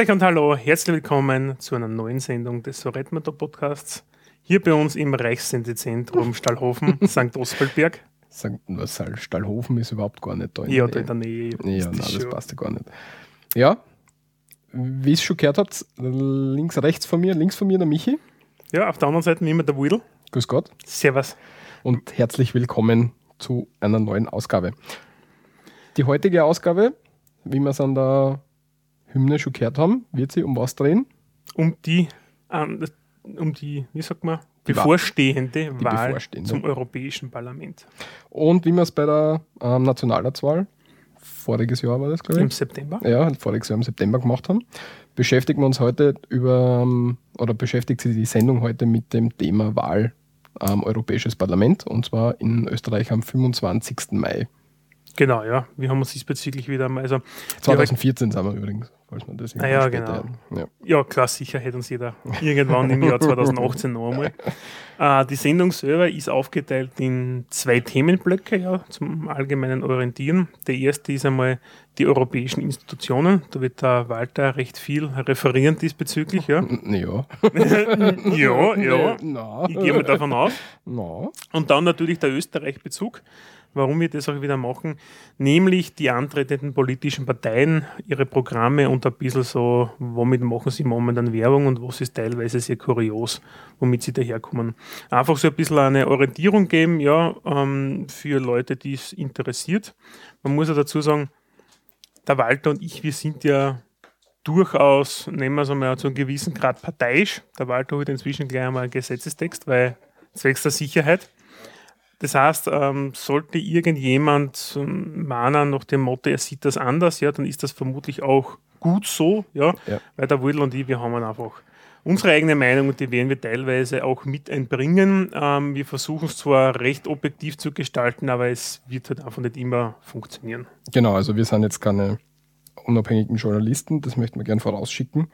Euch und hallo, herzlich willkommen zu einer neuen Sendung des Soretmato Podcasts. Hier bei uns im Reichssendezentrum Stallhofen, St. Oswaldberg. St. Stallhofen ist überhaupt gar nicht da. Ja, da in der Nähe. Ja, nein, das passt ja gar nicht. Ja, wie es schon gehört habt, links, rechts von mir, links von mir der Michi. Ja, auf der anderen Seite wie immer der Widel. Grüß Gott. Servus. Und herzlich willkommen zu einer neuen Ausgabe. Die heutige Ausgabe, wie wir es an der Hymne schon gehört haben, wird sich um was drehen? Um die, um, um die wie sagt man, bevorstehende die Wahl bevorstehende. zum Europäischen Parlament. Und wie wir es bei der ähm, Nationalratswahl, voriges Jahr war das, glaube ich. Im September? Ja, voriges Jahr im September gemacht haben, beschäftigen wir uns heute über, ähm, oder beschäftigt sich die Sendung heute mit dem Thema Wahl ähm, Europäisches Parlament und zwar in Österreich am 25. Mai. Genau, ja. Wir haben uns diesbezüglich wieder einmal. Also 2014 sind wir übrigens falls man das naja, genau. Ja. ja. klar, sicher hätte uns jeder irgendwann im Jahr 2018 noch einmal. Äh, die Sendung selber ist aufgeteilt in zwei Themenblöcke ja, zum allgemeinen Orientieren. Der erste ist einmal die europäischen Institutionen. Da wird der Walter recht viel referieren diesbezüglich. Ja, ja. ja, ja. Ich gehe mal davon aus. No. Und dann natürlich der Österreich-Bezug warum wir das auch wieder machen, nämlich die antretenden politischen Parteien, ihre Programme und ein bisschen so, womit machen sie momentan Werbung und was ist teilweise sehr kurios, womit sie daherkommen. Einfach so ein bisschen eine Orientierung geben, ja, ähm, für Leute, die es interessiert. Man muss ja dazu sagen, der Walter und ich, wir sind ja durchaus, nehmen wir es einmal zu einem gewissen Grad parteiisch. Der Walter hat inzwischen gleich einmal einen Gesetzestext, weil zwecks der Sicherheit. Das heißt, ähm, sollte irgendjemand ähm, mahnen nach dem Motto, er sieht das anders, ja, dann ist das vermutlich auch gut so, ja, ja. weil der Wudel und ich, wir haben einfach unsere eigene Meinung und die werden wir teilweise auch mit einbringen. Ähm, wir versuchen es zwar recht objektiv zu gestalten, aber es wird halt einfach nicht immer funktionieren. Genau, also wir sind jetzt keine unabhängigen Journalisten, das möchten wir gerne vorausschicken,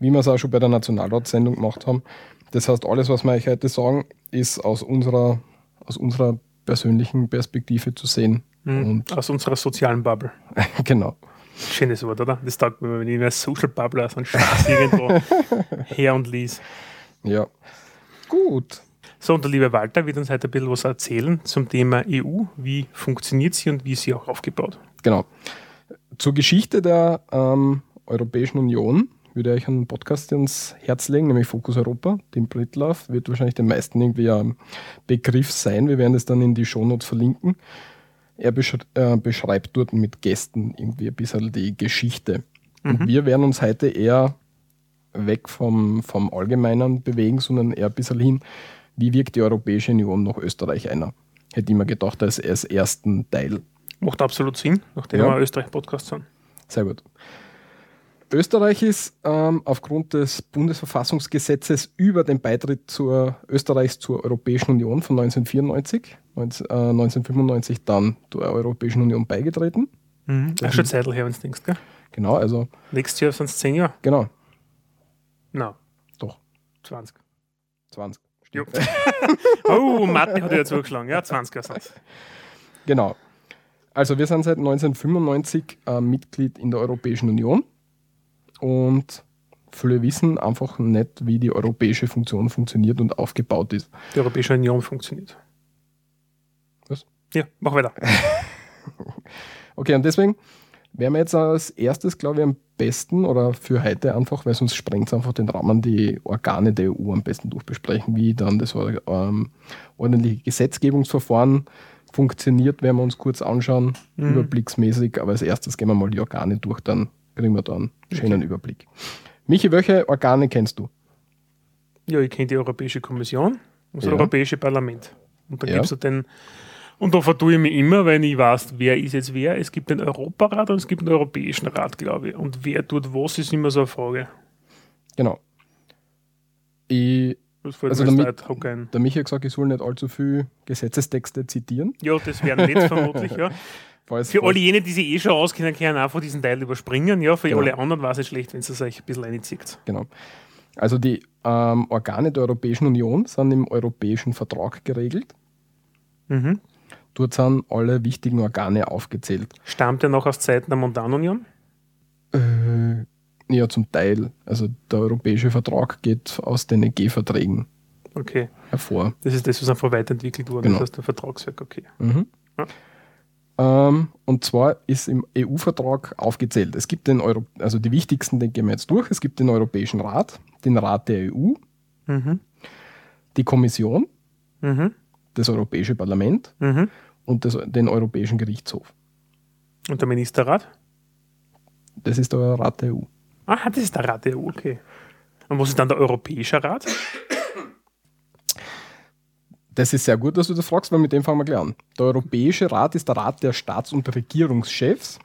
wie wir es auch schon bei der Nationalratssendung gemacht haben. Das heißt, alles, was wir euch heute sagen, ist aus unserer aus unserer persönlichen Perspektive zu sehen. Mhm. aus unserer sozialen Bubble. genau. Schönes Wort, oder? Das taugt mir, wenn ich mehr Social Bubble aus und Spaß irgendwo her und ließ. Ja. Gut. So, und der liebe Walter wird uns heute ein bisschen was erzählen zum Thema EU. Wie funktioniert sie und wie ist sie auch aufgebaut? Genau. Zur Geschichte der ähm, Europäischen Union würde ich einen Podcast ins Herz legen, nämlich Fokus Europa. Tim Britlaff wird wahrscheinlich den meisten irgendwie ein Begriff sein. Wir werden es dann in die Shownotes verlinken. Er besch äh, beschreibt dort mit Gästen irgendwie ein bisschen die Geschichte. Mhm. Und wir werden uns heute eher weg vom, vom Allgemeinen bewegen, sondern eher ein bisschen hin, wie wirkt die Europäische Union nach Österreich einer. Hätte ich mir gedacht, als, als ersten Teil. Macht absolut Sinn, nachdem ja. wir Österreich-Podcast sind. Sehr gut. Österreich ist ähm, aufgrund des Bundesverfassungsgesetzes über den Beitritt zur Österreichs zur Europäischen Union von 1994, 19, äh, 1995 dann der Europäischen Union beigetreten. Mhm. Ach, schon Zeit her, wenn du denkst, gell? Genau, also. Nächstes Jahr sind es 10 Jahre. Genau. Na. Doch. 20. 20. oh, Mathe hat ja zugeschlagen. Ja, 20 Jahre sind Genau. Also wir sind seit 1995 äh, Mitglied in der Europäischen Union und viele wissen einfach nicht, wie die europäische Funktion funktioniert und aufgebaut ist. Die Europäische Union funktioniert. Was? Ja, mach weiter. okay, und deswegen wären wir jetzt als erstes, glaube ich, am besten oder für heute einfach, weil sonst sprengt es einfach den Rahmen, die Organe der EU am besten durchbesprechen, wie dann das ähm, ordentliche Gesetzgebungsverfahren funktioniert, werden wir uns kurz anschauen, mhm. überblicksmäßig. Aber als erstes gehen wir mal die Organe durch, dann kriegen wir da einen schönen okay. Überblick. Michi, welche Organe kennst du? Ja, ich kenne die Europäische Kommission und das ja. Europäische Parlament. Und dann ja. gibt es den, und da vertue ich mich immer, wenn ich weiß, wer ist jetzt wer. Es gibt den Europarat und es gibt den Europäischen Rat, glaube ich. Und wer tut was, ist immer so eine Frage. Genau. Ich, also der, der Michi hat gesagt, ich soll nicht allzu viel Gesetzestexte zitieren. Ja, das werden nicht vermutlich, ja. Falls, für alle jene, die sich eh schon auskennen, können einfach diesen Teil überspringen. Ja, für genau. alle anderen war es schlecht, wenn es euch ein bisschen reinzieht. Genau. Also die ähm, Organe der Europäischen Union sind im Europäischen Vertrag geregelt. Mhm. Dort sind alle wichtigen Organe aufgezählt. Stammt er noch aus Zeiten der Montanunion? Äh, Ja, zum Teil. Also der europäische Vertrag geht aus den EG-Verträgen okay. hervor. Das ist das, was einfach weiterentwickelt wurde, Genau. das heißt der Vertragswerk, okay. Mhm. Ja. Ähm, und zwar ist im EU-Vertrag aufgezählt. Es gibt den Euro also die wichtigsten, den gehen wir jetzt durch. Es gibt den Europäischen Rat, den Rat der EU, Mhm. die Kommission, Mhm. das Europäische Parlament Mhm. und das, den Europäischen Gerichtshof. Und der Ministerrat? Das ist der Rat der EU. Ah, das ist der Rat der EU, okay. Und was ist dann der Europäische Rat? Das ist sehr gut, dass du das fragst, weil mit dem fangen wir gleich an. Der Europäische Rat ist der Rat der Staats- und Regierungschefs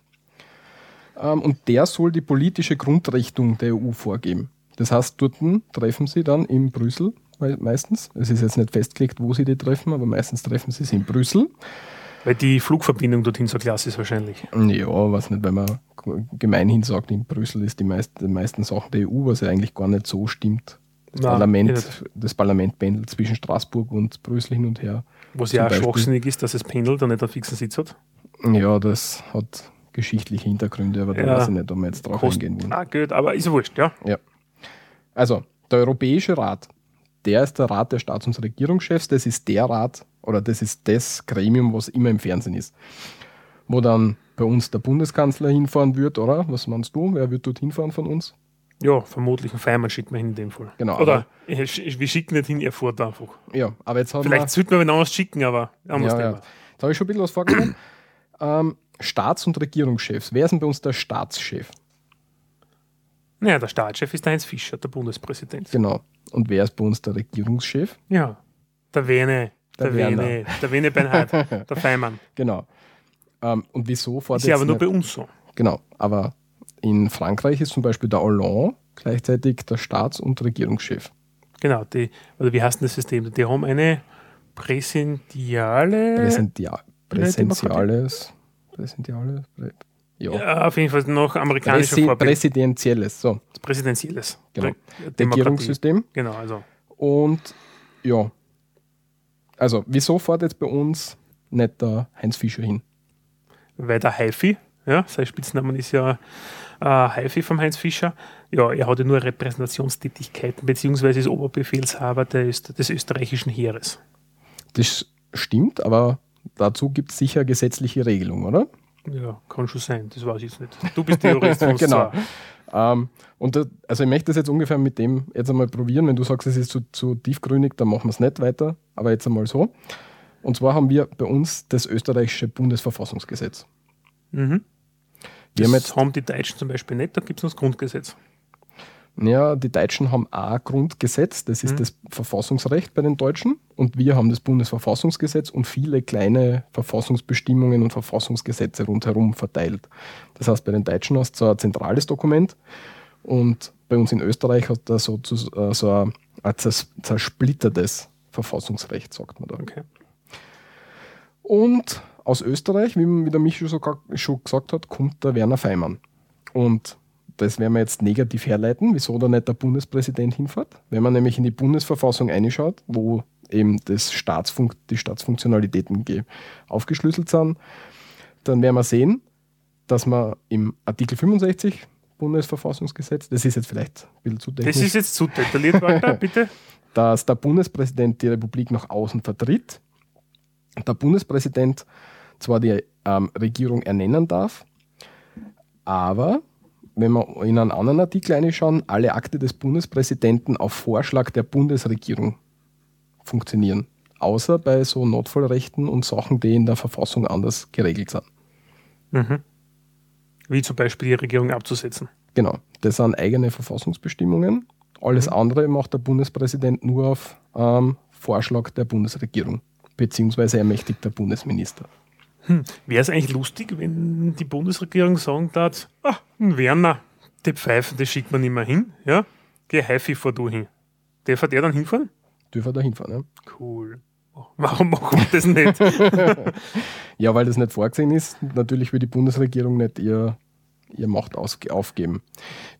ähm, und der soll die politische Grundrichtung der EU vorgeben. Das heißt, dort treffen sie dann in Brüssel me- meistens. Es ist jetzt nicht festgelegt, wo sie die treffen, aber meistens treffen sie sie in Brüssel. Weil die Flugverbindung dorthin so klasse ist wahrscheinlich. Ja, weiß nicht, weil man gemeinhin sagt, in Brüssel ist die, meist, die meisten Sachen der EU, was ja eigentlich gar nicht so stimmt. Das, Nein, eh Parlament, nicht. das Parlament pendelt zwischen Straßburg und Brüssel hin und her. Was ja auch schwachsinnig ist, dass es pendelt und nicht einen fixen Sitz hat. Ja, das hat geschichtliche Hintergründe, aber da Ja. weiß ich nicht, ob wir jetzt drauf Kostet eingehen wollen. ah, gut, aber ist ja wurscht, ja. Ja. Also, der Europäische Rat, der ist der Rat der Staats- und Regierungschefs, das ist der Rat oder das ist das Gremium, was immer im Fernsehen ist. Wo dann bei uns der Bundeskanzler hinfahren wird, oder? Was meinst du? Wer wird dort hinfahren von uns? Ja, vermutlich einen Feimann schickt man hin in dem Fall. Genau, Oder wir schicken nicht hin, er fährt einfach. Ja, aber jetzt haben Vielleicht sollten wir wen anders schicken, aber. Ja, ja. Jetzt habe ich schon ein bisschen was vorgenommen. ähm, Staats- und Regierungschefs. Wer ist denn bei uns der Staatschef? Naja, der Staatschef ist der Heinz Fischer, der Bundespräsident. Genau. Und wer ist bei uns der Regierungschef? Ja, der Wene, Der der, Werner. Wene, der Wene Bernhard, der Feimann. Genau. Ähm, und wieso fährt Ist ja aber nur bei uns so. Genau, aber in Frankreich ist zum Beispiel der Hollande gleichzeitig der Staats- und Regierungschef. Genau, die, oder wie heißt denn das System? Die haben eine präsentiale. Präsentia Demokratie. Präsentiales. Präsentiales. Prä ja. ja, auf jeden Fall noch amerikanischer Präsi Vorbild. Präsidentielles. So, Präsidentielles. Genau. Regierungssystem. Genau, also. Und ja. Also, wieso fährt jetzt bei uns nicht der Heinz Fischer hin? Weil der Haifi, ja, sein Spitznamen ist ja äh, Haifi vom Heinz Fischer, ja, er hatte nur Repräsentationstätigkeiten, beziehungsweise ist Oberbefehlshaber des, des österreichischen Heeres. Das stimmt, aber dazu gibt es sicher gesetzliche Regelungen, oder? Ja, kann schon sein, das weiß ich jetzt nicht. Du bist der Jurist Genau. Ähm, und das, also ich möchte das jetzt ungefähr mit dem jetzt einmal probieren. Wenn du sagst, es ist zu, zu tiefgründig, dann machen wir es nicht weiter. Aber jetzt einmal so. Und zwar haben wir bei uns das österreichische Bundesverfassungsgesetz. Mhm. Wir haben Das jetzt, haben die Deutschen zum Beispiel nicht, da gibt es das Grundgesetz. Ja, die Deutschen haben ein Grundgesetz, das ist Mhm. das Verfassungsrecht bei den Deutschen. Und wir haben das Bundesverfassungsgesetz und viele kleine Verfassungsbestimmungen und Verfassungsgesetze rundherum verteilt. Das heißt, bei den Deutschen hast du so ein zentrales Dokument und bei uns in Österreich hat da so, äh, so ein, ein zers- zersplittertes Verfassungsrecht, sagt man da. Okay. Und aus Österreich, wie, wie der Michi so ga- schon gesagt hat, kommt der Werner Feimann. Und das werden wir jetzt negativ herleiten, wieso da nicht der Bundespräsident hinfährt. Wenn man nämlich in die Bundesverfassung reinschaut, wo eben das Staatsfunk die Staatsfunktionalitäten ge- aufgeschlüsselt sind, dann werden wir sehen, dass man im Artikel 65 Bundesverfassungsgesetz, das ist jetzt vielleicht ein bisschen zu Das technisch, ist jetzt zu detailliert, Walter, bitte. dass der Bundespräsident die Republik nach außen vertritt, der Bundespräsident zwar die ähm, Regierung ernennen darf, aber wenn wir in einen anderen Artikel reinschauen, alle Akte des Bundespräsidenten auf Vorschlag der Bundesregierung funktionieren. Außer bei so Notfallrechten und Sachen, die in der Verfassung anders geregelt sind. Mhm. Wie zum Beispiel die Regierung abzusetzen. Genau, das sind eigene Verfassungsbestimmungen. Alles andere macht der Bundespräsident nur auf ähm, Vorschlag der Bundesregierung, beziehungsweise ermächtigt der Bundesminister. Wäre es eigentlich lustig, wenn die Bundesregierung sagen darf, ah, ein Werner, die Pfeifen, das schickt man nicht mehr hin, ja? Geh Haifi vor du hin. Darf er der dann hinfahren? Dürfen da hinfahren. Ja? Cool. Warum machen wir das nicht? ja, weil das nicht vorgesehen ist. Natürlich will die Bundesregierung nicht ihr, ihr Macht aufgeben.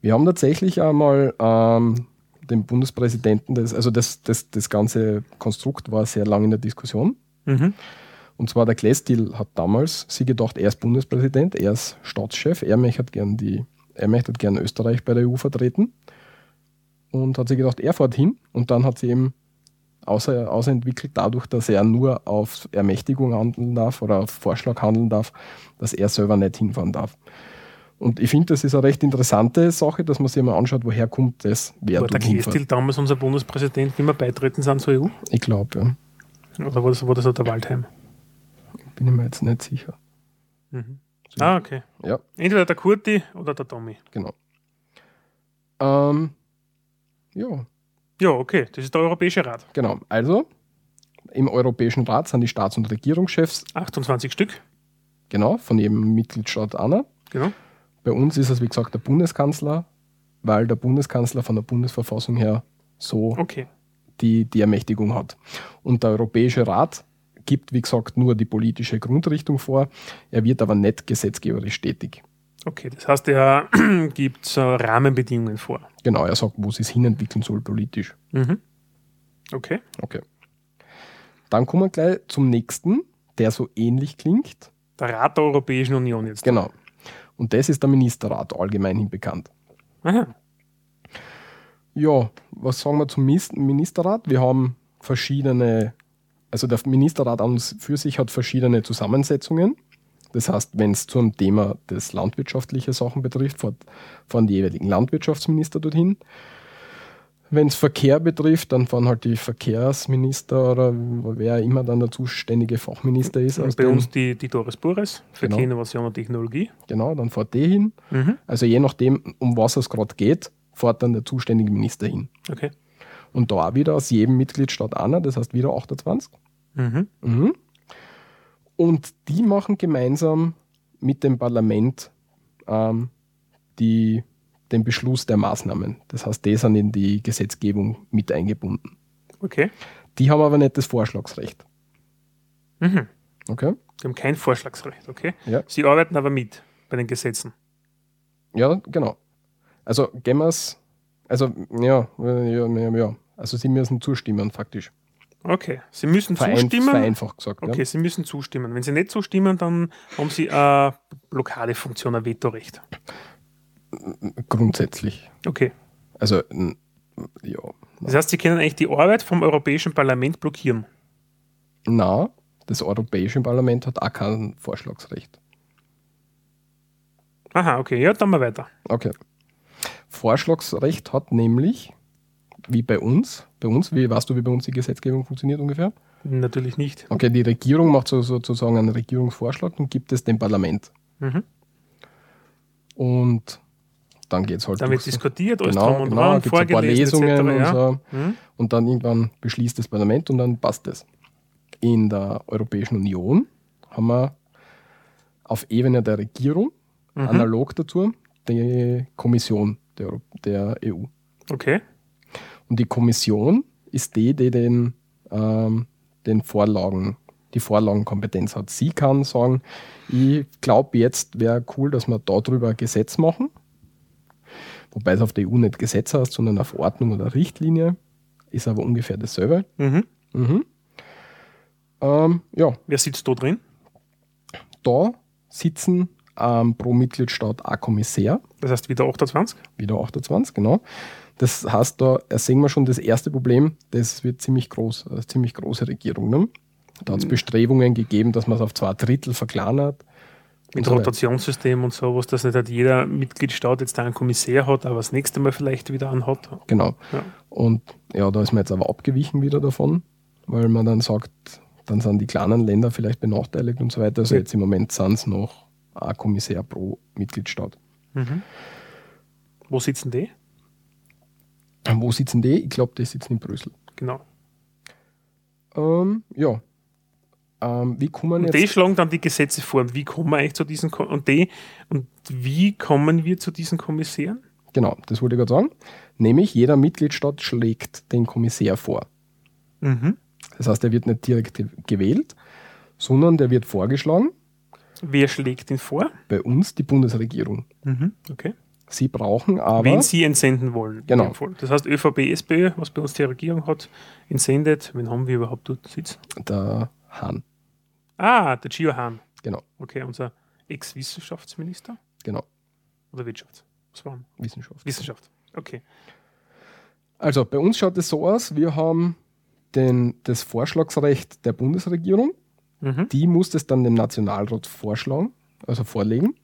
Wir haben tatsächlich einmal ähm, den Bundespräsidenten, das, also das, das, das ganze Konstrukt war sehr lange in der Diskussion. mhm. Und zwar der Klestil hat damals sie gedacht, er ist Bundespräsident, er ist Staatschef, er möchte gern die er möchte gerne Österreich bei der EU vertreten und hat sich gedacht, er fährt hin und dann hat sie eben außer, außerentwickelt dadurch, dass er nur auf Ermächtigung handeln darf oder auf Vorschlag handeln darf, dass er selber nicht hinfahren darf. Und ich finde, das ist eine recht interessante Sache, dass man sich mal anschaut, woher kommt das, wer War der Kestil damals unser Bundespräsident, wie wir beitreten sind zur EU? Ich glaube, ja. Oder war das, war das auch der Waldheim? Bin ich mir jetzt nicht sicher. Mhm. So. Ah, okay. Ja. Entweder der Kurti oder der Tommy. Genau. Ähm, ja. Ja, okay. Das ist der Europäische Rat. Genau. Also, im Europäischen Rat sind die Staats- und Regierungschefs. 28 Stück. Genau, von jedem Mitgliedstaat einer. Genau. Bei uns ist es, wie gesagt, der Bundeskanzler, weil der Bundeskanzler von der Bundesverfassung her so okay. die, die Ermächtigung hat. Und der Europäische Rat gibt, wie gesagt, nur die politische Grundrichtung vor. Er wird aber nicht gesetzgeberisch tätig. Okay, das heißt, er gibt Rahmenbedingungen vor. Genau, er sagt, wo es sich hinentwickeln soll politisch. Mhm. Okay. Okay. Dann kommen wir gleich zum nächsten, der so ähnlich klingt. Der Rat der Europäischen Union jetzt. Genau. Und das ist der Ministerrat, allgemeinhin bekannt. Aha. Ja, was sagen wir zum Ministerrat? Wir haben verschiedene, also der Ministerrat an für sich hat verschiedene Zusammensetzungen. Das heißt, wenn es zum Thema des landwirtschaftlichen Sachen betrifft, fahren die jeweiligen Landwirtschaftsminister dorthin. Wenn es Verkehr betrifft, dann fahren halt die Verkehrsminister oder wer immer dann der zuständige Fachminister ist. Bei uns die, die Doris Bures, Verkehr, genau. Innovation und Technologie. Genau, dann fährt die hin. Mhm. Also je nachdem, um was es gerade geht, fährt dann der zuständige Minister hin. Okay. Und da wieder aus jedem Mitgliedstaat einer, das heißt wieder 28. Mhm. Mhm. Und die machen gemeinsam mit dem Parlament ähm, die den Beschluss der Maßnahmen. Das heißt, die sind in die Gesetzgebung mit eingebunden. Okay. Die haben aber nicht das Vorschlagsrecht. Mhm. Okay. Die haben kein Vorschlagsrecht, okay. Ja. Sie arbeiten aber mit bei den Gesetzen. Ja, genau. Also gehen wir es, also ja, ja, ja, also sie müssen zustimmen, faktisch. Okay, Sie müssen Verein, zustimmen. Vereinfacht gesagt. Okay, ja. Sie müssen zustimmen. Wenn Sie nicht zustimmen, dann haben Sie eine Blockadefunktion, ein Vetorecht. Grundsätzlich. Okay. Also, ja. Das heißt, Sie können eigentlich die Arbeit vom Europäischen Parlament blockieren? Na, das Europäische Parlament hat auch kein Vorschlagsrecht. Aha, okay, ja, dann mal weiter. Okay. Vorschlagsrecht hat nämlich, wie bei uns, bei uns, wie weißt du, wie bei uns die Gesetzgebung funktioniert ungefähr? Natürlich nicht. Okay, die Regierung macht so, sozusagen einen Regierungsvorschlag und gibt es dem Parlament. Mhm. Und dann geht es halt. Dann wird diskutiert, alles genau, drum und genau, dran, gibt's ein paar Lesungen etc., und ja. so. Mhm. Und dann irgendwann beschließt das Parlament und dann passt es. In der Europäischen Union haben wir auf Ebene der Regierung, Mhm. analog dazu, die Kommission der, der EU. Okay. Und die Kommission ist die, die den, ähm, den Vorlagen, die Vorlagenkompetenz hat. Sie kann sagen, ich glaube, jetzt wäre cool, dass wir darüber ein Gesetz machen. Wobei es auf der EU nicht Gesetz heißt, sondern eine Verordnung oder Richtlinie. Ist aber ungefähr dasselbe. Mhm. Mhm. Ähm, ja, Wer sitzt da drin? da sitzen ähm, pro Mitgliedstaat ein Kommissär, Das heißt wieder 28? wieder 28, genau. Das heißt, da sehen wir schon das erste Problem, das wird ziemlich groß, eine ziemlich große Regierung. Ne? Da hat es Mhm. Bestrebungen gegeben, dass man es auf zwei Drittel verkleinert. Mit und so weiter. Rotationssystem und sowas, dass nicht jeder Mitgliedstaat jetzt einen Kommissär hat, aber das nächste Mal vielleicht wieder einen hat. Genau. Ja. Und ja, da ist man jetzt aber abgewichen wieder davon, weil man dann sagt, dann sind die kleinen Länder vielleicht benachteiligt und so weiter. Also Ja. jetzt im Moment sind es noch ein Kommissär pro Mitgliedstaat. Mhm. Wo sitzen die? Wo sitzen die? Ich glaube, die sitzen in Brüssel. Genau. Ähm, ja. Ähm, wie kommen Und jetzt... die schlagen dann die Gesetze vor. Und wie kommen wir eigentlich zu diesen Ko und die und wie kommen wir zu diesen Kommissären? Genau, das wollte ich gerade sagen. Nämlich jeder Mitgliedstaat schlägt den Kommissär vor. Mhm. Das heißt, er wird nicht direkt gewählt, sondern der wird vorgeschlagen. Wer schlägt ihn vor? Bei uns die Bundesregierung. Mhm. Okay. Sie brauchen aber. Wen sie entsenden wollen. Genau. Das heißt, ÖVP, SPÖ, was bei uns die Regierung hat, entsendet. Wen haben wir überhaupt dort sitzen? der Hahn. Ah, der Gio Hahn. Genau, Okay, unser Ex-Wissenschaftsminister genau. oder Wirtschafts? Was war? Wissenschaft. Wissenschaft, okay. Also bei uns schaut es so aus, wir haben den, das Vorschlagsrecht der Bundesregierung. Mhm. Die muss es dann dem Nationalrat vorschlagen, also vorlegen.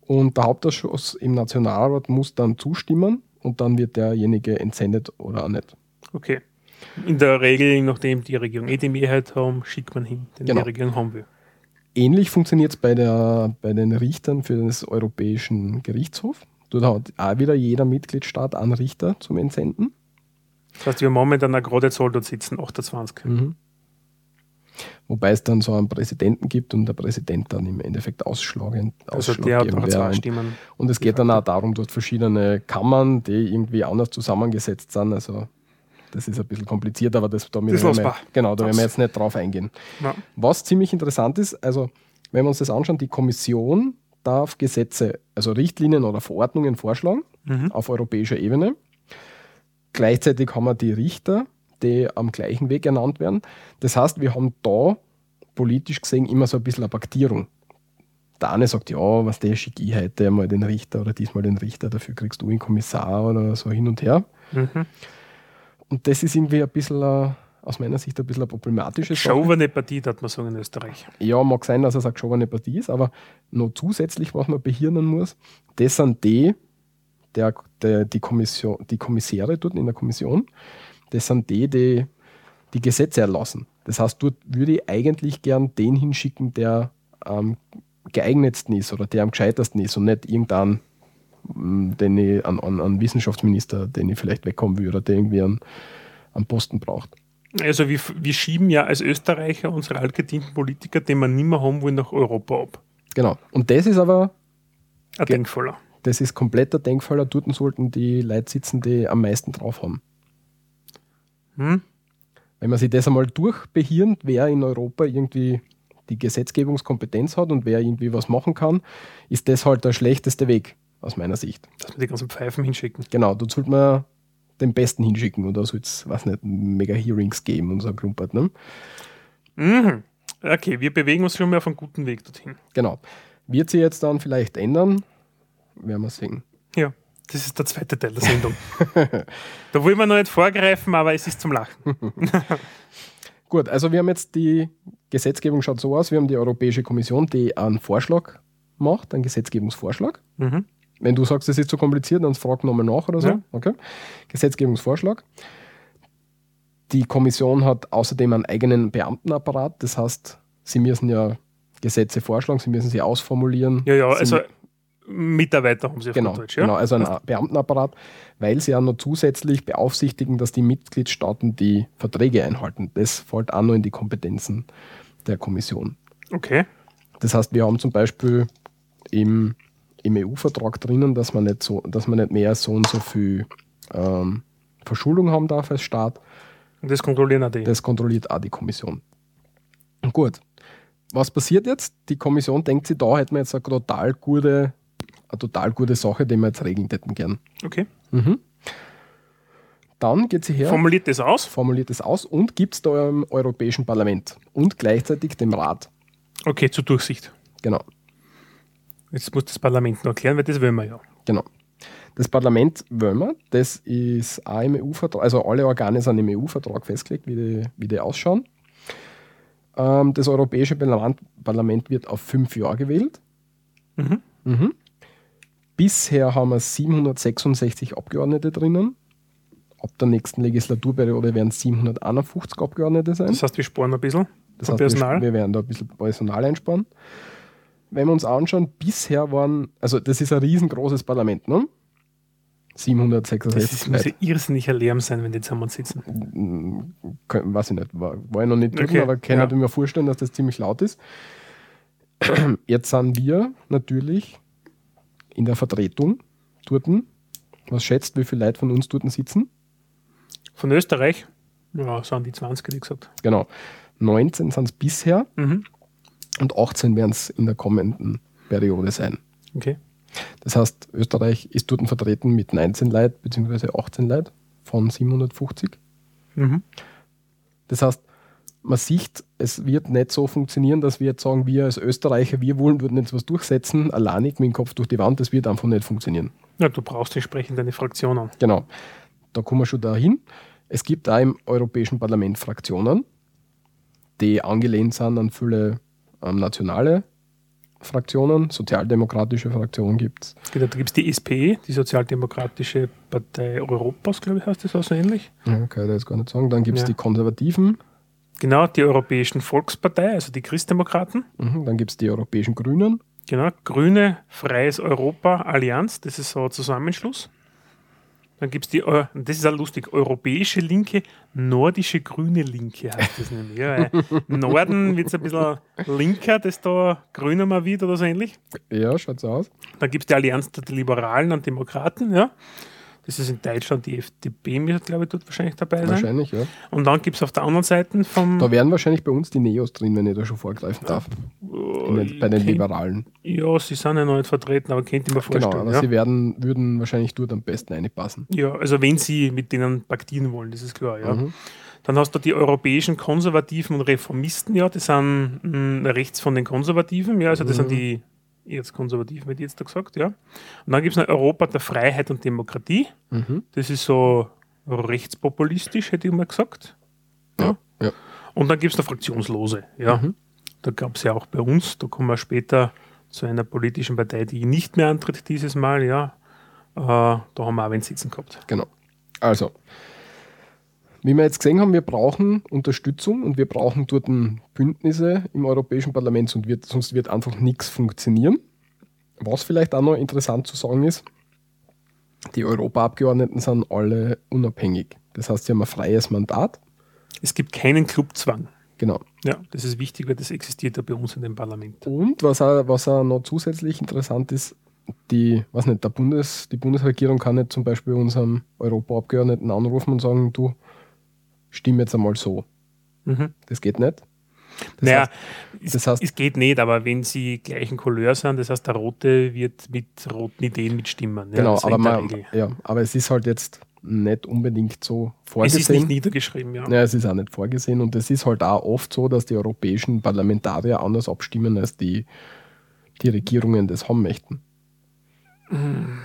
Und der Hauptausschuss im Nationalrat muss dann zustimmen und dann wird derjenige entsendet oder auch nicht. Okay. In der Regel, nachdem die Regierung eh die Mehrheit haben, schickt man hin, den genau. die Regierung haben will. Ähnlich funktioniert es bei, bei den Richtern für das Europäischen Gerichtshof. Dort hat auch wieder jeder Mitgliedstaat einen Richter zum Entsenden. Das heißt, wir haben momentan gerade Zahl dort sitzen, 28. Mhm. Wobei es dann so einen Präsidenten gibt und der Präsident dann im Endeffekt ausschlagend also der hat zwei Stimmen. Und es geht dann auch darum, dort verschiedene Kammern, die irgendwie anders zusammengesetzt sind. Also das ist ein bisschen kompliziert, aber das, da, das wir, genau, da werden wir jetzt nicht drauf eingehen. Ja. Was ziemlich interessant ist, also wenn wir uns das anschauen, die Kommission darf Gesetze, also Richtlinien oder Verordnungen vorschlagen mhm. auf europäischer Ebene. Gleichzeitig haben wir die Richter, die am gleichen Weg ernannt werden. Das heißt, wir haben da politisch gesehen immer so ein bisschen eine Paktierung. Der eine sagt, ja, was der schicke ich heute mal den Richter oder diesmal den Richter, dafür kriegst du einen Kommissar oder so hin und her. Mhm. Und das ist irgendwie ein bisschen, aus meiner Sicht, ein bisschen eine problematische Sache. Geschobene Partie, hat man sagen in Österreich. Ja, mag sein, dass es eine geschobene Partie ist, aber noch zusätzlich, was man behirnen muss, das sind die, der, der, die, Kommission, die Kommissäre dort in der Kommission, das sind die, die die Gesetze erlassen. Das heißt, dort würde ich eigentlich gern den hinschicken, der am geeignetsten ist oder der am gescheitersten ist und nicht irgendeinen, mm, den ich, an, an, an Wissenschaftsminister, den ich vielleicht wegkommen will oder der irgendwie einen, einen Posten braucht. Also wir, wir schieben ja als Österreicher unsere altgedienten Politiker, den wir nicht mehr haben wollen, nach Europa ab. Genau. Und das ist aber ein Denkfaller. Das ist kompletter Denkfaller. Dort sollten die Leute sitzen, die am meisten drauf haben. Hm? Wenn man sich das einmal durchbehirnt, wer in Europa irgendwie die Gesetzgebungskompetenz hat und wer irgendwie was machen kann, ist das halt der schlechteste Weg, aus meiner Sicht. Dass wir die ganzen Pfeifen hinschicken. Genau, da sollte man den Besten hinschicken oder soll es, was nicht, mega Hearings geben und so ein Klumpert. Ne? Mhm. Okay, wir bewegen uns schon mal auf einen guten Weg dorthin. Genau. Wird sie jetzt dann vielleicht ändern? Werden wir sehen. Ja. Das ist der zweite Teil der Sendung. da wollen wir noch nicht vorgreifen, aber es ist zum Lachen. Gut, also wir haben jetzt die Gesetzgebung schaut so aus, wir haben die Europäische Kommission, die einen Vorschlag macht, einen Gesetzgebungsvorschlag. Mhm. Wenn du sagst, es ist zu kompliziert, dann frag nochmal nach oder so. Ja. Okay. Gesetzgebungsvorschlag. Die Kommission hat außerdem einen eigenen Beamtenapparat, das heißt, sie müssen ja Gesetze vorschlagen, sie müssen sie ausformulieren. Ja, ja, also Mitarbeiter haben sie auf genau, Deutsch, ja? Genau, also ein Beamtenapparat, weil sie ja noch zusätzlich beaufsichtigen, dass die Mitgliedstaaten die Verträge einhalten. Das fällt auch noch in die Kompetenzen der Kommission. Okay. Das heißt, wir haben zum Beispiel im, im EU-Vertrag drinnen, dass man nicht so, dass man nicht mehr so und so viel ähm, Verschuldung haben darf als Staat. Und das kontrollieren auch die. Das kontrolliert auch die Kommission. Gut. Was passiert jetzt? Die Kommission denkt sich, da hätten wir jetzt eine total gute eine total gute Sache, die wir jetzt regeln hätten gern. Okay. Mhm. Dann geht sie her. Formuliert das aus? Formuliert das aus und gibt es da im Europäischen Parlament und gleichzeitig dem Rat. Okay, zur Durchsicht. Genau. Jetzt muss das Parlament noch erklären, weil das wollen wir ja. Genau. Das Parlament wollen wir, das ist auch im EU-Vertrag, also alle Organe sind im EU-Vertrag festgelegt, wie die, wie die ausschauen. Ähm, das Europäische Parlament wird auf fünf Jahre gewählt. Mhm. Mhm. Bisher haben wir 766 Abgeordnete drinnen. Ab der nächsten Legislaturperiode werden es 751 Abgeordnete sein. Das heißt, wir sparen ein bisschen das heißt, Personal. Wir, wir werden da ein bisschen Personal einsparen. Wenn wir uns anschauen, bisher waren, also das ist ein riesengroßes Parlament, ne? 766. Das muss ja irrsinniger Lärm sein, wenn die zusammen sitzen. Hm, weiß ich nicht, war, war ich noch nicht drin, okay. aber kann ja. ich mir vorstellen, dass das ziemlich laut ist. Jetzt sind wir natürlich in der Vertretung dort. Was schätzt, wie viele Leute von uns dort sitzen? Von Österreich? Ja, sind die 20, wie gesagt. Genau. 19 sind es bisher mhm. und 18 werden es in der kommenden Periode sein. Okay. Das heißt, Österreich ist dort vertreten mit 19 Leuten bzw. 18 Leuten von 750. Mhm. Das heißt, man sieht, es wird nicht so funktionieren, dass wir jetzt sagen, wir als Österreicher, wir wollen dort nicht was durchsetzen, alleinig mit dem Kopf durch die Wand, das wird einfach nicht funktionieren. Ja, du brauchst entsprechend eine Fraktion an. Genau. Da kommen wir schon dahin. Es gibt da im Europäischen Parlament Fraktionen, die angelehnt sind an viele ähm, nationale Fraktionen, sozialdemokratische Fraktionen gibt es. Genau, da gibt es die SPE, die Sozialdemokratische Partei Europas, glaube ich, heißt das auch so ähnlich. Ja, kann ich jetzt gar nicht sagen. Dann gibt es ja. die Konservativen. Genau, die Europäischen Volkspartei, also die Christdemokraten. Mhm, dann gibt es die Europäischen Grünen. Genau, Grüne, Freies Europa, Allianz, das ist so ein Zusammenschluss. Dann gibt es die, das ist auch lustig, europäische Linke, nordische grüne Linke heißt das nämlich. Ja, Norden wird es ein bisschen linker, desto grüner man wird oder so ähnlich. Ja, schaut so aus. Dann gibt es die Allianz der Liberalen und Demokraten, ja. Das ist in Deutschland die FDP, wird, glaube ich, dort wahrscheinlich dabei sein. Wahrscheinlich, ja. Und dann gibt es auf der anderen Seite vom. Da wären wahrscheinlich bei uns die Neos drin, wenn ich da schon vorgreifen darf. Oh, den, bei den kennt, Liberalen. Ja, sie sind ja noch nicht vertreten, aber kennt ihr mir vorstellen. Genau, aber ja? sie werden, würden wahrscheinlich dort am besten reinpassen. Ja, also wenn sie mit denen paktieren wollen, das ist klar, ja. Mhm. Dann hast du die europäischen Konservativen und Reformisten, ja, die sind mh, hm, rechts von den Konservativen, ja, also das mhm. sind die jetzt konservativ, wird jetzt da gesagt, ja. Und dann gibt es noch Europa der Freiheit und Demokratie. Mhm. Das ist so rechtspopulistisch, hätte ich mal gesagt. Ja. ja. Und dann gibt es noch Fraktionslose, ja. Mhm. Da gab es ja auch bei uns, da kommen wir später zu einer politischen Partei, die nicht mehr antritt dieses Mal, ja. Äh, da haben wir auch einen Sitzen gehabt. Genau. Also, wie wir jetzt gesehen haben, wir brauchen Unterstützung und wir brauchen dort Bündnisse im Europäischen Parlament, sonst wird, sonst wird einfach nichts funktionieren. Was vielleicht auch noch interessant zu sagen ist, die Europaabgeordneten sind alle unabhängig. Das heißt, sie haben ein freies Mandat. Es gibt keinen Clubzwang. Genau. Ja, das ist wichtig, weil das existiert ja bei uns in dem Parlament. Und was auch, was auch noch zusätzlich interessant ist, die, was nicht, der Bundes, die Bundesregierung kann nicht zum Beispiel unserem Europaabgeordneten anrufen und sagen, du, stimme jetzt einmal so. Mhm. Das geht nicht. Das naja, heißt, das heißt, es, geht nicht, aber wenn sie gleichen Couleur sind, das heißt, der Rote wird mit roten Ideen mitstimmen. Ja, genau, aber, man, ja, aber es ist halt jetzt nicht unbedingt so vorgesehen. Es ist nicht niedergeschrieben, ja. ja. Es ist auch nicht vorgesehen und es ist halt auch oft so, dass die europäischen Parlamentarier anders abstimmen, als die, die Regierungen das haben möchten.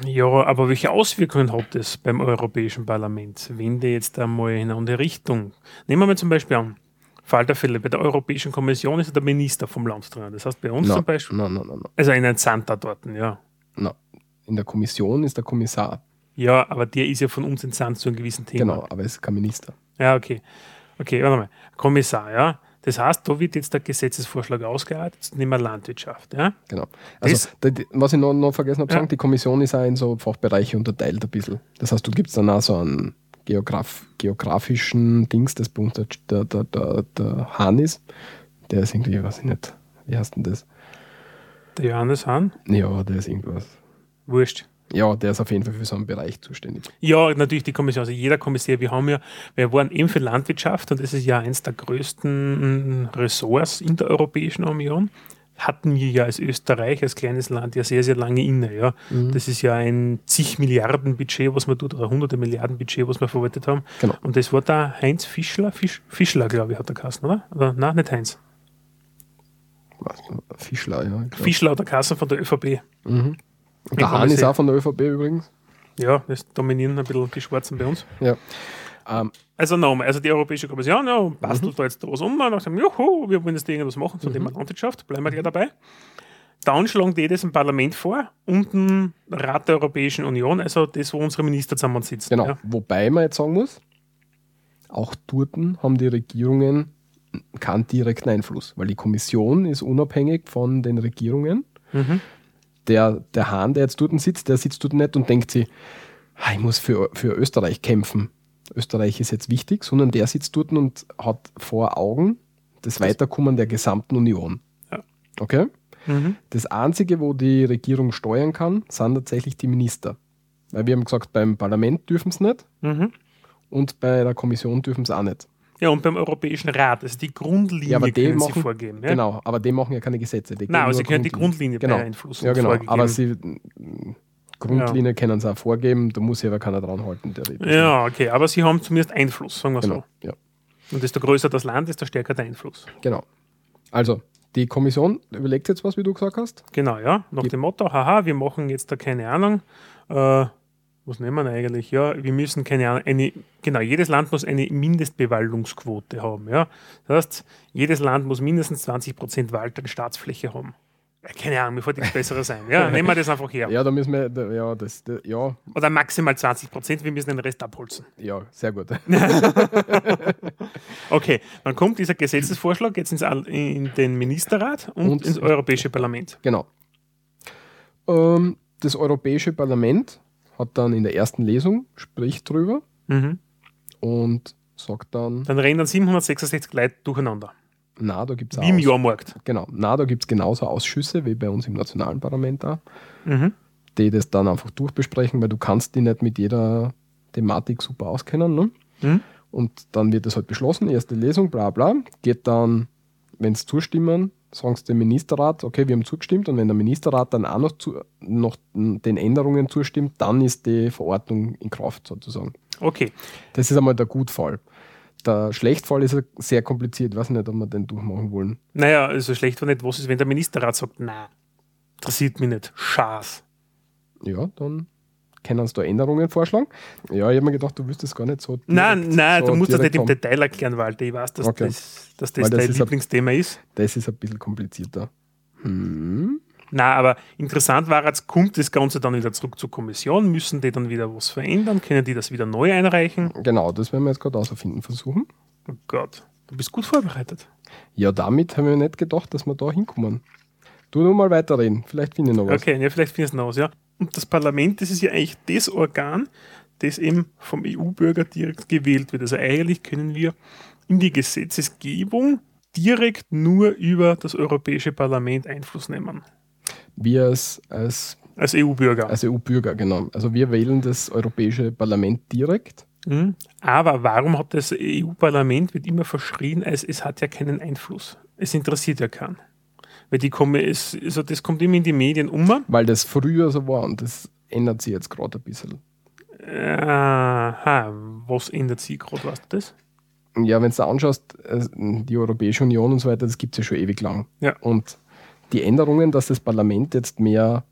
Ja, aber welche Auswirkungen hat das beim Europäischen Parlament, wenn die jetzt einmal in eine andere Richtung? Nehmen wir mal zum Beispiel an, Fall der Fälle, bei der Europäischen Kommission ist der Minister vom Land drin. Das heißt bei uns no, zum Beispiel. No, no. Also ein Entsandter dort, ja. In der Kommission ist der Kommissar. Ja, aber der ist ja von uns entsandt zu einem gewissen Thema. Genau, aber es ist kein Minister. Ja, okay. Okay, warte mal. Kommissar, ja. Das heißt, da wird jetzt der Gesetzesvorschlag ausgearbeitet zum Thema Landwirtschaft. Ja? Genau. Also, das, was ich noch, noch vergessen habe zu ja. sagen, die Kommission ist auch in so Fachbereiche unterteilt ein bisschen. Das heißt, du gibst dann auch so einen Geograf, geografischen Dings, das bei uns der, der, der, der Hahn ist. Der ist irgendwie, weiß ich nicht, wie heißt denn das? Der Johannes Hahn? Ja, der ist irgendwas. Wurscht. Ja, der ist auf jeden Fall für so einen Bereich zuständig. Ja, natürlich die Kommission. Also jeder Kommissar, wir haben ja, wir waren eben für Landwirtschaft und das ist ja eines der größten Ressorts in der Europäischen Union. Hatten wir ja als Österreich, als kleines Land, ja sehr, sehr lange inne. Ja. Mhm. Das ist ja ein zig Milliarden Budget, was wir dort, oder hunderte Milliarden Budget, was wir verwaltet haben. Genau. Und das war da Heinz Fischler, Fisch, Fischler, glaube ich, hat der Kassen, oder? oder? Nein, nicht Heinz. Fischler, ja. Fischler der Kassen von der ÖVP. Mhm. Der Hahn ist auch von der ÖVP übrigens. Ja, das dominieren ein bisschen die Schwarzen bei uns. Ja. Ähm, also nochmal, also die Europäische Kommission ja, bastelt mhm. da jetzt was um und sagen, juhu, wir wollen jetzt irgendwas machen zum mhm. Thema Landwirtschaft, bleiben wir gleich dabei. Dann schlagen die das im Parlament vor und ein Rat der Europäischen Union, also das, wo unsere Minister zusammen sitzen. Genau, ja. wobei man jetzt sagen muss, auch dort haben die Regierungen keinen direkten Einfluss, weil die Kommission ist unabhängig von den Regierungen. Mhm der, der Hahn, der jetzt dort sitzt, der sitzt dort nicht und denkt sich, ich muss für, für Österreich kämpfen. Österreich ist jetzt wichtig, sondern der sitzt dort und hat vor Augen das Weiterkommen der gesamten Union. Ja. Okay? Mhm. Das Einzige, wo die Regierung steuern kann, sind tatsächlich die Minister. Weil wir haben gesagt, beim Parlament dürfen es nicht mhm. und bei der Kommission dürfen es auch nicht. Ja, und beim Europäischen Rat, also die Grundlinie ja, aber können machen, sie vorgeben. Ja? Genau, aber die machen ja keine Gesetze. Die Nein, aber sie können die Grundlinie genau. beeinflussen. Ja, genau, aber sie Grundlinie ja. können sie auch vorgeben, da muss sich aber keiner dran halten. Der ja, okay, aber sie haben zumindest Einfluss, sagen wir genau. so. Ja. Und desto größer das Land, desto stärker der Einfluss. Genau. Also, die Kommission überlegt jetzt was, wie du gesagt hast. Genau, ja. Nach dem Motto, haha, wir machen jetzt da keine Ahnung. Äh, was nehmen wir eigentlich? Ja, wir müssen keine Ahnung, eine, genau, jedes Land muss eine Mindestbewaldungsquote haben. Ja. Das heißt, jedes Land muss mindestens 20 Prozent Wald an Staatsfläche haben. Keine Ahnung, mir fällt nichts Besseres ein. Ja, nehmen wir das einfach her. Ja, da müssen wir, ja, das, ja. Oder maximal 20 Prozent, wir müssen den Rest abholzen. Ja, sehr gut. okay, dann kommt dieser Gesetzesvorschlag jetzt ins, in den Ministerrat und, und ins Europäische Parlament. Genau. Ähm, das Europäische Parlament hat dann in der ersten Lesung, spricht drüber mhm. und sagt dann. Dann rennen dann 766 Leute durcheinander. Na, da gibt es Wie im Jahrmarkt. Genau. Na, da gibt es genauso Ausschüsse wie bei uns im nationalen Parlament da, mhm. die das dann einfach durchbesprechen, weil du kannst die nicht mit jeder Thematik super auskennen. Ne? Mhm. Und dann wird das halt beschlossen, erste Lesung, bla bla. Geht dann, wenn es zustimmen, sagen sie dem Ministerrat, okay, wir haben zugestimmt und wenn der Ministerrat dann auch noch, zu, noch den Änderungen zustimmt, dann ist die Verordnung in Kraft sozusagen. Okay. Das ist einmal der Gutfall. Der Schlechtfall ist sehr kompliziert. Ich weiß nicht, ob wir den durchmachen wollen. Naja, also schlecht war nicht, was ist, wenn der Ministerrat sagt, nein, interessiert mich nicht, Schaß. Ja, dann können uns da Änderungen vorschlagen. Ja, ich habe mir gedacht, du wüsstest gar nicht so. Direkt, nein, nein, so du musst das nicht im Detail erklären, Walter. Ich weiß, dass okay. das, dass das, das dein Lieblingsthema ist. Das ist ein bisschen komplizierter. Hm. Na, aber interessant war, jetzt kommt das Ganze dann wieder zurück zur Kommission. Müssen die dann wieder was verändern? Können die das wieder neu einreichen? Genau, das werden wir jetzt gerade ausfinden versuchen. Oh Gott, du bist gut vorbereitet. Ja, damit haben wir nicht gedacht, dass wir da hinkommen. Du nur mal weiterreden, vielleicht finde ich noch was. Okay, ja, vielleicht finde ich noch was, ja. Und das Parlament, das ist ja eigentlich das Organ, das eben vom EU-Bürger direkt gewählt wird. Also eigentlich können wir in die Gesetzesgebung direkt nur über das Europäische Parlament Einfluss nehmen wir als, als, als EU-Bürger. Als EU-Bürger, genau. Also wir wählen das Europäische Parlament direkt. Mhm. Aber warum hat das EU-Parlament, wird immer verschrien, als es hat ja keinen Einfluss. Es interessiert ja keinen. Weil die kommen, es, also das kommt immer in die Medien um. Weil das früher so war und das ändert sich jetzt gerade ein bisschen. Aha, was ändert sich gerade, weißt du das? Ja, wenn du anschaust, äh, die Europäische Union und so weiter, das gibt es ja schon ewig lang. Ja. Und die Änderungen, dass das Parlament jetzt mehr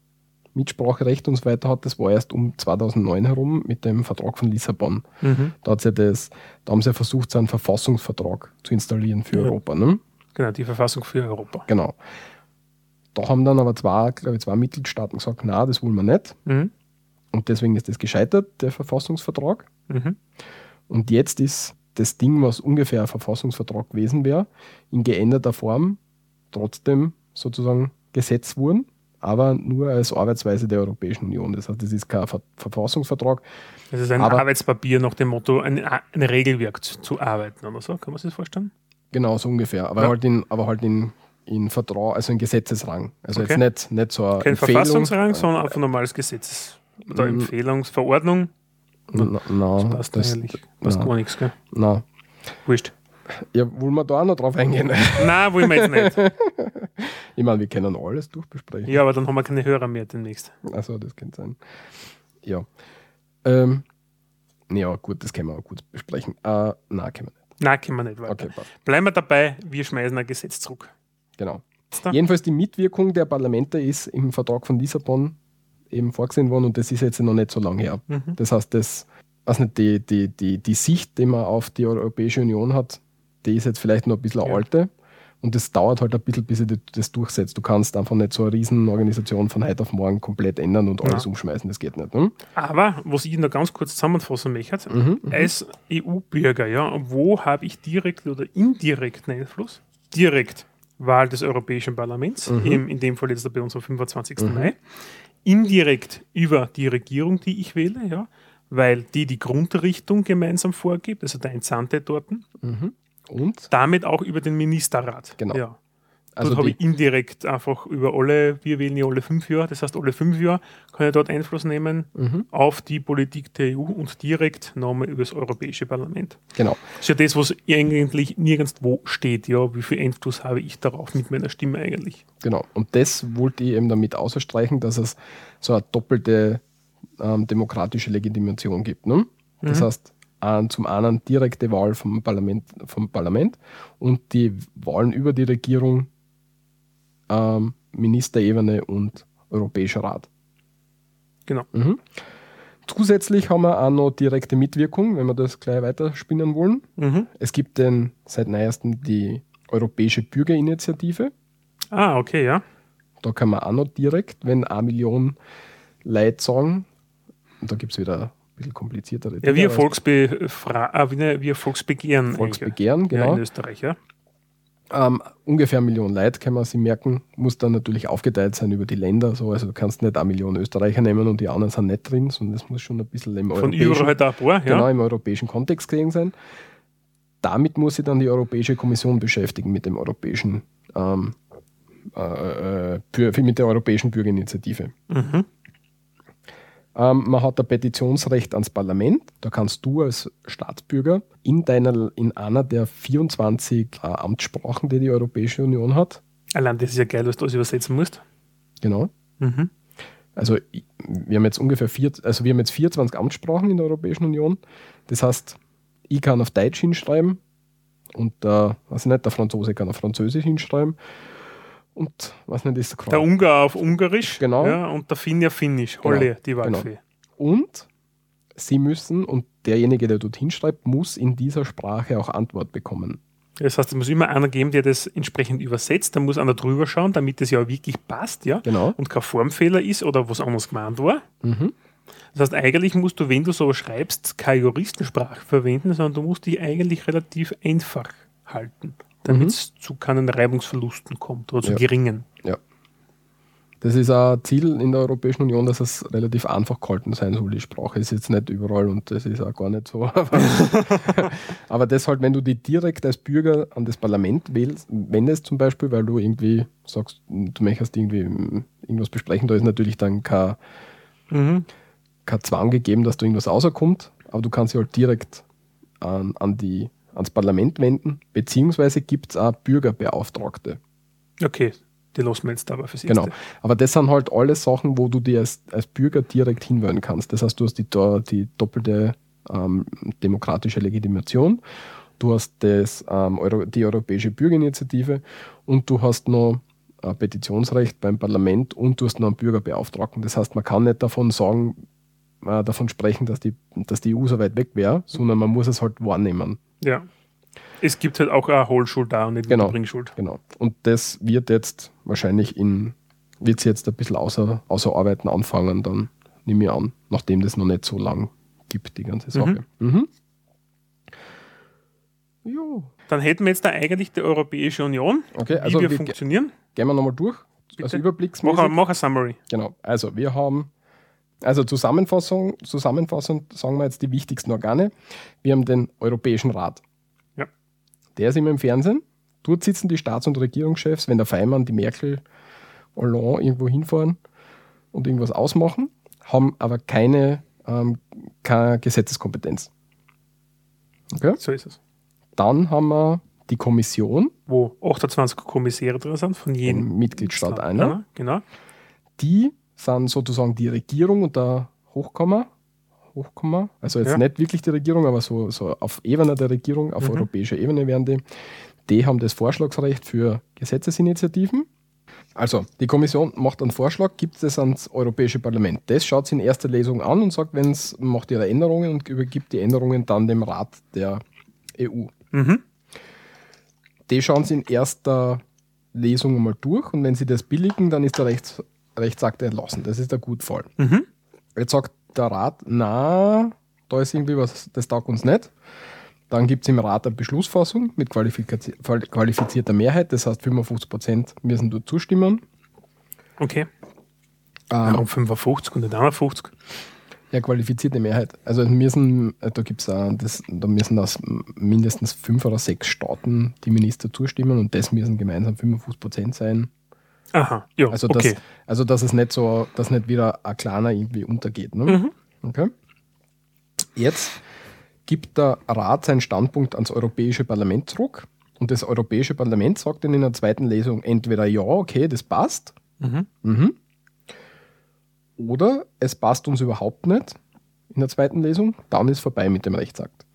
Mitspracherecht und so weiter hat, das war erst um 2009 herum mit dem Vertrag von Lissabon. Mhm. Da, ja das, da haben sie ja versucht, so einen Verfassungsvertrag zu installieren für ja. Europa. Ne? Genau, die Verfassung für Europa. Genau. Da haben dann aber zwei, glaube ich, zwei Mitgliedstaaten gesagt, na, das wollen wir nicht. Mhm. Und deswegen ist das gescheitert, der Verfassungsvertrag. Mhm. Und jetzt ist das Ding, was ungefähr ein Verfassungsvertrag gewesen wäre, in geänderter Form trotzdem sozusagen gesetzt wurden, aber nur als Arbeitsweise der Europäischen Union. Das heißt, das ist kein Ver Verfassungsvertrag. Das ist ein Arbeitspapier nach dem Motto, ein, ein Regelwerk zu, zu, arbeiten oder so, kann man sich das vorstellen? Genau, so ungefähr. Aber ja. halt in, aber halt in, in Vertrag, also in Gesetzesrang. Also okay. jetzt nicht, nicht so ein Kein Empfehlung, Verfassungsrang, sondern einfach normales Gesetzes oder mm. Empfehlungsverordnung. Nein, no, das passt das, eigentlich. Passt gar nichts, gell? Nein. Wurscht. Ja, wollen wir da auch noch drauf eingehen? Nein, wollen wir jetzt nicht. ich meine, wir können alles durchbesprechen. Ja, aber dann haben wir keine Hörer mehr demnächst. Achso, das könnte sein. Ja. Ähm, ja, gut, das können wir auch gut besprechen. Äh, nein, können wir nicht. Nein, können wir nicht. Weiter. Okay. Bleiben wir dabei, wir schmeißen ein Gesetz zurück. Genau. Jedenfalls die Mitwirkung der Parlamente ist im Vertrag von Lissabon eben vorgesehen worden und das ist jetzt noch nicht so lange her. Mhm. Das heißt, das, also nicht, die, die, die, die Sicht, die man auf die Europäische Union hat, die ist jetzt vielleicht noch ein bisschen ja. alte. Und das dauert halt ein bisschen, bis sich das durchsetzt. Du kannst einfach nicht so eine Riesenorganisation von heute auf morgen komplett ändern und alles ja. umschmeißen. Das geht nicht. Ne? Aber, was ich noch ganz kurz zusammenfassen möchte, mhm, mhm, als EU-Bürger, ja, wo habe ich direkt oder indirekten Einfluss? Direkt Wahl des Europäischen Parlaments, mhm. in, in dem Fall jetzt bei uns am 25. Mhm. Mai. Indirekt über die Regierung, die ich wähle, ja, weil die die Grundrichtung gemeinsam vorgibt, also der Entsandte dort. Mhm. Und? Damit auch über den Ministerrat. Genau. Ja. Also dort habe ich indirekt einfach über alle, wir wählen ja alle fünf Jahre, das heißt alle fünf Jahre kann ich dort Einfluss nehmen mhm. auf die Politik der EU und direkt nochmal über das Europäische Parlament. Genau. Das ist ja das, was eigentlich nirgendwo steht, ja, wie viel Einfluss habe ich darauf mit meiner Stimme eigentlich. Genau, und das wollte ich eben damit ausstreichen, dass es so eine doppelte ähm, demokratische Legitimation gibt. Ne? Das mhm. heißt, äh, zum einen direkte Wahl vom Parlament, vom Parlament und die Wahlen über die Regierung, ähm, Ministerebene und Europäischer Rat. Genau. Mhm. Zusätzlich haben wir auch noch direkte Mitwirkung, wenn wir das gleich weiterspinnen wollen. Mhm. Es gibt den seit neuestem die Europäische Bürgerinitiative. Ah, okay, ja. Da kann man auch noch direkt, wenn eine Million Leute sagen, und da gibt es wieder bisschen kompliziertere Ja, wir, Volksbe ah, wir Volksbegehren. Volksbegehren, genau. Ja, in Österreich, ja. Ähm, ungefähr eine Million Leute kann man sich merken, muss dann natürlich aufgeteilt sein über die Länder. So. Also du kannst nicht eine Million Österreicher nehmen und die anderen sind nicht drin, sondern das muss schon ein bisschen im Von überall halt ein paar, ja. Genau, im europäischen Kontext gesehen sein. Damit muss sich dann die Europäische Kommission beschäftigen mit dem europäischen ähm, äh, äh mit der Europäischen Bürgerinitiative. Mhm. Ähm, man hat ein Petitionsrecht ans Parlament. Da kannst du als Staatsbürger in, deiner, in einer der 24 äh, Amtssprachen, die die Europäische Union hat. Allein das ist ja geil, dass du das übersetzen musst. Genau. Mhm. Also wir haben jetzt ungefähr vier, also wir haben jetzt 24 Amtssprachen in der Europäischen Union. Das heißt, ich kann auf Deutsch hinschreiben und der, weiß nicht, der Franzose kann auf Französisch hinschreiben und was nicht ist der Der Ungar auf Ungarisch genau. Ja, und der Finnier Finnisch. Genau. Holle, die Waldfee. Genau. Und sie müssen, und derjenige, der dorthin schreibt, muss in dieser Sprache auch Antwort bekommen. Das heißt, es muss immer einer geben, der das entsprechend übersetzt. Da muss einer drüber schauen, damit es ja wirklich passt, ja. Genau. Und kein Formfehler ist oder was anderes gemeint war. Mhm. Das heißt, eigentlich musst du, wenn du so schreibst, keine Juristensprache verwenden, sondern du musst dich eigentlich relativ einfach halten damit es mhm. zu keinen Reibungsverlusten kommt oder zu ja. geringen. Ja. Das ist ein Ziel in der Europäischen Union, dass es relativ einfach gehalten sein soll. Die Sprache ist jetzt nicht überall und das ist auch gar nicht so. Aber deshalb, wenn du die direkt als Bürger an das Parlament wählst, wendest zum Beispiel, weil du irgendwie sagst, du möchtest irgendwie irgendwas besprechen, da ist natürlich dann kein, mhm. kein Zwang gegeben, dass du irgendwas rauskommt, aber du kannst dich halt direkt an, an die ans Parlament wenden, beziehungsweise gibt es auch Bürgerbeauftragte. Okay, die lassen wir jetzt aber für sich. Genau, aber das sind halt alle Sachen, wo du dir als, als Bürger direkt hinwählen kannst. Das heißt, du hast die, die doppelte ähm, demokratische Legitimation, du hast das, ähm, Euro, die Europäische Bürgerinitiative und du hast noch ein Petitionsrecht beim Parlament und du hast noch einen Bürgerbeauftragten. Das heißt, man kann nicht davon sagen, äh, davon sprechen, dass die, dass die EU so weit weg wäre, sondern man muss es halt wahrnehmen. Ja. Es gibt halt auch eine Hohlschuld da und nicht genau, eine Bringschuld. Genau. Und das wird jetzt wahrscheinlich in, wird es jetzt ein bisschen außer, außer Arbeiten anfangen, dann nehme ich an, nachdem das noch nicht so lang gibt, die ganze Sache. Mhm. Mhm. Jo. Dann hätten wir jetzt da eigentlich die Europäische Union, okay, also wie wir funktionieren. Gehen wir nochmal durch. Bitte? Als Überblicksmäßig. Mach, mach ein Summary. Genau. Also wir haben also Zusammenfassung, Zusammenfassung sagen wir jetzt die wichtigsten Organe. Wir haben den Europäischen Rat. Ja. Der ist immer im Fernsehen. Dort sitzen die Staats- und Regierungschefs, wenn der Feimann, die Merkel, Hollande irgendwo hinfahren und irgendwas ausmachen, haben aber keine, ähm, keine Gesetzeskompetenz. Okay? So ist es. Dann haben wir die Kommission. Wo 28 Kommissäre drin sind, von jedem Mitgliedstaat einer. Genau. Die sind sozusagen die Regierung und der Hochkammer. Hochkammer, also jetzt ja. nicht wirklich die Regierung, aber so, so auf Ebene der Regierung, auf mhm. europäischer Ebene werden die. Die haben das Vorschlagsrecht für Gesetzesinitiativen. Also, die Kommission macht einen Vorschlag, gibt es ans Europäische Parlament. Das schaut sich in erster Lesung an und sagt, wenn es macht ihre Änderungen und übergibt die Änderungen dann dem Rat der EU. Mhm. Die schauen sie in erster Lesung mal durch und wenn sie das billigen, dann ist der Rechts Rechtsakte erlassen. Das ist der Gutfall. Mhm. Jetzt sagt der Rat, na, da ist irgendwie was, das taugt uns nicht. Dann gibt es im Rat eine Beschlussfassung mit qualifizierter Mehrheit, das heißt 55 Prozent müssen dort zustimmen. Okay. Ähm, Warum 55 und nicht 51? Ja, qualifizierte Mehrheit. Also müssen, da gibt's da müssen aus mindestens fünf oder sechs Staaten die Minister zustimmen und das müssen gemeinsam 55 Prozent sein. Aha, ja, also, dass, okay. also dass es nicht so, dass nicht wieder ein kleiner irgendwie untergeht. Ne? Mhm. Okay. Jetzt gibt der Rat seinen Standpunkt ans Europäische Parlament zurück und das Europäische Parlament sagt dann in der zweiten Lesung entweder ja, okay, das passt, mhm. Mhm. oder es passt uns überhaupt nicht in der zweiten Lesung, dann ist vorbei mit dem Rechtsakt.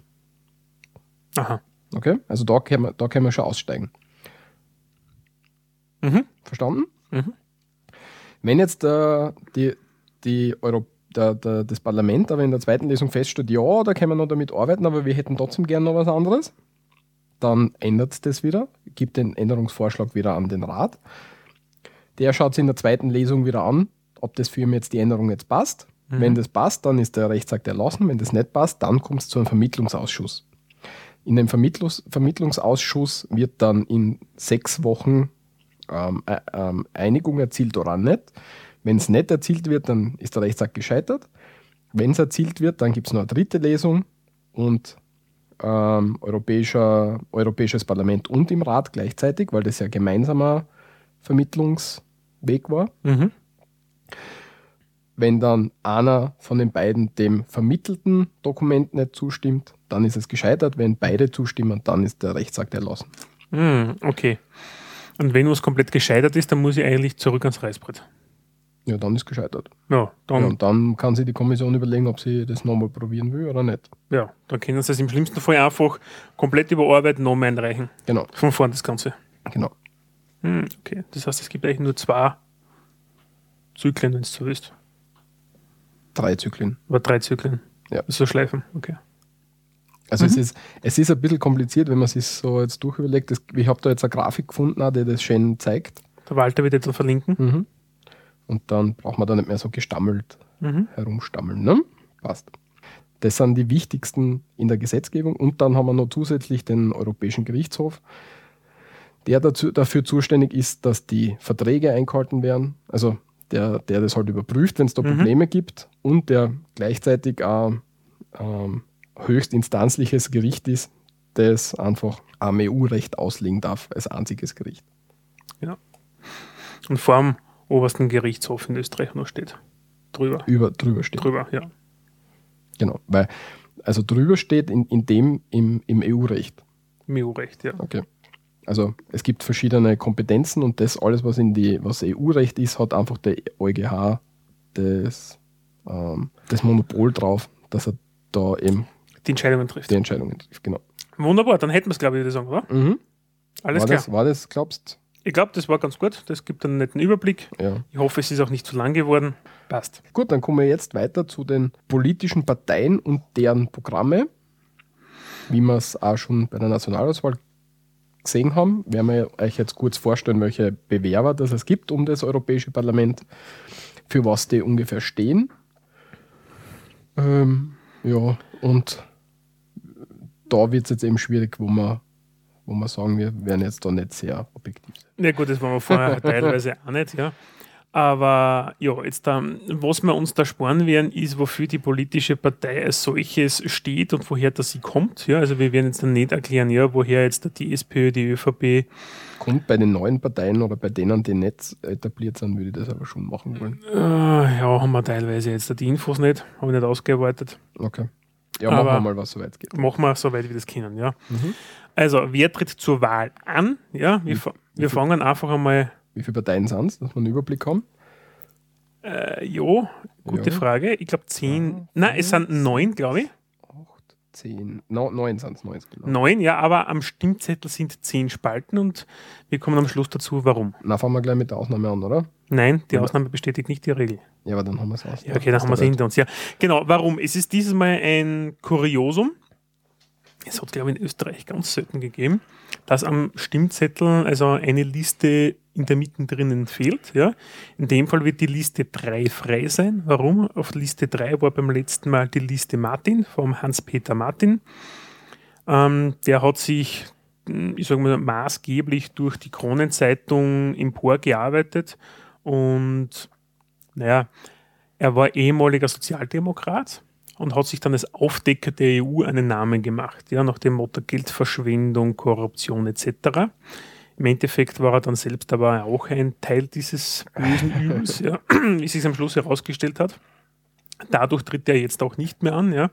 Aha. Okay, also da können wir, da können wir schon aussteigen. Mhm. Verstanden? Mhm. Wenn jetzt äh, die, die Euro, der, der, das Parlament aber in der zweiten Lesung feststellt, ja, da können wir noch damit arbeiten, aber wir hätten trotzdem gerne noch was anderes, dann ändert es das wieder, gibt den Änderungsvorschlag wieder an den Rat. Der schaut sich in der zweiten Lesung wieder an, ob das für ihn jetzt die Änderung jetzt passt. Mhm. Wenn das passt, dann ist der Rechtsakt erlassen. Wenn das nicht passt, dann kommt es zu einem Vermittlungsausschuss. In dem Vermittlungs Vermittlungsausschuss wird dann in sechs Wochen ähm, äh, ähm, Einigung erzielt oder nicht. Wenn es nicht erzielt wird, dann ist der Rechtsakt gescheitert. Wenn es erzielt wird, dann gibt es noch eine dritte Lesung und ähm, Europäischer, Europäisches Parlament und im Rat gleichzeitig, weil das ja gemeinsamer Vermittlungsweg war. Mhm. Wenn dann einer von den beiden dem vermittelten Dokument nicht zustimmt, dann ist es gescheitert. Wenn beide zustimmen, dann ist der Rechtsakt erlassen. Mhm, okay. Und wenn was komplett gescheitert ist, dann muss ich eigentlich zurück ans Reißbrett. Ja, dann ist gescheitert. Ja, dann, ja, und dann kann sich die Kommission überlegen, ob sie das nochmal probieren will oder nicht. Ja, dann können sie es im schlimmsten Fall einfach komplett überarbeiten, nochmal einreichen. Genau. Von vorn das Ganze. Genau. Hm, okay, das heißt, es gibt eigentlich nur zwei Zyklen, wenn es so ist. Drei Zyklen. Oder drei Zyklen. Ja. So schleifen, okay. Also mhm. es, ist, es ist ein bisschen kompliziert, wenn man sich so jetzt durchüberlegt. Das, ich habe da jetzt eine Grafik gefunden, die das schön zeigt. Der Walter wird jetzt verlinken. Mhm. Und dann braucht man da nicht mehr so gestammelt mhm. herumstammeln. Ne? Passt. Das sind die wichtigsten in der Gesetzgebung. Und dann haben wir noch zusätzlich den Europäischen Gerichtshof, der dazu, dafür zuständig ist, dass die Verträge eingehalten werden. Also der, der das halt überprüft, wenn es da mhm. Probleme gibt und der gleichzeitig auch ähm, höchstinstanzliches Gericht ist, das einfach am EU-Recht auslegen darf als einziges Gericht. Ja. Und vor dem obersten Gerichtshof in Österreich noch steht. Drüber. Über, drüber steht. Drüber, ja. Genau, weil, also drüber steht in, in dem im, im EU-Recht. Im EU-Recht, ja. Okay. Also es gibt verschiedene Kompetenzen und das alles, was in die, was EU-Recht ist, hat einfach der EuGH das, ähm, das Monopol drauf, dass er da eben die Entscheidungen trifft. Die Entscheidungen trifft, genau. Wunderbar, dann hätten wir es, glaube ich, würde ich sagen, oder? Mhm. Alles war klar. Das, war das, glaubst Ich glaube, das war ganz gut. Das gibt einen netten Überblick. Ja. Ich hoffe, es ist auch nicht zu lang geworden. Passt. Gut, dann kommen wir jetzt weiter zu den politischen Parteien und deren Programme. Wie wir es auch schon bei der Nationalauswahl gesehen haben, werden wir euch jetzt kurz vorstellen, welche Bewerber das es gibt um das Europäische Parlament, für was die ungefähr stehen. Ähm, ja, und da wird es jetzt eben schwierig, wo man, wo man sagen, wir werden jetzt da nicht sehr objektiv sein. Ja gut, das waren wir vorher teilweise auch nicht, ja. Aber ja, jetzt da, was wir uns da sparen werden, ist, wofür die politische Partei als solches steht und woher das sie kommt. Ja, also wir werden jetzt dann nicht erklären, ja, woher jetzt die SPÖ, die ÖVP. Kommt bei den neuen Parteien oder bei denen, die nicht etabliert sind, würde ich das aber schon machen wollen. Äh, ja, haben wir teilweise jetzt die Infos nicht, habe ich nicht ausgearbeitet. Okay. Ja, machen aber wir mal, was soweit geht. Machen wir soweit wir das können, ja. Mhm. Also, wer tritt zur Wahl an? Ja, wir, wir fangen einfach einmal wie viele Parteien sind es, dass wir einen Überblick haben? Äh, jo, gute ja. Frage. Ich glaube zehn. Ja, Nein, es sind neun, glaube ich. Acht, zehn. No, neun sind es, neun, genau. Neun, ja, aber am Stimmzettel sind zehn Spalten und wir kommen am Schluss dazu, warum. Na, fangen wir gleich mit der Ausnahme an, oder? Nein, die? Ausnahme bestätigt nicht die Regel. Ja, aber dann haben wir es aus. Ja, okay, dann haben wir es hinter uns. Ja, genau. Warum? Es ist dieses Mal ein Kuriosum. Es hat, glaube ich, in Österreich ganz selten gegeben, dass am Stimmzettel also eine Liste in der Mitte drinnen fehlt. Ja. In dem Fall wird die Liste 3 frei sein. Warum? Auf Liste 3 war beim letzten Mal die Liste Martin vom Hans-Peter Martin. Ähm, der hat sich, hm, ich sage mal, maßgeblich durch die Kronenzeitung emporgearbeitet und naja, er war ehemaliger Sozialdemokrat und hat sich dann als Aufdecker der EU einen Namen gemacht, ja, nach dem Motto Geldverschwendung, Korruption etc. Im Endeffekt war er dann selbst aber auch ein Teil dieses bösen Übels, ja, wie sich am Schluss herausgestellt hat. Dadurch tritt er jetzt auch nicht mehr an, ja,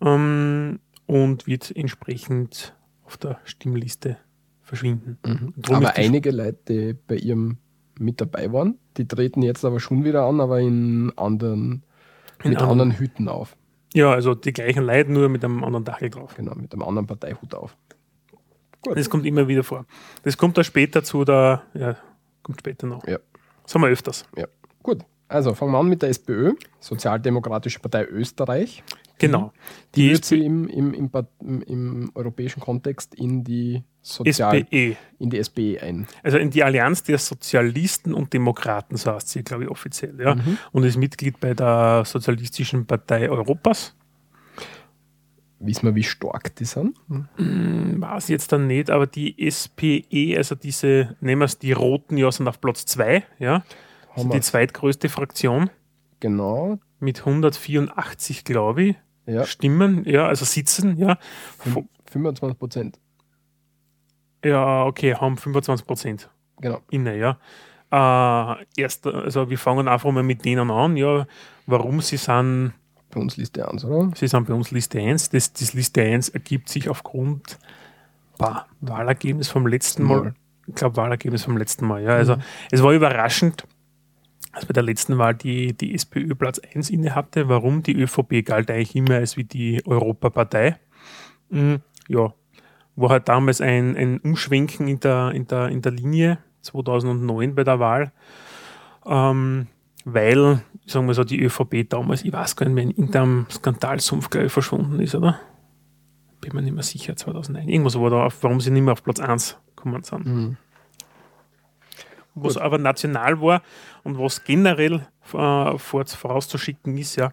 ähm, und wird entsprechend auf der Stimmliste verschwinden. Mhm. Aber einige Leute, bei ihrem mit dabei waren, die treten jetzt aber schon wieder an, aber in anderen, in mit anderen Hüten auf. Ja, also die gleichen Leute, nur mit einem anderen Dachel drauf. Genau, mit einem anderen Parteihut auf. Gut. Das kommt immer wieder vor. Das kommt dann später zu der, ja, kommt später noch. Ja. Das haben wir öfters. Ja, gut. Also fangen wir an mit der SPÖ, Sozialdemokratische Partei Österreich. Genau. Die, die wird sie im, im, im, im, europäischen Kontext in die Sozial SPE. in die SPE ein. Also in die Allianz der Sozialisten und Demokraten, so heißt sie, glaube ich, offiziell. Ja? Mhm. Und ist Mitglied bei der Sozialistischen Partei Europas. Wissen wir, wie stark die sind? Hm, weiß jetzt dann nicht, aber die SPE, also diese, nehmen wir es, die Roten, ja, sind auf Platz 2, ja. Also die zweitgrößte Fraktion. Genau. Mit 184, glaube ich, ja. Stimmen, ja, also sitzen, ja. 25 Prozent. Ja, okay, haben 25 Prozent. Genau. Inne, ja. Äh, erst, also wir fangen einfach mal mit denen an, ja, warum sie sind. Bei uns Liste 1, oder? Sie sind bei uns Liste 1. Das, das Liste 1 ergibt sich aufgrund bah, Wahlergebnis vom letzten Mal. Mal. Ich glaube, Wahlergebnis vom letzten Mal, ja. Also mhm. es war überraschend, als bei der letzten Wahl die, die SPÖ Platz 1 inne hatte. Warum? Die ÖVP galt eigentlich immer als wie die Europapartei. Mhm, ja, war halt damals ein, ein Umschwenken in der, in, der, in der Linie 2009 bei der Wahl, ähm, weil, sagen wir so, die ÖVP damals, ich weiß gar nicht mehr, in irgendeinem Skandalsumpf, glaube ich, verschwunden ist, oder? Bin mir nicht mehr sicher, 2009. Irgendwas war da, warum sie nicht mehr auf Platz 1 gekommen sind. Mhm. Was aber national war und was generell äh, vorauszuschicken ist, ja,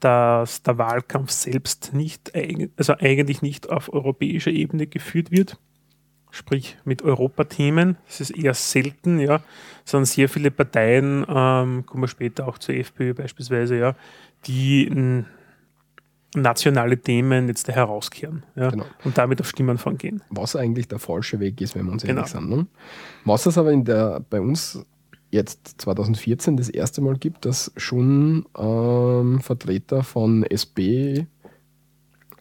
dass der Wahlkampf selbst nicht, also eigentlich nicht auf europäischer Ebene geführt wird, sprich mit Europathemen. Das ist eher selten, ja, sondern sehr viele Parteien, ähm, kommen wir später auch zur FPÖ beispielsweise, ja, die nationale Themen jetzt herauskehren ja, genau. und damit auf Stimmenfang gehen. Was eigentlich der falsche Weg ist, wenn wir uns genau. ehrlich sind. Ne? Was das aber in der, bei uns jetzt 2014 das erste Mal gibt, dass schon ähm, Vertreter von SB,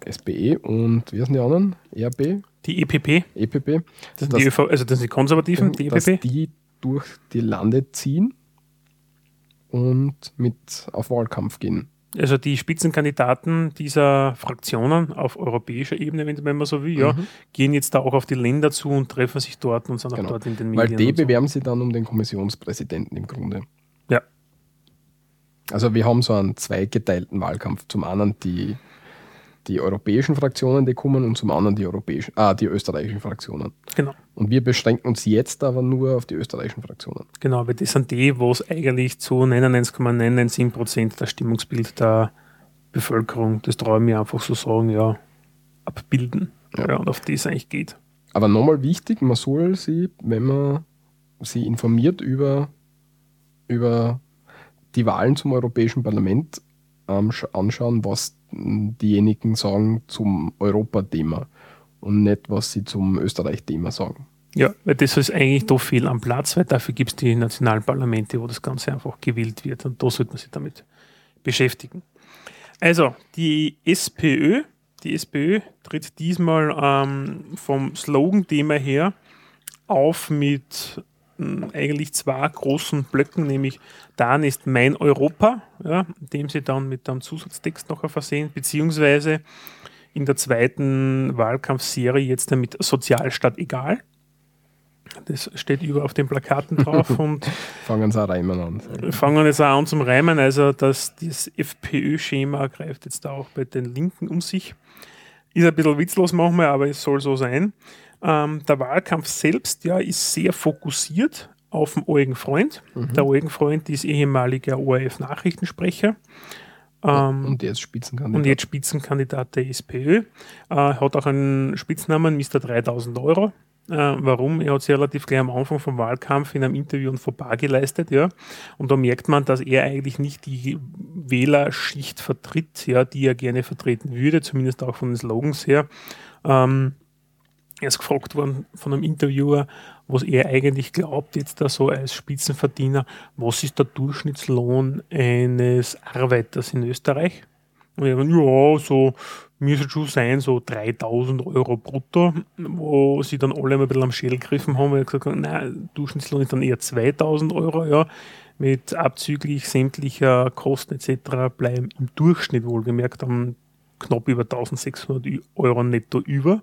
SPE und wie heißen die anderen? ERB? Die EPP. EPP. Das sind die ÖV, also das sind die Konservativen, die EPP. Dass die durch die Lande ziehen und mit auf Wahlkampf gehen also die Spitzenkandidaten dieser Fraktionen auf europäischer Ebene, wenn man so will, ja, mhm. gehen jetzt da auch auf die Länder zu und treffen sich dort und sind genau. auch dort in den Medien. Weil die bewerben so. sich dann um den Kommissionspräsidenten im Grunde. Ja. Also wir haben so einen zweigeteilten Wahlkampf. Zum einen die die europäischen Fraktionen, die kommen, und zum anderen die europäischen, ah, die österreichischen Fraktionen. Genau. Und wir beschränken uns jetzt aber nur auf die österreichischen Fraktionen. Genau, weil das sind die, wo es eigentlich zu 99,997 Prozent das Stimmungsbild der Bevölkerung, das traue ich mir einfach so sagen, ja, abbilden. Ja. ja und auf das eigentlich geht. Aber nochmal wichtig, man soll sie, wenn man sie informiert über, über die Wahlen zum Europäischen Parlament, ähm, anschauen, was diejenigen sagen zum Europathema und nicht, was sie zum Österreich-Thema sagen. Ja, weil das ist eigentlich da viel am Platz, weil dafür gibt es die nationalen Parlamente, wo das Ganze einfach gewählt wird und da sollte man sich damit beschäftigen. Also, die SPÖ, die SPÖ tritt diesmal ähm, vom Slogan-Thema her auf mit eigentlich zwei großen Blöcken, nämlich dann ist mein Europa, ja, dem sie dann mit einem Zusatztext noch versehen, beziehungsweise in der zweiten Wahlkampfserie jetzt damit Sozialstaat egal. Das steht über auf den Plakaten drauf und fangen sie auch reimen an. Fangen jetzt auch an zum Reimen, also dass das FPÖ-Schema greift jetzt da auch bei den Linken um sich. Ist ein bisschen witzlos manchmal, aber es soll so sein. Ähm, der Wahlkampf selbst ja, ist sehr fokussiert auf den Eugen Freund. Mhm. Der Eugen Freund ist ehemaliger ORF-Nachrichtensprecher. Ähm, und jetzt Spitzenkandidat. Und jetzt Spitzenkandidat der SPÖ. Äh, hat auch einen Spitznamen, Mr. 3000 Euro. Äh, warum? Er hat sich relativ gleich am Anfang vom Wahlkampf in einem Interview ein Fauxpas geleistet, ja. Und da merkt man, dass er eigentlich nicht die Wählerschicht vertritt, ja, die er gerne vertreten würde, zumindest auch von den Slogans her. Ähm, er ist gefragt worden von einem Interviewer, was er eigentlich glaubt, jetzt da so als Spitzenverdiener, was ist der Durchschnittslohn eines Arbeiters in Österreich? Und habe ja, so müsste schon sein, so 3000 Euro brutto, wo sie dann alle ein bisschen am Schädel gegriffen haben, weil gesagt habe, nein, Durchschnittslohn ist dann eher 2000 Euro, ja, mit abzüglich sämtlicher Kosten etc. bleiben im Durchschnitt wohlgemerkt am knapp über 1600 Euro netto über,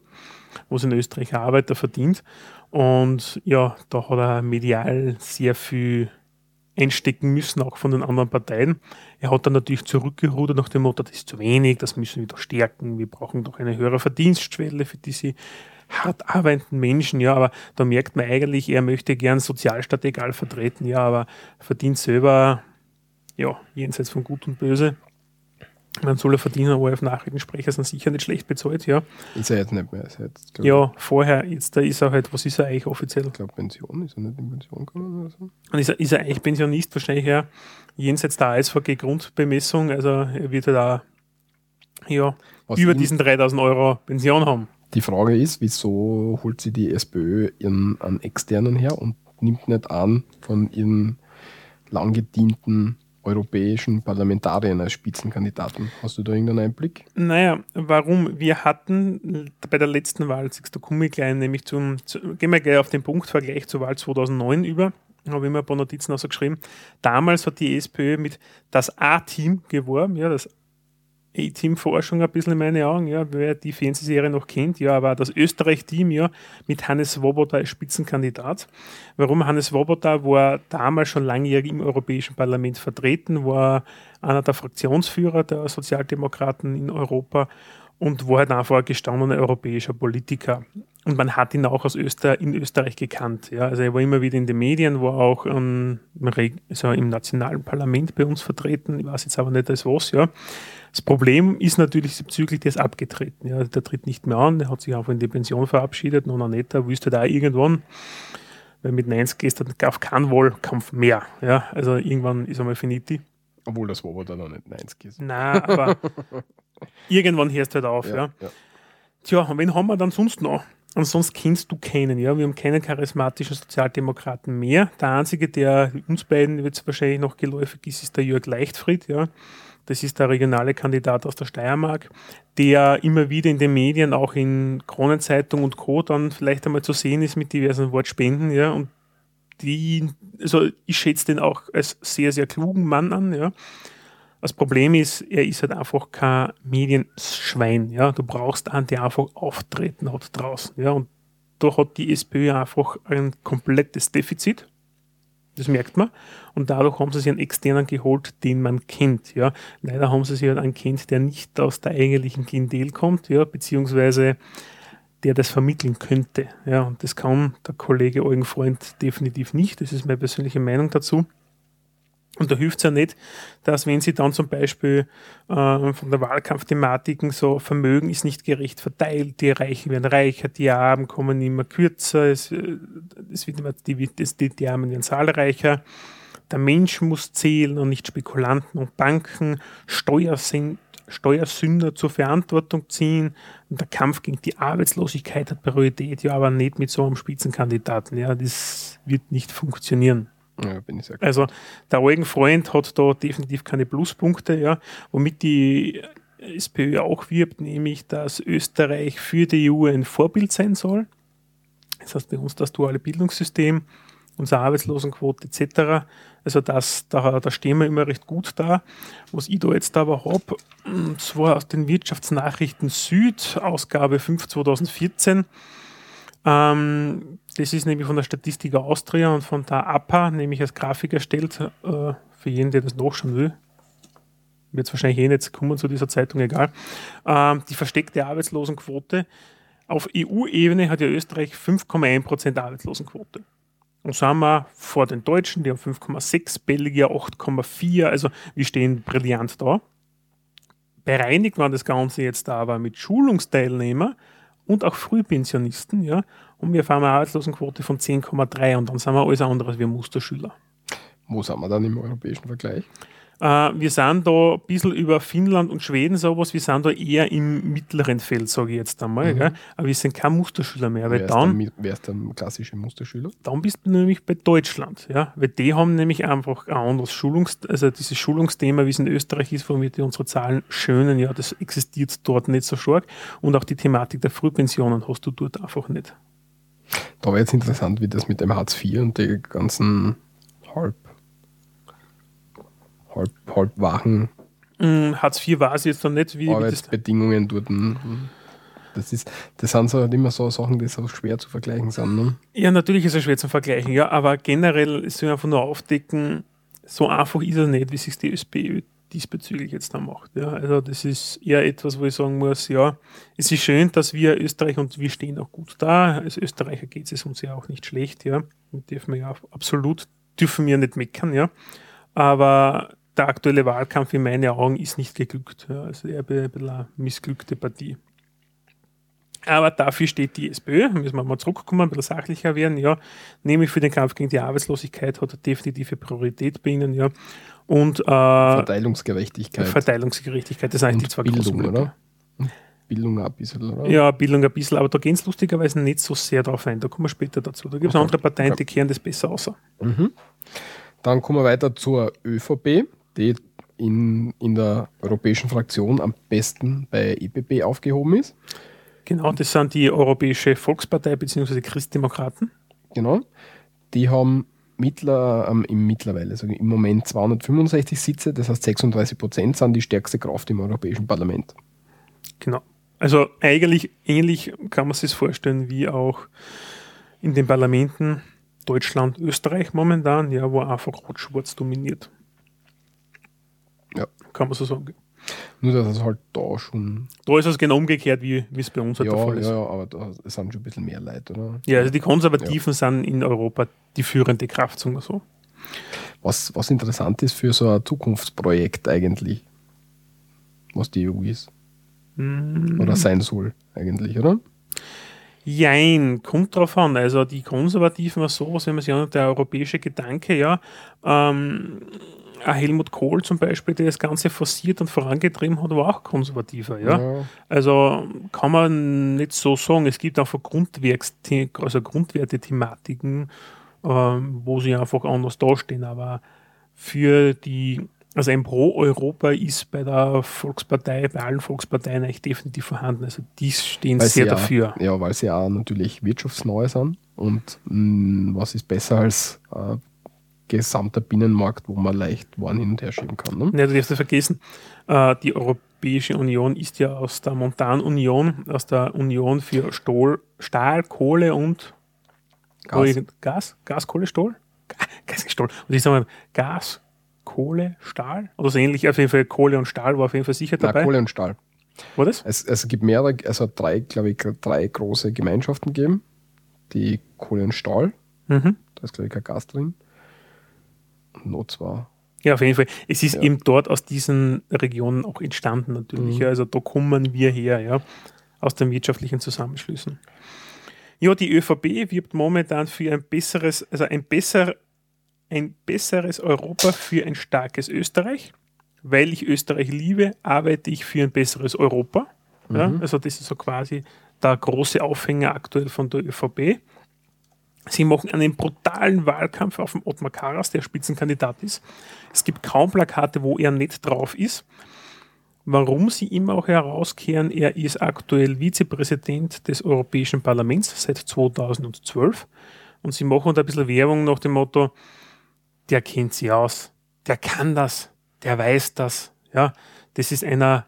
was in Österreich Arbeiter verdient. Und ja, da hat er medial sehr viel einstecken müssen, auch von den anderen Parteien. Er hat dann natürlich zurückgerudert nach dem Motto, das ist zu wenig, das müssen wir doch stärken, wir brauchen doch eine höhere Verdienstschwelle für diese hart arbeitenden Menschen, ja, aber da merkt man eigentlich, er möchte gern Sozialstaat egal vertreten, ja, aber verdient selber, ja, jenseits von Gut und Böse. Man soll er verdienen, ORF-Nachrichtensprecher sind sicher nicht schlecht bezahlt, ja. Ist er jetzt nicht mehr. Ist jetzt, ja, vorher, jetzt da ist er halt, was ist er eigentlich offiziell? Ich glaube Pension, ist er nicht in Pension gekommen oder so? Und ist er, ist er eigentlich Pensionist, wahrscheinlich ja jenseits der ASVG-Grundbemessung, also er wird halt auch ja, über diesen 3000 Euro Pension haben. Die Frage ist, wieso holt sie die SPÖ ihren, einen externen her und nimmt nicht an von ihren lang gedienten europäischen Parlamentariern als Spitzenkandidaten. Hast du da irgendeinen Einblick? Naja, warum? Wir hatten bei der letzten Wahl, ich gleich, nämlich zum, zu, gehen wir gleich auf den Punktvergleich zur Wahl 2009 über, habe ich mir ein paar Notizen ausgeschrieben. Damals hat die SPÖ mit das A-Team geworben, ja, das A-Team-Forschung ein bisschen in meine Augen, ja, wer die Fernsehserie noch kennt, ja, aber das Österreich-Team, ja, mit Hannes Swoboda als Spitzenkandidat. Warum Hannes Swoboda war damals schon langjährig im Europäischen Parlament vertreten, war einer der Fraktionsführer der Sozialdemokraten in Europa und war halt einfach ein gestandener europäischer Politiker. Und man hat ihn auch aus Öster in Österreich gekannt. Ja. Also er war immer wieder in den Medien, war auch um, also im nationalen Parlament bei uns vertreten. Ich weiß jetzt aber nicht als was, ja. Das Problem ist natürlich bezüglich, der ist abgetreten. Ja. Der tritt nicht mehr an, der hat sich einfach in die Pension verabschiedet. Und Aneta wüsste da irgendwann, weil mit 90 ist dann auf keinen Wahlkampf mehr. Ja. Also irgendwann ist einmal finiti. Obwohl das dann noch nicht 90 ist. Nein, aber irgendwann hörst du halt auf. Ja, ja. ja. Tja, und wen haben wir dann sonst noch? Ansonsten kennst du keinen, ja. Wir haben keinen charismatischen Sozialdemokraten mehr. Der einzige, der uns beiden jetzt wahrscheinlich noch geläufig ist, ist der Jörg Leichtfried, ja. Das ist der regionale Kandidat aus der Steiermark, der immer wieder in den Medien, auch in Kronenzeitung und Co. dann vielleicht einmal zu sehen ist mit diversen Wortspenden, ja. Und die, also ich schätze den auch als sehr, sehr klugen Mann an, ja. Das Problem ist, er ist halt einfach kein Medienschwein. Ja? Du brauchst einen, der einfach auftreten hat draußen. Ja? Und da hat die SPÖ einfach ein komplettes Defizit. Das merkt man. Und dadurch haben sie sich einen externen geholt, den man kennt. Ja. Leider haben sie sich halt einen kennt, der nicht aus der eigentlichen Klientel kommt, ja, beziehungsweise der das vermitteln könnte. Ja. Und das kann der Kollege Eugen Freund definitiv nicht. Das ist meine persönliche Meinung dazu. Und da hilft es ja nicht, dass wenn sie dann zum Beispiel äh, von der Wahlkampfthematiken so Vermögen ist nicht gerecht verteilt, die Reichen werden reicher, die Armen kommen immer kürzer, es, äh, es wird immer, die, die, die Armen werden zahlreicher. Der Mensch muss zählen und nicht Spekulanten und Banken, Steuersinn, Steuersünder zur Verantwortung ziehen. Und der Kampf gegen die Arbeitslosigkeit hat Priorität, ja, aber nicht mit so einem Spitzenkandidaten. Ja, das wird nicht funktionieren. Ja, bin ich sehr. Also der Freund hat da definitiv keine Pluspunkte, ja, womit die SPÖ auch wirbt, nämlich dass Österreich für die EU ein Vorbild sein soll. Das heißt bei uns das duale Bildungssystem, unsere Arbeitslosenquote etc. Also das, da, da stehen wir immer recht gut da. Was ich da jetzt aber habe, und zwar aus den Wirtschaftsnachrichten Süd, Ausgabe 5 2014, ähm, das ist nämlich von der Statistik Austria und von der APA, nämlich als Grafik erstellt, äh, für jeden, der das nachschauen will. Wird es wahrscheinlich eh nicht kommen zu dieser Zeitung, egal. Ähm, die versteckte Arbeitslosenquote. Auf EU-Ebene hat ja Österreich 5,1% Arbeitslosenquote. Und so haben wir vor den Deutschen, die haben 5,6, Belgier 8,4, also wir stehen brillant da. Bereinigt war das Ganze jetzt aber mit Schulungsteilnehmern und auch Frühpensionisten, ja, und wir fahren eine Arbeitslosenquote von 10,3 und dann sind wir alles andere als wir Musterschüler. Wo sind wir dann im europäischen Vergleich? Äh, wir sind da ein bisschen über Finnland und Schweden sowas, wir sind da eher im mittleren Feld, sage ich jetzt einmal. Mhm. Aber wir sind kein Musterschüler mehr. Weil wer, dann, ist der, wer ist der klassische Musterschüler? Dann bist du nämlich bei Deutschland. Ja? Weil die haben nämlich einfach ein anderes Schulungs-, also dieses Schulungsthema, wie es in Österreich ist, wo wir unsere Zahlen schönen, ja, das existiert dort nicht so stark. Und auch die Thematik der Frühpensionen hast du dort einfach nicht. Da wäre jetzt interessant, wie das mit dem Hartz IV und die ganzen halb, halb, halb wachen mm, Hartz IV war es jetzt noch nicht, wie Arbeitsbedingungen dort. Das, ist, das sind so halt immer so Sachen, die so schwer zu vergleichen sind. Ne? Ja, natürlich ist es schwer zu vergleichen, ja, aber generell ist es einfach nur aufdecken, so einfach ist er nicht, wie sich die SPÖ diesbezüglich jetzt dann macht. Ja, also das ist eher etwas, wo ich sagen muss, ja, es ist schön, dass wir Österreich und wir stehen auch gut da. Als Österreicher geht es uns ja auch nicht schlecht, ja. Und dürfen wir ja absolut, dürfen wir nicht meckern, ja. Aber der aktuelle Wahlkampf in meinen Augen ist nicht geglückt. Ja. Also eher ein bisschen eine missglückte Partie. Aber dafür steht die SPÖ, müssen wir mal zurückkommen, ein bisschen sachlicher werden, ja, nämlich für den Kampf gegen die Arbeitslosigkeit hat er definitive Priorität bei ihnen, ja. Und äh, Verteilungsgerechtigkeit. Verteilungsgerechtigkeit, das sind eigentlich die zwei Bildung, großen oder? Bildung ein bisschen, oder? Ja, Bildung ein bisschen, aber da gehen es lustigerweise nicht so sehr drauf ein. Da kommen wir später dazu. Da gibt es okay. andere Parteien, die kehren das besser aus. Mhm. Dann kommen wir weiter zur ÖVP, die in, in der europäischen Fraktion am besten bei EPP aufgehoben ist. Genau, das sind die Europäische Volkspartei bzw. Christdemokraten. Genau. Die haben mittler, ähm, im mittlerweile, also im Moment 265 Sitze, das heißt 36 Prozent sind die stärkste Kraft im Europäischen Parlament. Genau. Also eigentlich ähnlich kann man sich vorstellen wie auch in den Parlamenten Deutschland, Österreich momentan, ja, wo einfach Rot-Schwarz dominiert. Ja. Kann man so sagen. Nur, dass es halt da schon. Da ist es genau umgekehrt, wie es bei uns halt ja, der Fall ist. Ja, aber da sind schon ein bisschen mehr Leute, oder? Ja, also die Konservativen ja. sind in Europa die führende Kraft, sagen wir so. Was, was interessant ist für so ein Zukunftsprojekt eigentlich, was die EU ist. Mm. Oder sein soll, eigentlich, oder? Jein, kommt drauf an. Also die Konservativen war sowas, wenn man sich anschaut, der europäische Gedanke, ja, ähm, Helmut Kohl zum Beispiel, der das Ganze forciert und vorangetrieben hat, war auch konservativer. Ja? ja. Also kann man nicht so sagen. Es gibt einfach Grundwerks also Grundwerte-Thematiken, ähm, wo sie einfach anders dastehen. Aber für die, also ein Pro-Europa ist bei der Volkspartei, bei allen Volksparteien eigentlich definitiv vorhanden. Also die stehen weil sehr dafür. ja, weil sie auch natürlich wirtschaftsneu sind. Und mh, mm, was ist besser als äh, gesamter Binnenmarkt, wo man leicht Waren hin und her schieben kann. Ne? Ja, du darfst vergessen, äh, die Europäische Union ist ja aus der Montanunion, aus der Union für Stahl, Stahl Kohle und Gas. Gas, Gas, Kohle, Stahl? Gas, Stahl. Und ich sage mal, Gas, Kohle, Stahl oder so ähnlich. Auf jeden Fall Kohle und Stahl war auf jeden Fall sicher dabei. Nein, Kohle und Stahl. War das? Es, es gibt mehrere, also drei, glaube ich, drei große Gemeinschaften geben. Die Kohle und Stahl. Mhm. Da ist, glaube ich, kein Gas drin. Not war. Ja, auf jeden Fall. Es ist ja. eben dort aus diesen Regionen auch entstanden natürlich. Mhm. Ja. Also da kommen wir her, ja, aus den wirtschaftlichen Zusammenschlüssen. Ja, die ÖVP wirbt momentan für ein besseres, also ein besser, ein besseres Europa für ein starkes Österreich. Weil ich Österreich liebe, arbeite ich für ein besseres Europa. Ja. Mhm. Also das ist so quasi der große Aufhänger aktuell von der ÖVP. Sie machen einen brutalen Wahlkampf auf dem Ottmar Karas, der Spitzenkandidat ist. Es gibt kaum Plakate, wo er nicht drauf ist. Warum sie immer auch herauskehren, er ist aktuell Vizepräsident des Europäischen Parlaments seit 2012 und sie machen da ein bisschen Werbung nach dem Motto, der kennt sie aus, der kann das, der weiß das. Ja, das ist einer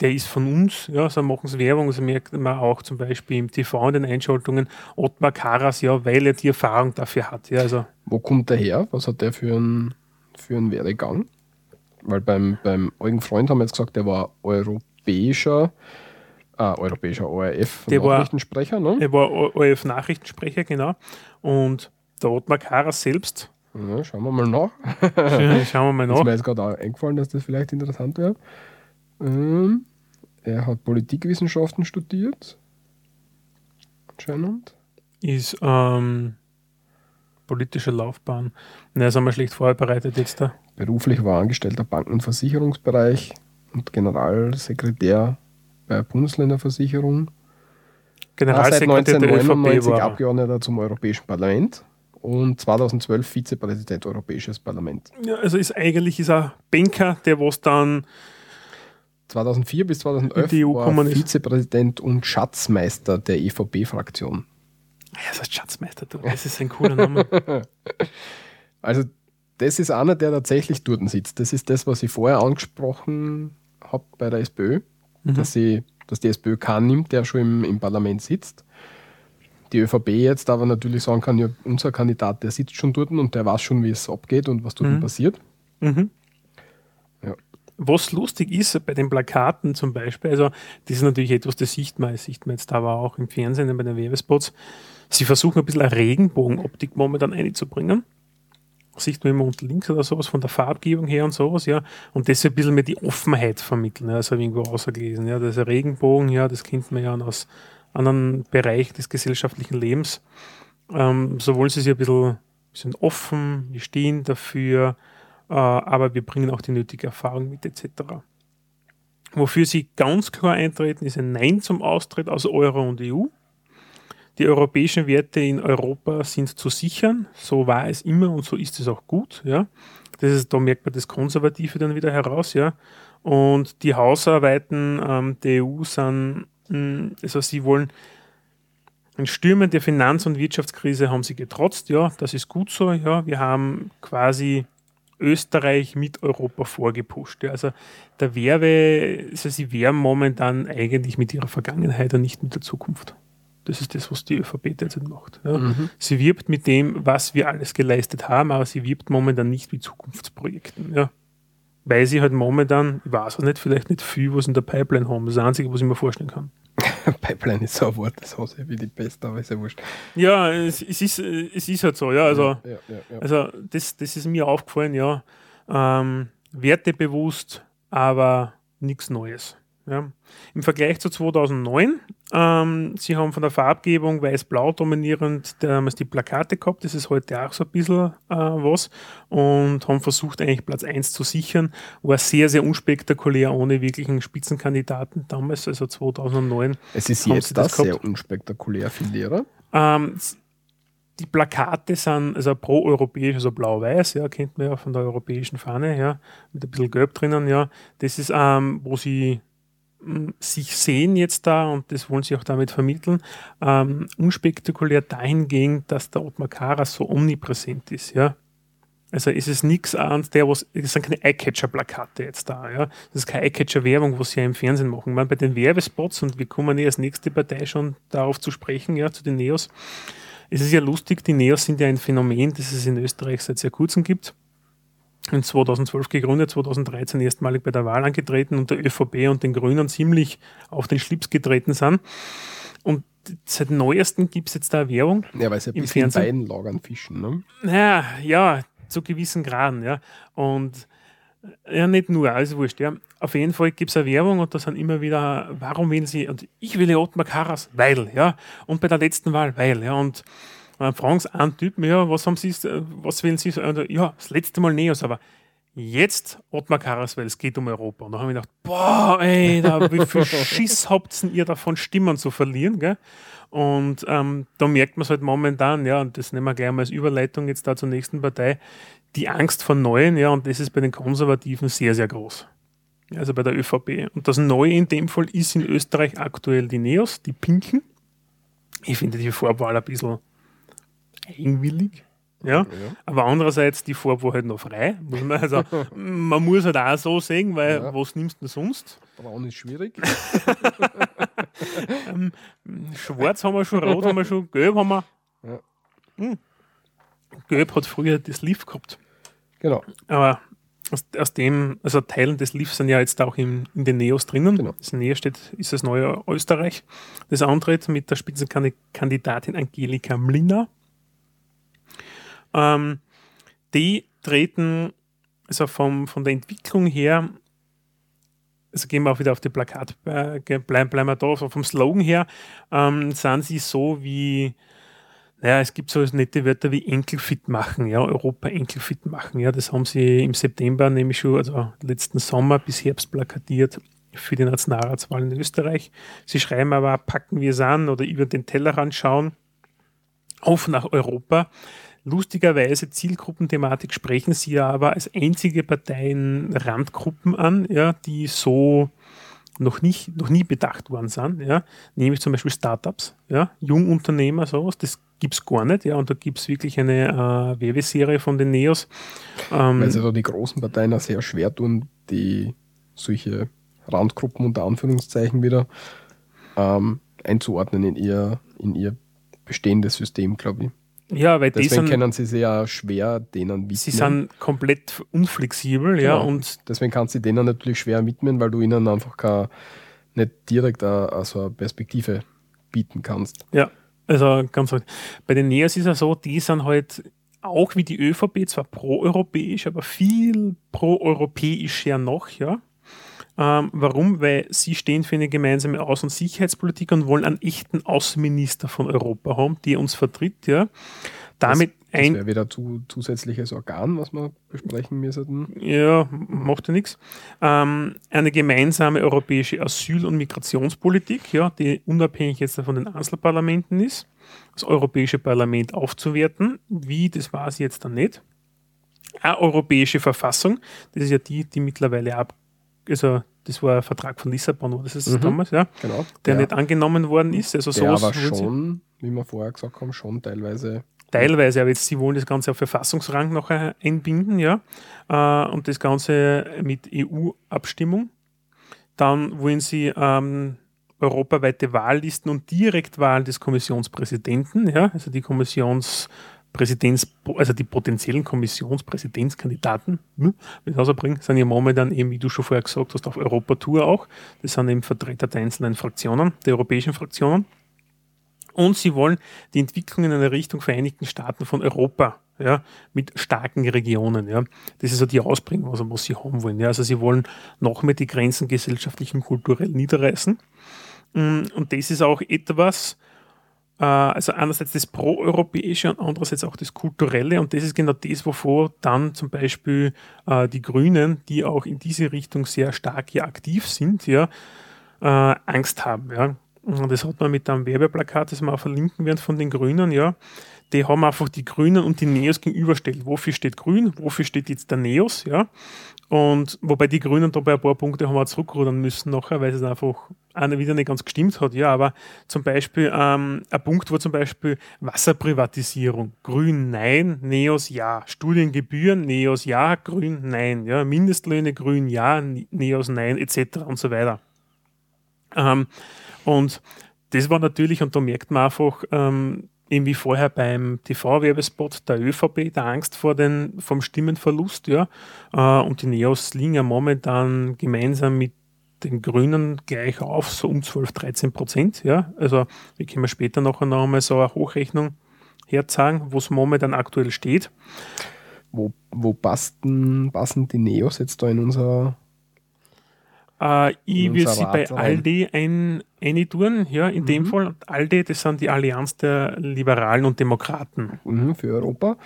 der ist von uns, ja, so machen sie Werbung, also merkt man auch zum Beispiel im TV in den Einschaltungen, Ottmar Karas, ja, weil er die Erfahrung dafür hat. Ja, also. Wo kommt der her? Was hat der für einen, für einen Werdegang? Weil beim, beim Eugen Freund haben wir jetzt gesagt, der war europäischer, äh, europäischer ORF der Nachrichtensprecher, war, ne? Er war ORF Nachrichtensprecher, genau. Und der Ottmar Karas selbst. Ja, schauen wir mal nach. schauen wir mal nach. Ist mir jetzt gerade eingefallen, dass das vielleicht interessant wäre. Ähm, er hat Politikwissenschaften studiert. Anscheinend. Ist ähm, politische Laufbahn. Ne, sind wir schlecht vorbereitet jetzt da. Beruflich war er Angestellter Banken- und Versicherungsbereich und Generalsekretär bei Bundesländerversicherung. Generalsekretär seit 1999 Abgeordneter zum Europäischen Parlament und 2012 Vizepräsident Europäisches Parlament. Ja, also ist eigentlich ist er Banker, der was dann 2004 bis 2011 die EU war Vizepräsident und Schatzmeister der EVP-Fraktion. Ja, das heißt Schatzmeister, du, das ist ein cooler Name. also das ist einer, der tatsächlich dort sitzt. Das ist das, was ich vorher angesprochen habe bei der SPÖ, mhm. dass, sie, dass die SPÖ keinen nimmt, der schon im, im Parlament sitzt. Die ÖVP jetzt aber natürlich sagen kann, ja, unser Kandidat, der sitzt schon dort und der weiß schon, wie es abgeht und was dort mhm. passiert. Mhm. Was lustig ist bei den Plakaten zum Beispiel, also das ist natürlich etwas, das sieht man, das sieht man jetzt aber auch im Fernsehen bei den Werbespots, sie versuchen ein bisschen eine Regenbogenoptik momentan einzubringen sieht man immer unten links oder sowas von der Farbgebung her und sowas, ja. Und das ein bisschen mehr die Offenheit vermitteln, ja. Das habe ich irgendwo rausgelesen, ja. Das ist ein Regenbogen, ja, das kennt man ja aus anderen Bereichen des gesellschaftlichen Lebens. Ähm, so wollen sie sich ein bisschen, bisschen offen, wir stehen dafür, aber wir bringen auch die nötige Erfahrung mit, etc. Wofür sie ganz klar eintreten, ist ein Nein zum Austritt aus Euro und EU. Die europäischen Werte in Europa sind zu sichern. So war es immer und so ist es auch gut. Ja. Das ist, da merkt man das Konservative dann wieder heraus. Ja. Und die Hausarbeiten ähm, der EU sind, mh, hm, also sie wollen in Stürmen der Finanz- und Wirtschaftskrise haben sie getrotzt. Ja, das ist gut so. Ja, wir haben quasi Österreich mit Europa vorgepusht. Also der Werbe, also sie werben momentan eigentlich mit ihrer Vergangenheit und nicht mit der Zukunft. Das ist das, was die ÖVP derzeit macht. Ja. Mhm. Sie wirbt mit dem, was wir alles geleistet haben, aber sie wirbt momentan nicht mit Zukunftsprojekten. Ja. Weil sie halt momentan, ich weiß auch nicht, vielleicht nicht viel, was in der Pipeline haben. Das ist das Einzige, was ich mir vorstellen kann. Pipeline ist so ein Wort, das hasse ich wie die Pest, aber ist ja wurscht. Ja, es, es, ist, es ist halt so, ja. Also, ja, ja, ja, also das, das ist mir aufgefallen, ja. Ähm, wertebewusst, aber nichts Neues. Ja. Im Vergleich zu 2009, ähm, sie haben von der Farbgebung weiß-blau dominierend damals die Plakate gehabt, das ist heute auch so ein bisschen äh, was und haben versucht eigentlich Platz 1 zu sichern, war sehr, sehr unspektakulär, ohne wirklichen Spitzenkandidaten damals, also 2009. Es ist jetzt das, das sehr unspektakulär, finde ich, oder? Ähm, die Plakate sind also pro-europäisch, also blau-weiß, ja, kennt man ja von der europäischen Fahne, ja, mit ein bisschen Gelb drinnen, ja. Das ist, ähm, wo sie sich sehen jetzt da, und das wollen sie auch damit vermitteln, ähm, unspektakulär dahingehend, dass der Ottmar Karas so omnipräsent ist, ja. Also ist es nichts an der, was, es sind keine Eyecatcher-Plakate jetzt da, ja. Das ist keine Eyecatcher-Werbung, was sie ja im Fernsehen machen. Man, bei den Werbespots, und wir kommen ja als nächste Partei schon darauf zu sprechen, ja, zu den Neos, es ist ja lustig, die Neos sind ja ein Phänomen, das es in Österreich seit sehr kurzem gibt in 2012 gegründet, 2013 erstmalig bei der Wahl angetreten und der ÖVP und den Grünen ziemlich auf den Schlips getreten sind. Und seit neuestem gibt es jetzt da Werbung. Ja, weil ja ein bisschen in beiden Lagern fischen, ne? Naja, ja, zu gewissen Graden, ja. Und ja, nicht nur, alles wurscht, ja. Auf jeden Fall gibt es eine Werbung und da sind immer wieder, warum wählen Sie, und ich will Ottmar Karas, weil, ja. Und bei der letzten Wahl, weil, ja. Und dann fragen sie einen Typen, ja, was haben Sie, was wählen Sie? Ja, das letzte Mal Neos, aber jetzt Ottmar Karas, weil es geht um Europa. Und da habe ich gedacht, boah, ey, da, wie viel Schiss habt ihr davon, Stimmen zu verlieren, gell? Und ähm, da merkt man es halt momentan, ja, und das nehmen wir gleich mal als Überleitung jetzt da zur nächsten Partei, die Angst vor Neuen, ja, und das ist bei den Konservativen sehr, sehr groß. Also bei der ÖVP. Und das Neue in dem Fall ist in Österreich aktuell die Neos, die Pinken. Ich finde die Vorwahl ein bisschen eigenwillig. Ja? ja. aber andererseits die Farbe halt noch frei. Muss man, also, man muss halt auch so sehen, weil ja. was nimmst du denn sonst? Braun ist schwierig. ähm, Schwarz haben wir schon, Rot haben wir schon, Gelb haben wir. Ja. Hm. Gelb hat früher das Leaf gehabt. Genau. Aber aus, aus, dem, also Teilen des Leafs sind ja jetzt auch in, in den Neos drinnen. Genau. Das Neo steht, ist das neue Österreich. Das antritt mit der Spitzenkandidatin Angelika Mlina. Ähm, die treten also vom, von der Entwicklung her, also gehen wir auch wieder auf die Plakat, äh, bleiben, bleiben wir da, also vom Slogan her, ähm, sind sie so wie naja, es gibt so nette Wörter wie Enkelfit machen, ja, Europa Enkelfit machen, ja, das haben sie im September nämlich schon, also letzten Sommer bis Herbst plakatiert für die Nationalratswahl in Österreich. Sie schreiben aber, packen wir es an oder über den Tellerrand schauen, auf nach Europa. Lustigerweise Zielgruppenthematik sprechen sie ja aber als einzige Parteien Randgruppen an, ja, die so noch, nicht, noch nie bedacht worden sind, ja, nämlich zum Beispiel Startups, ja, Jungunternehmer, sowas, das gibt es gar nicht, ja, und da gibt es wirklich eine äh, Werbeserie von den Neos. Ähm, Weil sie da die großen Parteien auch sehr schwer tun, die solche Randgruppen unter Anführungszeichen wieder ähm, einzuordnen in ihr, in ihr bestehendes System, glaube ich. Ja, weil deswegen sind, können sie sehr schwer denen widmen. Sie sind komplett unflexibel, ja. Genau. Und deswegen kannst du denen natürlich schwer widmen, weil du ihnen einfach gar nicht direkt eine, also eine Perspektive bieten kannst. Ja, also ganz halt. Bei den Neos ist es so, die sind halt auch wie die ÖVP zwar pro-europäisch, aber viel pro-europäischer noch, ja. Ähm, warum? Weil sie stehen für eine gemeinsame Außen- und Sicherheitspolitik und wollen einen echten Außenminister von Europa haben, der uns vertritt. Ja. Damit das, das wäre wieder zu, zusätzliches Organ, was wir besprechen müssen. Ja, macht ja nichts. Ähm, eine gemeinsame europäische Asyl- und Migrationspolitik, ja, die unabhängig jetzt von den Einzelparlamenten ist. Das Europäische Parlament aufzuwerten. Wie, das war es jetzt dann nicht. Eine europäische Verfassung, das ist ja die, die mittlerweile ab also das war ein Vertrag von Lissabon, oder das ist mhm. damals, ja, genau. der ja. nicht angenommen worden ist. Also der aber schon, wie wir vorher gesagt haben, schon teilweise. Teilweise, aber jetzt, sie wollen das Ganze auf Verfassungsrang noch einbinden, ja, äh, und das Ganze mit EU-Abstimmung. Dann wollen sie ähm, europaweite Wahllisten und Direktwahlen des Kommissionspräsidenten, ja, also die Kommissions- Präsidents, also die potenziellen Kommissionspräsidentskandidaten, hm, wenn ich rausbringen, sind ja momentan eben, wie du schon vorher gesagt hast, auf Europatour auch. Das sind eben Vertreter der einzelnen Fraktionen, der europäischen Fraktionen. Und sie wollen die Entwicklung in eine Richtung Vereinigten Staaten von Europa, ja, mit starken Regionen, ja. Das ist so die Ausbringung, also was sie haben wollen, ja. Also sie wollen noch mehr die Grenzen gesellschaftlich und kulturell niederreißen. Hm, und das ist auch etwas, also einerseits das Pro-Europäische und andererseits auch das Kulturelle. Und das ist genau das, wovor dann zum Beispiel äh, die Grünen, die auch in diese Richtung sehr stark hier aktiv sind, ja, äh, Angst haben. Ja. Und das hat man mit einem Werbeplakat, das wir auch verlinken werden von den Grünen, ja. Die haben einfach die Grünen und die Neos gegenüberstellt. Wofür steht Grün? Wofür steht jetzt der Neos? Ja. Und wobei die Grünen da bei ein paar Punkte haben wir zurückrudern müssen nachher, weil es einfach wieder nicht ganz gestimmt hat. Ja, aber zum Beispiel ähm, ein Punkt war zum Beispiel Wasserprivatisierung. Grün nein, Neos ja. Studiengebühren, Neos ja, Grün nein. Ja, Mindestlöhne, Grün ja, Neos nein, etc. und so weiter. Ähm, und das war natürlich, und da merkt man einfach, ähm, eben wie vorher beim TV-Werbespot der ÖVP, der Angst vor den, vom Stimmenverlust, ja. Äh, und die Neos liegen ja momentan gemeinsam mit den Grünen gleich auf, so um 12, 13 Prozent, ja. Also, wir können später noch einmal so eine Hochrechnung herzeigen, wo es momentan aktuell steht. Wo, wo passen, passen die Neos jetzt da in unser äh, ich will sie bei Aldi ein, eintun, ja, in mhm. dem Fall. Aldi, das sind die Allianz der Liberalen und Demokraten. Mhm, für Europa.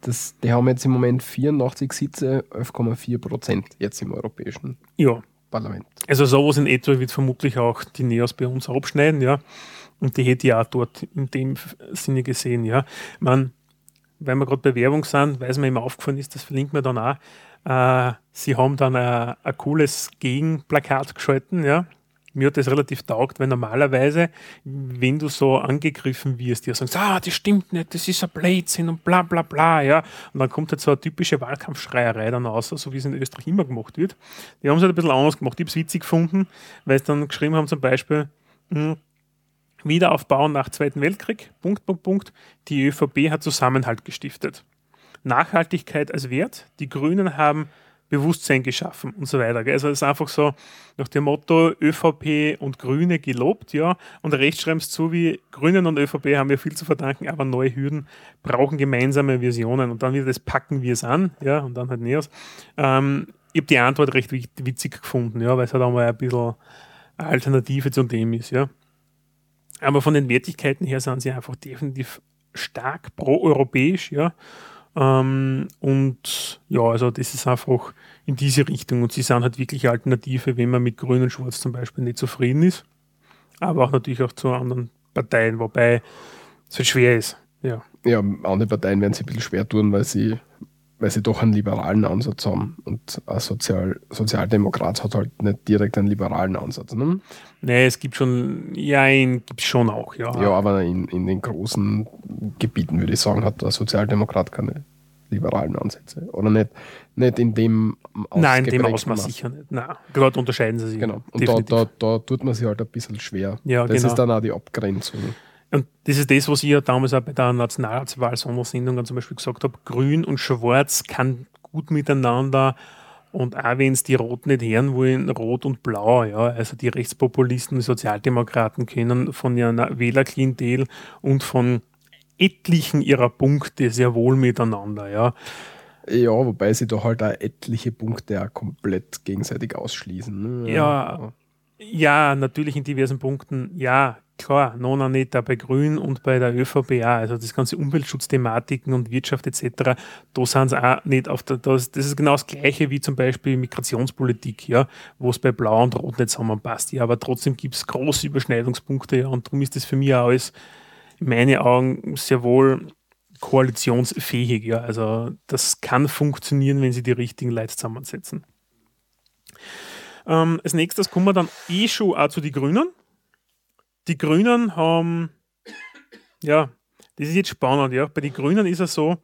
Das, die haben jetzt im Moment 84 Sitze, 11,4 Prozent jetzt im Europäischen ja. Parlament. Also sowas in etwa wird vermutlich auch die Neos bei uns abschneiden, ja. Und die hätte ich auch dort in dem Sinne gesehen, ja. Man, weil wir gerade bei Werbung sind, es mir immer aufgefallen ist, das verlinkt man dann auch, äh, sie haben dann ein cooles Gegenplakat geschalten, ja. Mir hat das relativ taugt, weil normalerweise, wenn du so angegriffen wirst, die sagen, ah, das stimmt nicht, das ist ein Blödsinn und bla bla bla, ja. Und dann kommt halt so eine typische Wahlkampfschreierei dann raus, so wie es in Österreich immer gemacht wird. Die haben es halt ein bisschen anders gemacht. Ich habe es witzig gefunden, weil sie dann geschrieben haben zum Beispiel, hm, Wiederaufbau nach Zweiten Weltkrieg, Punkt, Punkt, Punkt. Die ÖVP hat Zusammenhalt gestiftet. Nachhaltigkeit als Wert. Die Grünen haben Bewusstsein geschaffen und so weiter. Also es ist einfach so nach dem Motto ÖVP und Grüne gelobt, ja, und rechts schreiben es zu wie Grünen und ÖVP haben wir viel zu verdanken, aber neue Hürden brauchen gemeinsame Visionen und dann wieder das packen wir es an, ja, und dann halt Neos. Ähm, ich habe die Antwort recht witzig gefunden, ja, weil es halt auch mal ein bisschen eine Alternative zu dem ist, ja. Aber von den Wertigkeiten her sind sie einfach definitiv stark proeuropäisch, ja. Ähm, und ja, also das ist einfach in diese Richtung. Und sie sind halt wirklich Alternative, wenn man mit Grün und Schwarz zum Beispiel nicht zufrieden ist. Aber auch natürlich auch zu anderen Parteien, wobei es halt schwer ist. Ja. ja, andere Parteien werden sich ein bisschen schwer tun, weil sie, weil sie doch einen liberalen Ansatz haben. Und ein Sozial, Sozialdemokrat hat halt nicht direkt einen liberalen Ansatz. Ne? Nee, es gibt schon, ja, gibt es schon auch, ja. Ja, aber in, in den großen Gebieten, würde ich sagen, hat der Sozialdemokrat keine liberalen Ansätze. Oder nicht, nicht in dem Ausmaß. Nein, in dem Ausmaß sicher nicht. Nein, dort unterscheiden sie sich. Genau. Und da, da, da, tut man sich halt ein bisschen schwer. Ja, das genau. ist dann auch die Abgrenzung. Und das ist das, was ich ja damals auch bei der Nationalratswahl-Sondersendung zum Beispiel gesagt habe. Grün und Schwarz kann gut miteinander und auch wenn es die Roten nicht hören wollen, Rot und Blau, ja, also die Rechtspopulisten, die Sozialdemokraten können von ihrer Wählerklientel und von etlichen ihrer Punkte sehr wohl miteinander, ja. Ja, wobei sie da halt auch etliche Punkte auch komplett gegenseitig ausschließen. Ne? Ja, ja, natürlich in diversen Punkten, ja, klar, Nona da bei Grün und bei der ÖVP auch. Also das ganze Umweltschutzthematiken und Wirtschaft etc., da sind sie auch nicht auf der, das, das ist genau das Gleiche wie zum Beispiel Migrationspolitik, ja, wo es bei Blau und Rot nicht zusammenpasst. Ja, aber trotzdem gibt es große Überschneidungspunkte, ja, und darum ist das für mich auch alles in meinen Augen sehr wohl koalitionsfähig, ja. Also das kann funktionieren, wenn sie die richtigen Leute zusammensetzen. Ähm, als nächstes kommen wir dann eh schon auch zu den Grünen die Grünen haben, ja, das ist jetzt spannend, ja. Bei den Grünen ist es so,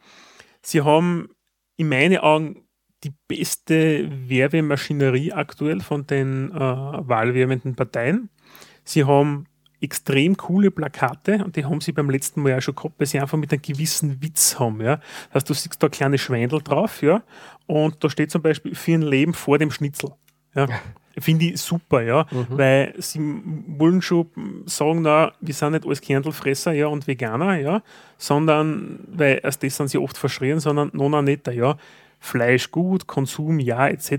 sie haben in meinen Augen die beste Werbemaschinerie aktuell von den äh, wahlwerbenden Parteien. Sie haben extrem coole Plakate und die haben sie beim letzten Mal ja schon gehabt, weil sie einfach mit einem gewissen Witz haben. Ja. Das heißt, du siehst da kleine Schwendel drauf, ja, und da steht zum Beispiel für ein Leben vor dem Schnitzel. Ja. Finde ich super, ja, mhm. weil sie wollen schon sagen, na, wir sind nicht alles Kernelfresser ja, und Veganer, ja, sondern, weil erst das sind sie oft verschrien, sondern noch netter, ja. Fleisch gut, Konsum ja, etc.,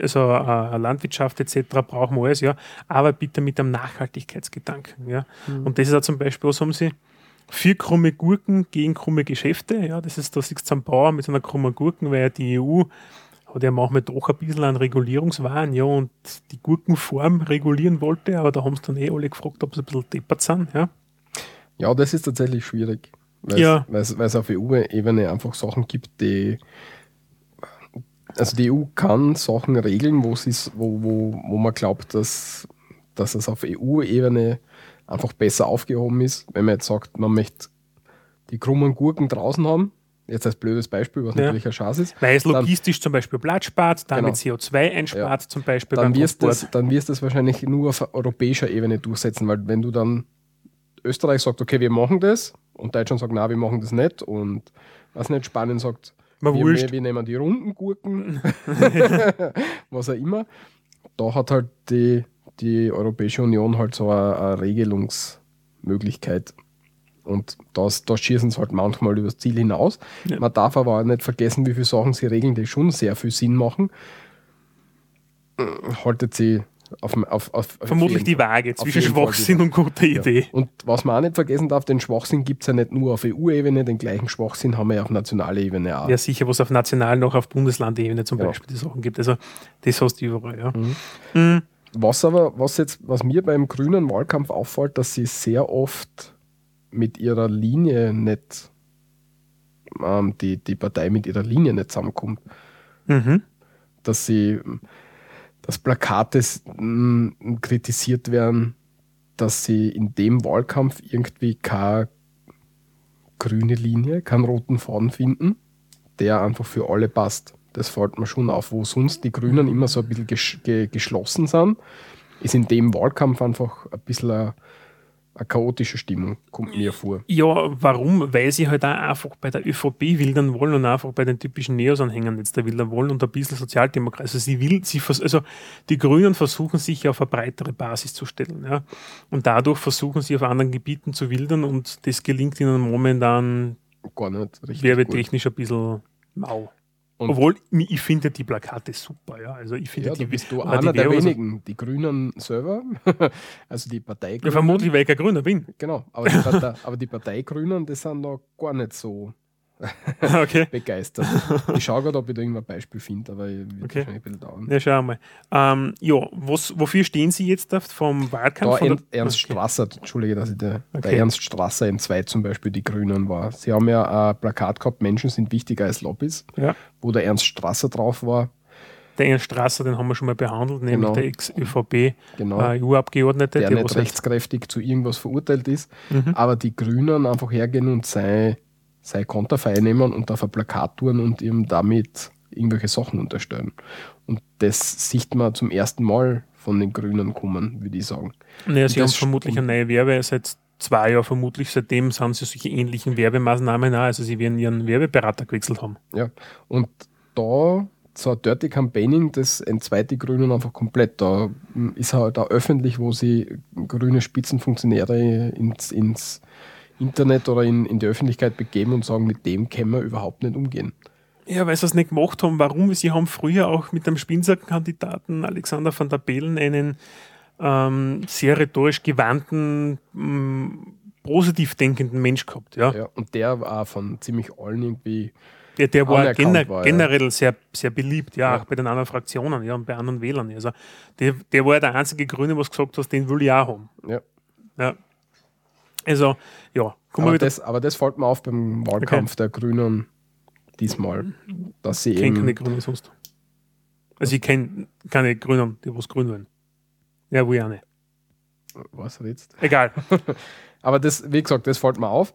also äh, Landwirtschaft etc. brauchen wir alles, ja, aber bitte mit einem Nachhaltigkeitsgedanken, ja. Mhm. Und das ist auch zum Beispiel, was haben sie? Vier krumme Gurken gegen krumme Geschäfte, ja, das ist, da sitzt ein Bauer mit einer krummen Gurken, weil ja die EU hat ja manchmal doch ein bisschen an Regulierungswahn, ja, und die Gurkenform regulieren wollte, aber da haben sie dann eh alle gefragt, ob sie ein bisschen deppert sind, ja. Ja, das ist tatsächlich schwierig, weil ja. es auf EU-Ebene einfach Sachen gibt, die also die EU kann Sachen regeln, wo, wo, wo, wo man glaubt, dass, dass es auf EU-Ebene einfach besser aufgehoben ist. Wenn man jetzt sagt, man möchte die krummen Gurken draußen haben, jetzt als blödes Beispiel, was ja. natürlich ein Schatz ist. Weil es logistisch dann, zum Beispiel Platz spart, damit genau. CO2 einspart, ja. zum Beispiel dann wirst, das, dann wirst du das wahrscheinlich nur auf europäischer Ebene durchsetzen, weil wenn du dann Österreich sagt, okay, wir machen das und Deutschland sagt, nein, wir machen das nicht und was nicht, Spanien sagt, wir, wir, wir, nehmen die runden Gurken, was auch immer. Da hat halt die, die Europäische Union halt so eine, eine Regelungsmöglichkeit. Und das, da schießen sie halt manchmal übers Ziel hinaus. Ja. Man darf aber auch nicht vergessen, wie viele Sachen sie regeln, die schon sehr viel Sinn machen. Haltet sie auf, auf, auf Vermutlich die Waage zwischen Schwachsinn und guter Idee. Ja. Und was man auch nicht vergessen darf, den Schwachsinn gibt es ja nicht nur auf EU-Ebene, den gleichen Schwachsinn haben wir ja auf nationaler Ebene auch. Ja, sicher, was auf national noch auf Bundeslandebene zum ja. Beispiel die Sachen gibt. Also das hast du überall, ja. Mhm. Mhm. Was aber, was jetzt, was mir beim grünen Wahlkampf auffällt, dass sie sehr oft mit ihrer Linie nicht, ähm, die, die Partei mit ihrer Linie nicht zusammenkommt. Mhm. Dass sie, dass Plakate mm, kritisiert werden, dass sie in dem Wahlkampf irgendwie keine grüne Linie, keinen roten Faden finden, der einfach für alle passt. Das fällt mir schon auf, wo sonst die Grünen immer so ein bisschen geschlossen sind, ist in dem Wahlkampf einfach ein bisschen ein eine chaotische Stimmung, kommt mir vor. Ja, warum? Weil sie halt auch einfach bei der ÖVP wildern wollen und einfach bei den typischen Neos-Anhängern jetzt da wildern wollen und ein bisschen Sozialdemokrat. Also sie will, sie also die Grünen versuchen sich auf eine breitere Basis zu stellen. Ja? Und dadurch versuchen sie auf anderen Gebieten zu wildern und das gelingt ihnen momentan gar nicht richtig werbetechnisch gut. ein bisschen mau. Und Obwohl, ich finde die Plakate super, ja. Also ich finde ja, die, bist du einer der wenigen, die Grünen selber, also die Partei Ja, vermutlich, weil ich kein Grüner bin. Genau, aber die, Partei, aber die Parteigrünen, die sind da gar nicht so okay. begeistert. Ich schaue gerade, ob ich da irgendein Beispiel finde, aber wird okay. wahrscheinlich ein bisschen dauern. Ja, schauen wir mal. Ähm, ja, was, wofür stehen Sie jetzt vom Wahlkampf? Da Ernst okay. Strasser, Entschuldige, dass ich der, okay. der Ernst Strasser im 2 zum Beispiel die Grünen war. Sie haben ja ein Plakat gehabt, Menschen sind wichtiger als Lobbys, ja. wo der Ernst Strasser drauf war. Der Ernst Strasser, den haben wir schon mal behandelt, nämlich genau. der Ex-ÖVP genau. äh, EU-Abgeordnete. Der, der nicht rechtskräftig zu irgendwas verurteilt ist, mhm. aber die Grünen einfach hergehen und sei sei Konterfei nehmen und auf ein Plakat tun und ihm damit irgendwelche Sachen unterstellen. Und das sieht man zum ersten Mal von den Grünen kommen, würde ich sagen. Naja, sie haben vermutlich eine neue Werbe seit zwei Jahren vermutlich, seitdem haben sie solche ähnlichen Werbemaßnahmen auch, also sie werden ihren Werbeberater gewechselt haben. Ja, und da so ein Dirty Campaigning, das entzweit die Grünen einfach komplett. Da ist halt auch öffentlich, wo sie grüne Spitzenfunktionäre ins, ins Internet oder in, in die Öffentlichkeit begeben und sagen, mit dem können wir überhaupt nicht umgehen. Ja, weil sie es nicht gemacht haben. Warum? Sie haben früher auch mit dem Spinsack-Kandidaten Alexander van der Bellen einen ähm, sehr rhetorisch gewandten, ähm, positiv denkenden Mensch gehabt. Ja. ja, und der war von ziemlich allen irgendwie. Ja, der war, gener war, generell ja. sehr, sehr beliebt, ja, ja, auch bei den anderen Fraktionen ja, und bei anderen Wählern. Also der, der war der einzige Grüne, was gesagt hat, den will ich auch haben. Ja. ja. Also, ja. Aber das, aber das fällt mir auf beim Wahlkampf okay. der Grünen diesmal, dass sie ich kenne keine Grünen sonst. Also ich kenne keine Grünen, die was grün wollen. Ja, wo ja nicht. Was jetzt? Egal. aber das, wie gesagt, das fällt mir auf.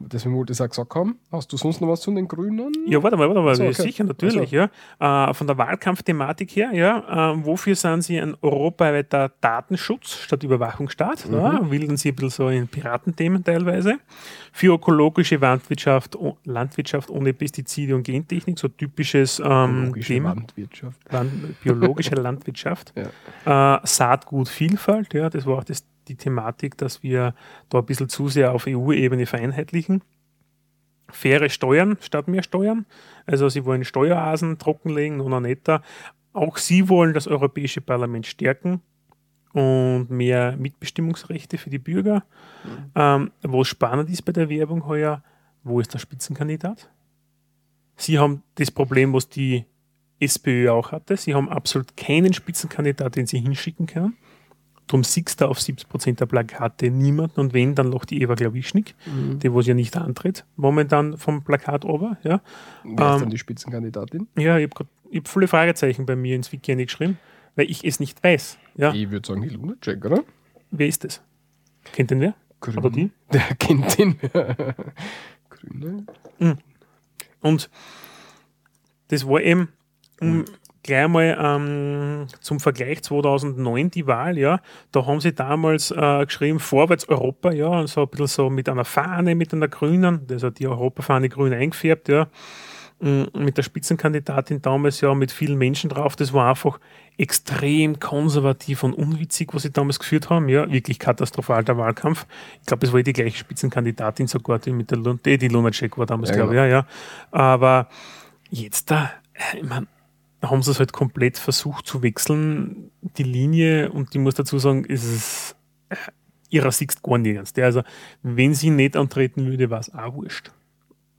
Deswegen wollte ich auch gesagt haben, hast du sonst noch was zu den Grünen? Ja, warte mal, warte mal, so, okay. sicher, natürlich, also. ja. Äh, von der Wahlkampfthematik her, ja, äh, wofür sind Sie ein europaweiter Datenschutz statt Überwachungsstaat? Mhm. Ja, wilden Sie ein bisschen so in Piratenthemen teilweise. Für ökologische Landwirtschaft, Landwirtschaft ohne Pestizide und Gentechnik, so typisches ähm, Thema. Landwirtschaft. Land, biologische Landwirtschaft. Ja. Äh, Saatgutvielfalt, ja, das war auch das die Thematik, dass wir da ein bisschen zu sehr auf EU-Ebene vereinheitlichen. Faire Steuern statt mehr Steuern. Also sie wollen Steuerasen trockenlegen und auch netter. Auch sie wollen das Europäische Parlament stärken und mehr Mitbestimmungsrechte für die Bürger. Mhm. Ähm, was spannend ist bei der Werbung heuer, wo ist der Spitzenkandidat? Sie haben das Problem, was die SPÖ auch hatte. Sie haben absolut keinen Spitzenkandidat, den sie hinschicken können. Darum siehst du auf 70% der Plakate niemanden und wenn, dann noch die Eva Glawischnik, mhm. die was ja nicht antritt, momentan vom Plakat ober. Ja. Wer ist ähm, dann die Spitzenkandidatin? Ja, ich habe hab viele Fragezeichen bei mir ins Wiki geschrieben, weil ich es nicht weiß. Ja. Ich würde sagen, die Lunacek, oder? Wer ist das? Kennt den wer? Grün. Oder die? Der kennt den. Grüne. Mhm. Und das war eben, um, gleich mal ähm, zum Vergleich 2009 die Wahl, ja, da haben sie damals äh, geschrieben, Vorwärts Europa, ja, so ein bisschen so mit einer Fahne, mit einer grünen, also die Europafahne grün eingefärbt, ja, mm, mit der Spitzenkandidatin damals ja mit vielen Menschen drauf, das war einfach extrem konservativ und unwitzig, was sie damals geführt haben, ja, wirklich katastrophal der Wahlkampf. Ich glaube, es war die gleiche Spitzenkandidatin sogar, die mit der Lun die, die Lunacek war damals, ja, glaube ich, genau. ja, ja. Aber jetzt da, ich meine, haben sie es halt komplett versucht zu wechseln, die Linie, und ich muss dazu sagen, ist es äh, ihrer Sicht gar nirgends. Also, wenn sie nicht antreten würde, war es auch wurscht.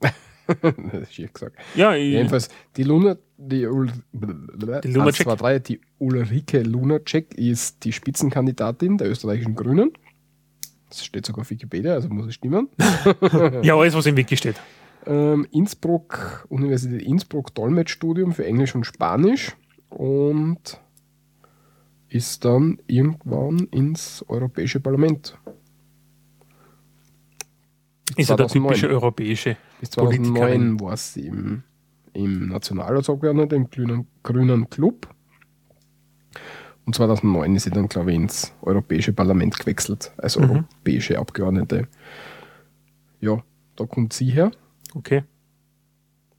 das ist schief gesagt. Ja, Jedenfalls, die Luna, die, Ul die, Lunacek. 1, 2, 3, die Ulrike Lunacek ist die Spitzenkandidatin der österreichischen Grünen. Das steht sogar auf Wikipedia, also muss es stimmen. ja, alles, was im Wiki steht ähm, Innsbruck, Universität Innsbruck Dolmetschstudium für Englisch und Spanisch und ist dann irgendwann ins Europäische Parlament. Ist ja der typische europäische Bis 2009 war sie im, im Nationalratsabgeordneten, im grünen, grünen Club. Und 2009 ist sie dann, glaube ich, ins Europäische Parlament gewechselt, als mhm. europäische Abgeordnete. Ja, da kommt sie her. Okay.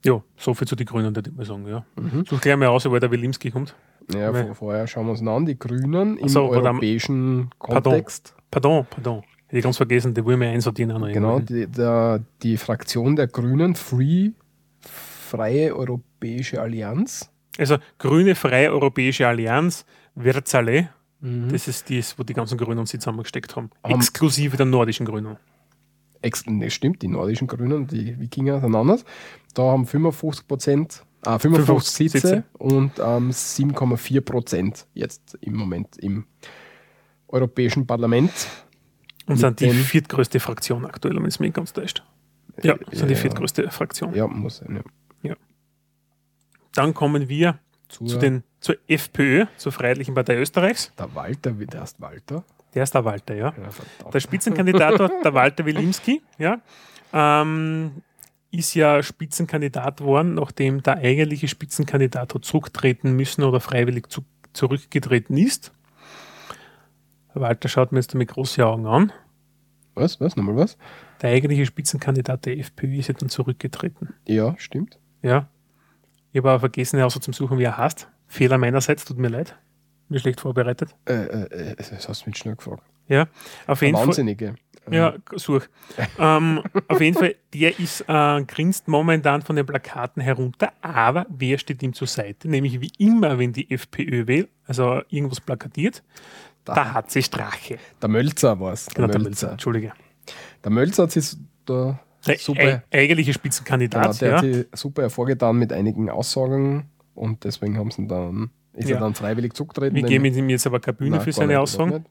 Ja, so viel zu den Grünen, würde ich mal sagen. Ja. Mhm. Such gleich mal aus, wo der Wilimski kommt. Ja, vor, vorher schauen wir uns an. Die Grünen im so, europäischen Kontext. Pardon, pardon. Hätte ich ganz vergessen, die wollen wir einsortieren. Auch genau, die, der, die Fraktion der Grünen, Free, Freie Euro, Europäische Allianz. Also Grüne Freie Europäische Allianz, Verzale. Mhm. Das ist das, wo die ganzen Grünen uns zusammengesteckt haben. Exklusive der nordischen Grünen. Ex ne, stimmt, die nordischen Grünen, die Wikinger sind anders. Da haben 55 Prozent, äh, 55 Sitze, Sitze, und ähm, 7,4 Prozent jetzt im Moment im Europäischen Parlament. Und sind die viertgrößte Fraktion aktuell, wenn es mich ganz täuscht. Ja, sind die viertgrößte Fraktion. Ja, muss sein, ja. ja. Dann kommen wir zur, zu den, zur FPÖ, zur Freiheitlichen Partei Österreichs. Der Walter, wie der heißt Walter? Der ist der Walter, ja. ja der Spitzenkandidat der Walter Wilimski, ja. Ähm, ist ja Spitzenkandidat worden, nachdem der eigentliche Spitzenkandidat hat zurücktreten müssen oder freiwillig zu, zurückgetreten ist. Walter schaut mir jetzt mit großen Augen an. Was? Was? Nochmal was? Der eigentliche Spitzenkandidat der FPÖ ist ja dann zurückgetreten. Ja, stimmt. Ja. Ich habe aber vergessen, außer zum Suchen, wie er heißt. Fehler meinerseits, tut mir leid. Mir schlecht vorbereitet. Äh, äh, äh das hast du mich schnell gefragt. Ja, auf jeden Wahnsinnige. Fall. Ja, such. ähm, auf jeden Fall, der ist, äh, grinst momentan von den Plakaten herunter, aber wer steht ihm zur Seite? Nämlich wie immer, wenn die FPÖ will, also irgendwas plakatiert, da, da hat sie Strache. Der Mölzer war es. Genau, der Mölzer. Entschuldige. Der Mölzer hat sich da der super. eigentliche Spitzenkandidat. Genau, der ja. hat sich super hervorgetan mit einigen Aussagen und deswegen haben sie dann, ist ja. er dann freiwillig zurückgetreten. Wir geben ihm jetzt aber keine Bühne Nein, für seine Aussagen.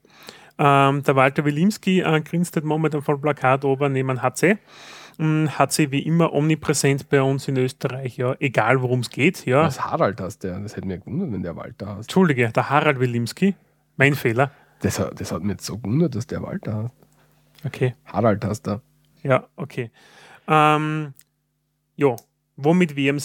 Ähm, der Walter Wilimski äh, grinst halt momentan vom Plakat oben neben HC. HC wie immer omnipräsent bei uns in Österreich, ja, egal worum es geht. Ja. Was Harald hast der? Das hätte mir gewundert, wenn der Walter heißt. Entschuldige, der Harald Wilimski. Mein Fehler. Das, das hat mich jetzt so gewundert, dass der Walter heißt. Okay. Harald heißt er. Ja, okay. Ähm, ja, womit wären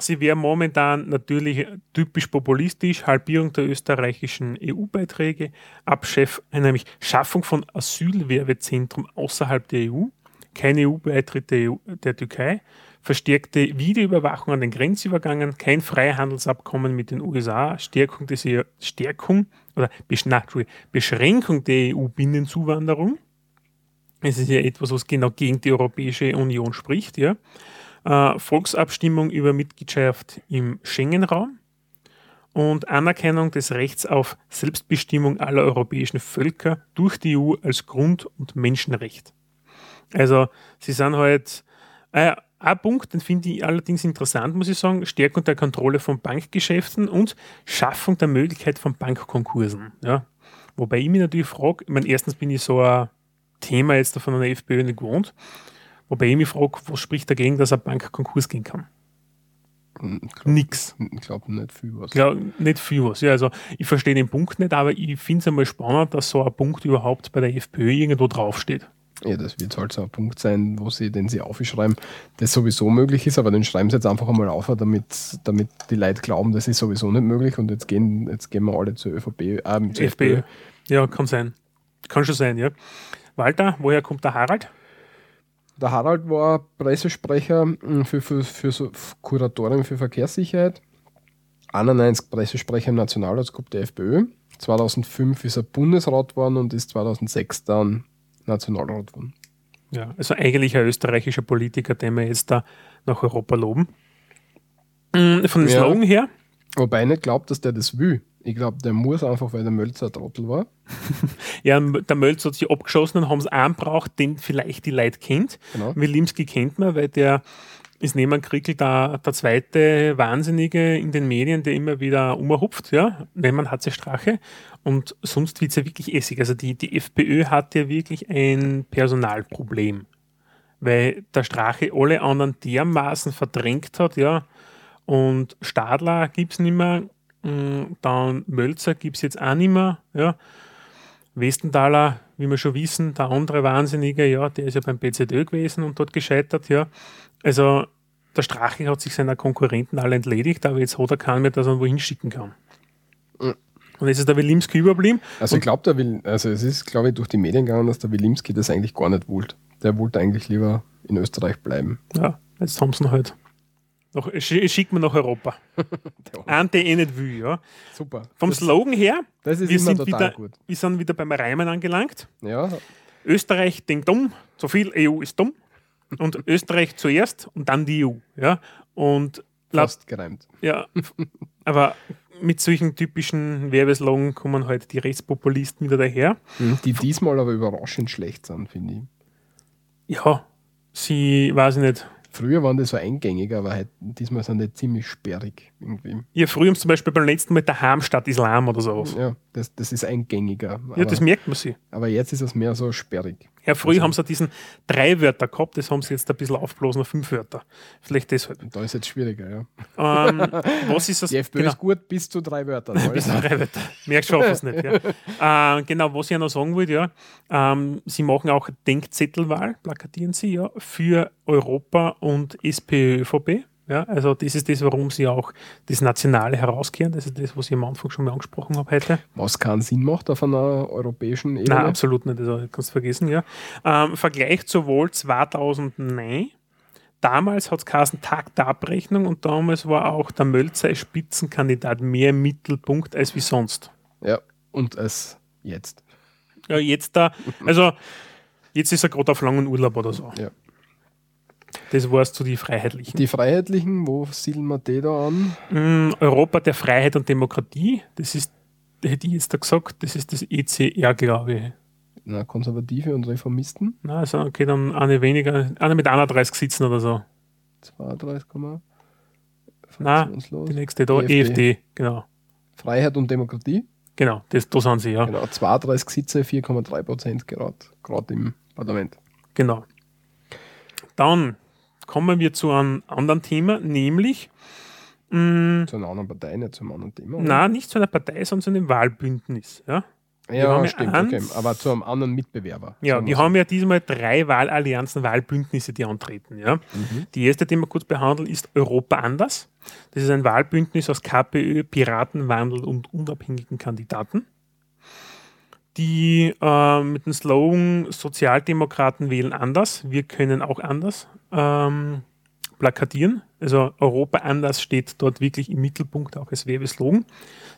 Sie? Wären momentan natürlich typisch populistisch, Halbierung der österreichischen EU-Beiträge, Abschaff, nämlich Schaffung von Asylwerbezentrum außerhalb der EU, kein EU-Beitritt der, EU, der Türkei, verstärkte Videoüberwachung an den Grenzübergangen, kein Freihandelsabkommen mit den USA, Stärkung, des, e Stärkung oder Beschränkung der EU-Binnenzuwanderung, es ist ja etwas, was genau gegen die Europäische Union spricht. Ja. Äh, Volksabstimmung über Mitgliedschaft im Schengen-Raum und Anerkennung des Rechts auf Selbstbestimmung aller europäischen Völker durch die EU als Grund- und Menschenrecht. Also, sie sind halt. Äh, ein Punkt, den finde ich allerdings interessant, muss ich sagen, Stärkung der Kontrolle von Bankgeschäften und Schaffung der Möglichkeit von Bankkonkursen. Ja. Wobei ich mich natürlich frage, ich meine, erstens bin ich so ein Thema jetzt von einer FPÖ nicht gewohnt. Wobei ich mich frage, was spricht dagegen, dass eine Bank Konkurs gehen kann? Glaub, Nix. Ich glaube nicht viel was. Ja, nicht viel was. Ja, also ich verstehe den Punkt nicht, aber ich finde es einmal spannend, dass so ein Punkt überhaupt bei der FPÖ irgendwo draufsteht. Ja, das wird halt so ein Punkt sein, wo sie, den sie aufschreiben, das sowieso möglich ist, aber den schreiben sie jetzt einfach einmal auf, damit, damit die Leute glauben, das ist sowieso nicht möglich und jetzt gehen, jetzt gehen wir alle zur ÖVP, äh, zur FPÖ. FPÖ. Ja, kann sein. Kann schon sein, ja. Walter, woher kommt der Harald? Der Harald war Pressesprecher hm, für, für, für so Kuratorium für Verkehrssicherheit, 91 Pressesprecher im Nationalratsgruppe der FPÖ. 2005 ist er Bundesrat geworden und ist 2006 dann Nationalrat geworden. Ja, also eigentlich ein österreichischer Politiker, den wir jetzt da nach Europa loben. Hm, von den ja, Slogan her. Wobei ich nicht glaube, dass der das will. Ich glaube, der muss einfach, weil der Mölzer ein Trottel war. ja, der Mölzer hat sich abgeschossen und haben es einen braucht, den vielleicht die Leute kennt. Genau. Wilimski kennt man, weil der ist neben Krickel der, der zweite Wahnsinnige in den Medien, der immer wieder umhupft, ja, wenn man hat sie Strache. Und sonst wird es ja wirklich essig. Also die, die FPÖ hat ja wirklich ein Personalproblem. Weil der Strache alle anderen dermaßen verdrängt hat, ja. Und Stadler gibt es nicht mehr, dann Mölzer gibt es jetzt auch nicht mehr. Ja. Westenthaler, wie wir schon wissen, der andere Wahnsinnige, ja, der ist ja beim PZÖ gewesen und dort gescheitert. Ja. Also der Strache hat sich seiner Konkurrenten alle entledigt, aber jetzt hat er keinen mehr, dass er wohin schicken kann. Mhm. Und jetzt ist der Wilimski überblieben. Also ich glaube, also es ist, glaube ich, durch die Medien gegangen, dass der Wilimski das eigentlich gar nicht wollte. Der wollte eigentlich lieber in Österreich bleiben. Ja, jetzt haben sie ihn halt. Nach, schickt man nach Europa. Ein, der eh nicht will, ja. Super. Vom das, Slogan her, das ist wir, sind wieder, gut. wir sind wieder beim Reimen angelangt. Ja. Österreich denkt dumm, so viel EU ist dumm. Und Österreich zuerst und dann die EU. Ja. Und Fast gereimt. Ja, aber mit solchen typischen Werbeslogan kommen halt die Rechtspopulisten wieder daher. Mhm, die diesmal aber überraschend schlecht sind, finde ich. Ja, sie, weiß ich nicht, Früher waren die so eingängig, aber halt, diesmal sind die ziemlich sperrig irgendwie. Ja, früher zum Beispiel beim letzten Mal daheim statt Islam oder sowas. Ja, das, das ist eingängiger. Ja, das merkt man sich. Aber jetzt ist es mehr so sperrig. Ja, früher also, haben sie diesen drei Wörter gehabt, das haben sie jetzt ein bisschen aufgeblasen auf fünf Wörter. Vielleicht deshalb. Da ist jetzt schwieriger, ja. Ähm, was ist das? Die FPÖ genau. ist gut bis zu drei Wörtern. bis zu drei Wörter. Mehr schaffen es nicht. Ja. Äh, genau, was ich noch sagen wollte, ja, ähm, sie machen auch Denkzettelwahl, plakatieren sie ja, für Europa und SPÖ-ÖVP. Ja, also das ist das, warum sie auch das Nationale herauskehren. Das ist das, was ich am Anfang schon mal angesprochen habe heute. Was keinen Sinn macht auf einer europäischen Ebene? Nein, absolut nicht. Also kannst du vergessen, ja. Ähm, Vergleich zur Wahl 2009. Damals hat es geheißen Tag der Abrechnung und damals war auch der Mölzer als Spitzenkandidat mehr im Mittelpunkt als wie sonst. Ja, und als jetzt. Ja, jetzt da, also jetzt ist er gerade auf langen Urlaub oder so. Ja. Das warst zu die Freiheitlichen. Die Freiheitlichen, wo siedeln wir die da an? Mm, Europa der Freiheit und Demokratie, das ist, hätte ich jetzt da gesagt, das ist das ECR, glaube ich. Na, Konservative und Reformisten? Na, also okay, dann eine weniger, eine mit 31 sitzen oder so. 32, Na, die nächste da, EFD. EFD, genau. Freiheit und Demokratie? Genau, das, da sind sie, ja. Genau, 32 Sitze, 4,3 Prozent gerade im Parlament. Genau. Dann kommen wir zu einem anderen Thema, nämlich mh, mm, zu einer anderen Partei, nicht zu einem anderen Thema. Oder? Nein, nicht zu einer Partei, sondern zu einem Wahlbündnis. Ja, ja stimmt, eins, okay. aber zu einem anderen Mitbewerber. Ja, wir haben ja diesmal drei Wahlallianzen, Wahlbündnisse, die antreten. Ja. Mhm. Die erste, die wir kurz behandeln, ist Europa anders. Das ist ein Wahlbündnis aus KPÖ, Piratenwandel und unabhängigen Kandidaten die äh, mit dem Slogan Sozialdemokraten wählen anders, wir können auch anders ähm, plakatieren. Also Europa anders steht dort wirklich im Mittelpunkt, auch als Werbeslogan.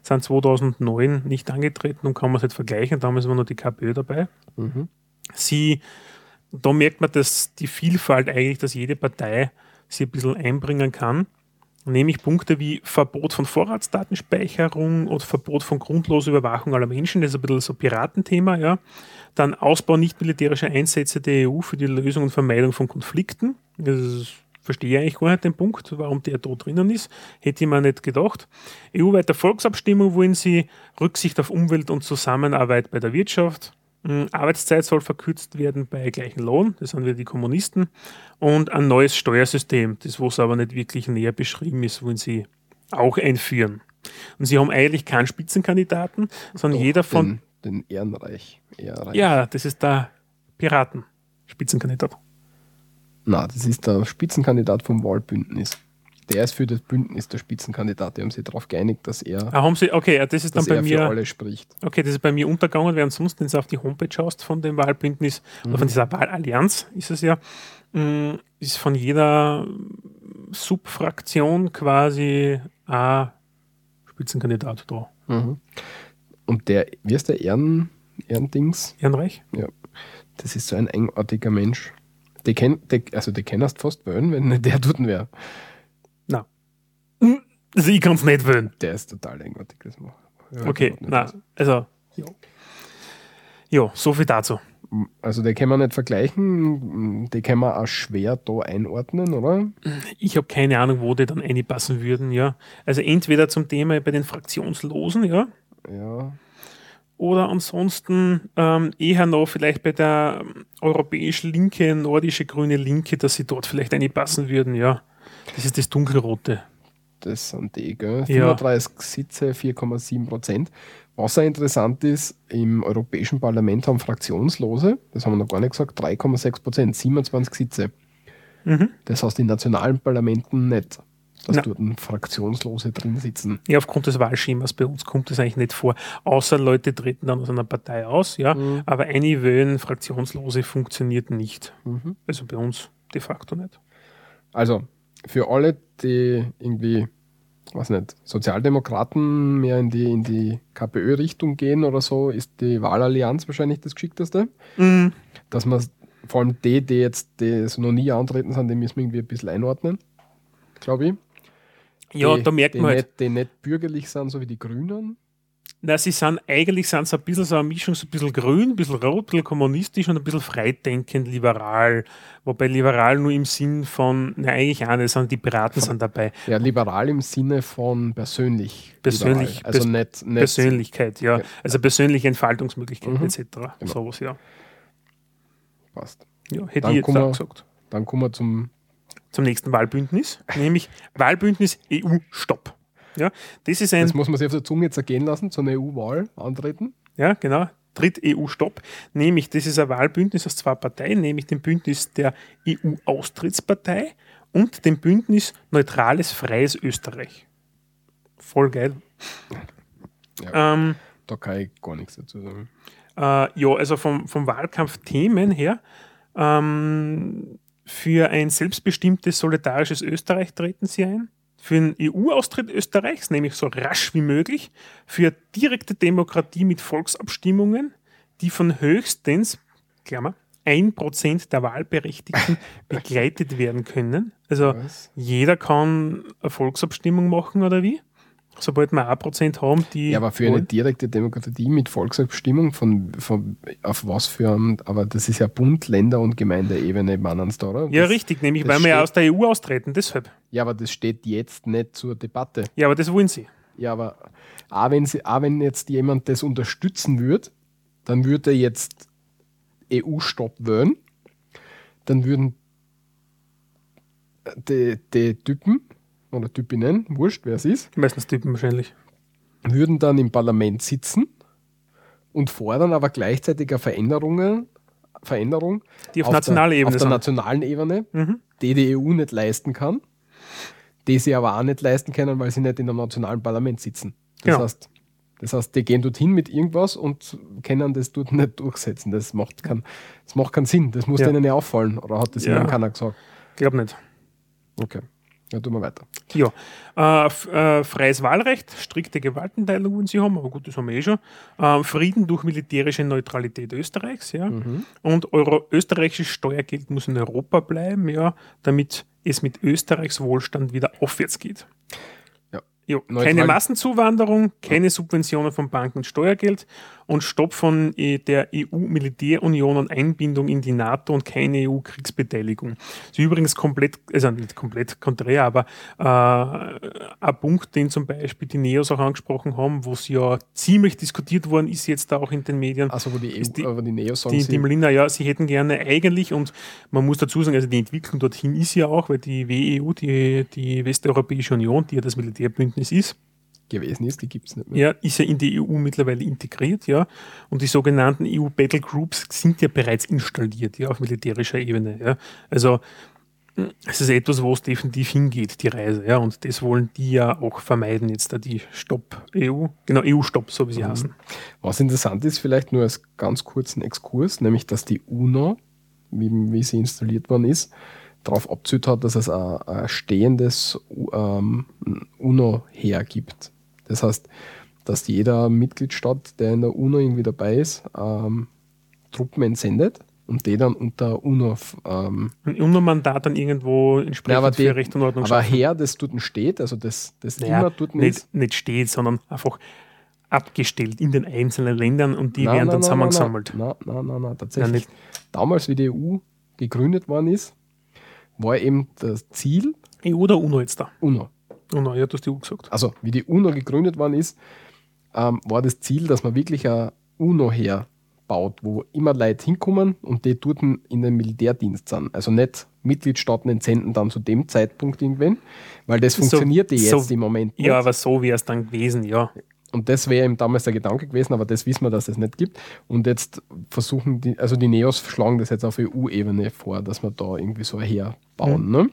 Sind 2009 nicht angetreten und kann man es halt vergleichen. Damals war nur die KPÖ dabei. Mhm. Sie, da merkt man, dass die Vielfalt eigentlich, dass jede Partei sie ein bisschen einbringen kann nämlich Punkte wie Verbot von Vorratsdatenspeicherung oder Verbot von grundloser Überwachung aller Menschen, das ist ein bisschen so Piratenthema, ja. Dann Ausbau nicht militärischer Einsätze der EU für die Lösung und Vermeidung von Konflikten. Das verstehe ich eigentlich gar nicht den Punkt, warum der da drinnen ist. Hätte ich mir nicht gedacht. EU-weite Volksabstimmung wollen sie Rücksicht auf Umwelt und Zusammenarbeit bei der Wirtschaft. Hm, Arbeitszeit soll verkürzt werden bei gleichem Lohn, das sind wir die Kommunisten, und ein neues Steuersystem, das was aber nicht wirklich näher beschrieben ist, wollen sie auch einführen. Und sie haben eigentlich keinen Spitzenkandidaten, sondern Doch, jeder von. Den, den Ehrenreich, Ehrenreich. Ja, das ist der Piraten-Spitzenkandidat. Na, das ist der Spitzenkandidat vom Wahlbündnis der ist für das Bündnis der Spitzenkandidat. Die haben sich darauf geeinigt, dass er, ah, haben sie, okay, das ist dann bei mir, für alle spricht. Okay, das ist bei mir untergegangen, während sonst, wenn du auf die Homepage schaust von dem Wahlbündnis mhm. oder von dieser Wahlallianz, ist es ja, mm, ist von jeder Subfraktion quasi ein Spitzenkandidat da. Mhm. Und der, wie ist der Ehren, Ehrendings? Ehrenreich? Ja. Das ist so ein engartiger Mensch. Die kenn, die, also die kennst fast wählen, wenn der dort wäre. Also ich kann es nicht wählen. Der ist total eigenartig, das machen. Ja, okay, na, also, ja. ja, so viel dazu. Also die können wir nicht vergleichen, die können wir auch schwer da einordnen, oder? Ich habe keine Ahnung, wo die dann einpassen würden, ja. Also entweder zum Thema bei den Fraktionslosen, ja. Ja. Oder ansonsten ähm, eher noch vielleicht bei der ähm, europäisch linke, nordische grüne Linke, dass sie dort vielleicht einpassen würden, ja. Das ist das dunkelrote das sind die, gell? 35 ja. Sitze, 4,7 Prozent. Was auch interessant ist, im Europäischen Parlament haben Fraktionslose, das haben wir noch gar nicht gesagt, 3,6 Prozent, 27 Sitze. Mhm. Das heißt, in nationalen Parlamenten nicht, dass ja. dort Fraktionslose drin sitzen. Ja, aufgrund des Wahlschemas bei uns kommt das eigentlich nicht vor, außer Leute treten dann aus einer Partei aus, ja, mhm. aber eine Wählen Fraktionslose funktioniert nicht. Mhm. Also bei uns de facto nicht. Also für alle, die irgendwie, was nicht, Sozialdemokraten mehr in die, in die KPÖ-Richtung gehen oder so, ist die Wahlallianz wahrscheinlich das Geschickteste. Mhm. Dass man vor allem die, die jetzt die so noch nie antreten sind, die müssen wir irgendwie ein bisschen einordnen, glaube ich. Ja, die, da merkt die man halt. Nicht, die nicht bürgerlich sind, so wie die Grünen. Na, sie sind eigentlich sind sie ein bisschen so eine Mischung, so ein bisschen grün, ein bisschen rot, ein bisschen kommunistisch und ein bisschen freidenkend liberal. Wobei liberal nur im Sinn von, na eigentlich auch nicht, sondern die Piraten sind dabei. Ja, liberal im Sinne von persönlich. Persönlich, also nicht, nicht Persönlichkeit, ja. Ja. Also persönliche Entfaltungsmöglichkeiten Mhm. etc. Genau. Sowas, ja. passt. ja. Hätte Dann ich jetzt auch gesagt. Dann kommen wir zum Zum nächsten Wahlbündnis, nämlich Wahlbündnis EU-Stopp. Ja, das ist ein Das muss man sich auf der Zunge jetzt ergehen lassen, zu einer EU-Wahl antreten. Ja, genau. Tritt EU-Stopp. Nämlich, das ist ein Wahlbündnis aus zwei Parteien, nämlich dem Bündnis der EU-Austrittspartei und dem Bündnis Neutrales Freies Österreich. Voll geil. Ähm, Da kann ich gar nichts dazu sagen. äh, ja, also vom, vom Wahlkampfthemen her, ähm, für ein selbstbestimmtes, solidarisches Österreich treten sie ein. Für einen EU-Austritt Österreichs, nämlich so rasch wie möglich. Für direkte Demokratie mit Volksabstimmungen, die von höchstens, Klammer, 1% der Wahlberechtigten begleitet werden können. Also Was? jeder kann eine Volksabstimmung machen oder wie? Sobald wir 1% haben, die. Ja, aber für eine wollen. direkte Demokratie mit Volksabstimmung von, von auf was für ein, aber das ist ja Bund, Länder und Gemeindeebene meinen da, oder? Ja, das, richtig, nämlich weil wir ja steht- aus der EU austreten, deshalb. Ja, aber das steht jetzt nicht zur Debatte. Ja, aber das wollen sie. Ja, aber auch wenn, sie, auch wenn jetzt jemand das unterstützen würde, dann würde er jetzt EU-Stopp wählen, dann würden die, die Typen oder Typinnen, wurscht, wer es ist, Meistens Typen wahrscheinlich. würden dann im Parlament sitzen und fordern aber gleichzeitig eine Veränderung, Veränderung Die auf, der- nationaler Ebene auf der sind. nationalen Ebene, Mhm. die die EU nicht leisten kann, die sie aber auch nicht leisten können, weil sie nicht in einem nationalen Parlament sitzen. Das, Genau. heißt, das heißt, die gehen dorthin mit irgendwas und können das dort nicht durchsetzen. Das macht, kein, das macht keinen Sinn. Das muss Ja. denen ja auffallen. Oder hat das Ja. ihnen keiner gesagt? Glaub nicht. Okay. Ja, tun wir weiter. Ja. Äh, äh, freies Wahlrecht, strikte Gewaltenteilung wollen sie haben, aber gut, das haben wir eh schon. Äh, Frieden durch militärische Neutralität Österreichs, ja. Mhm. Und Euro österreichisches Steuergeld muss in Europa bleiben, ja, damit es mit Österreichs Wohlstand wieder aufwärts geht. Jo, keine Massenzuwanderung, keine Subventionen von Banken und Steuergeld und Stopp von äh, der EU-Militärunion und Einbindung in die NATO und keine EU-Kriegsbeteiligung. Das ist übrigens komplett, also nicht komplett konträr, aber äh, ein Punkt, den zum Beispiel die Neos auch angesprochen haben, wo es ja ziemlich diskutiert worden ist, jetzt da auch in den Medien. Also, wo die, EU, die- aber die Neos sagen, Die, die Melina, ja, sie hätten gerne eigentlich, und man muss dazu sagen, also die Entwicklung dorthin ist ja auch, weil die WEU, die, die Westeuropäische Union, die ja das Militärbündnis ist, gewesen ist, die gibt es nicht mehr. ja, ist ja in die EU mittlerweile integriert, ja. Und die sogenannten EU Battle Groups sind ja bereits installiert, ja, auf militärischer Ebene, ja. Also es ist etwas, wo es definitiv hingeht, die Reise, ja. Und das wollen die ja auch vermeiden, jetzt da die Stopp EU, genau, EU-Stopp, so wie sie heißen. Was interessant ist, vielleicht nur als ganz kurzen Exkurs, nämlich dass die UNO, wie, wie sie installiert worden ist, darauf abzählt hat, dass es ein, ein stehendes ähm, UNO-Heer gibt. Das heißt, dass jeder Mitgliedstaat, der in der UNO irgendwie dabei ist, ähm, Truppen entsendet und die dann unter UNO ähm, Ein UNO-Mandat dann irgendwo entsprechend aber die- für Recht und Ordnung aber schaffen. Heer, das dort steht, also das, das Naja, immer dort ist. nicht, nicht steht, sondern einfach abgestellt in den einzelnen Ländern und die Nein, werden nein, dann nein, zusammengesammelt. Nein, nein, nein, nein, tatsächlich. Ja, Damals, wie die EU gegründet worden ist, war eben das Ziel EU oder UNO jetzt da? UNO. UNO, ja, du hast die EU gesagt. Also, wie die UNO gegründet worden ist, ähm, war das Ziel, dass man wirklich ein UNO-Heer baut, wo immer Leute hinkommen und die dort in den Militärdienst sind. Also nicht Mitgliedstaaten entsenden dann zu dem Zeitpunkt irgendwann, weil das So- funktioniert jetzt so- im Moment nicht. Ja, aber so wäre es dann gewesen, ja. Und das wäre eben damals der Gedanke gewesen, aber das wissen wir, dass es nicht gibt. Und jetzt versuchen die, also die Neos schlagen das jetzt auf EU-Ebene vor, dass wir da irgendwie so ein Heer bauen. Mhm. Ne?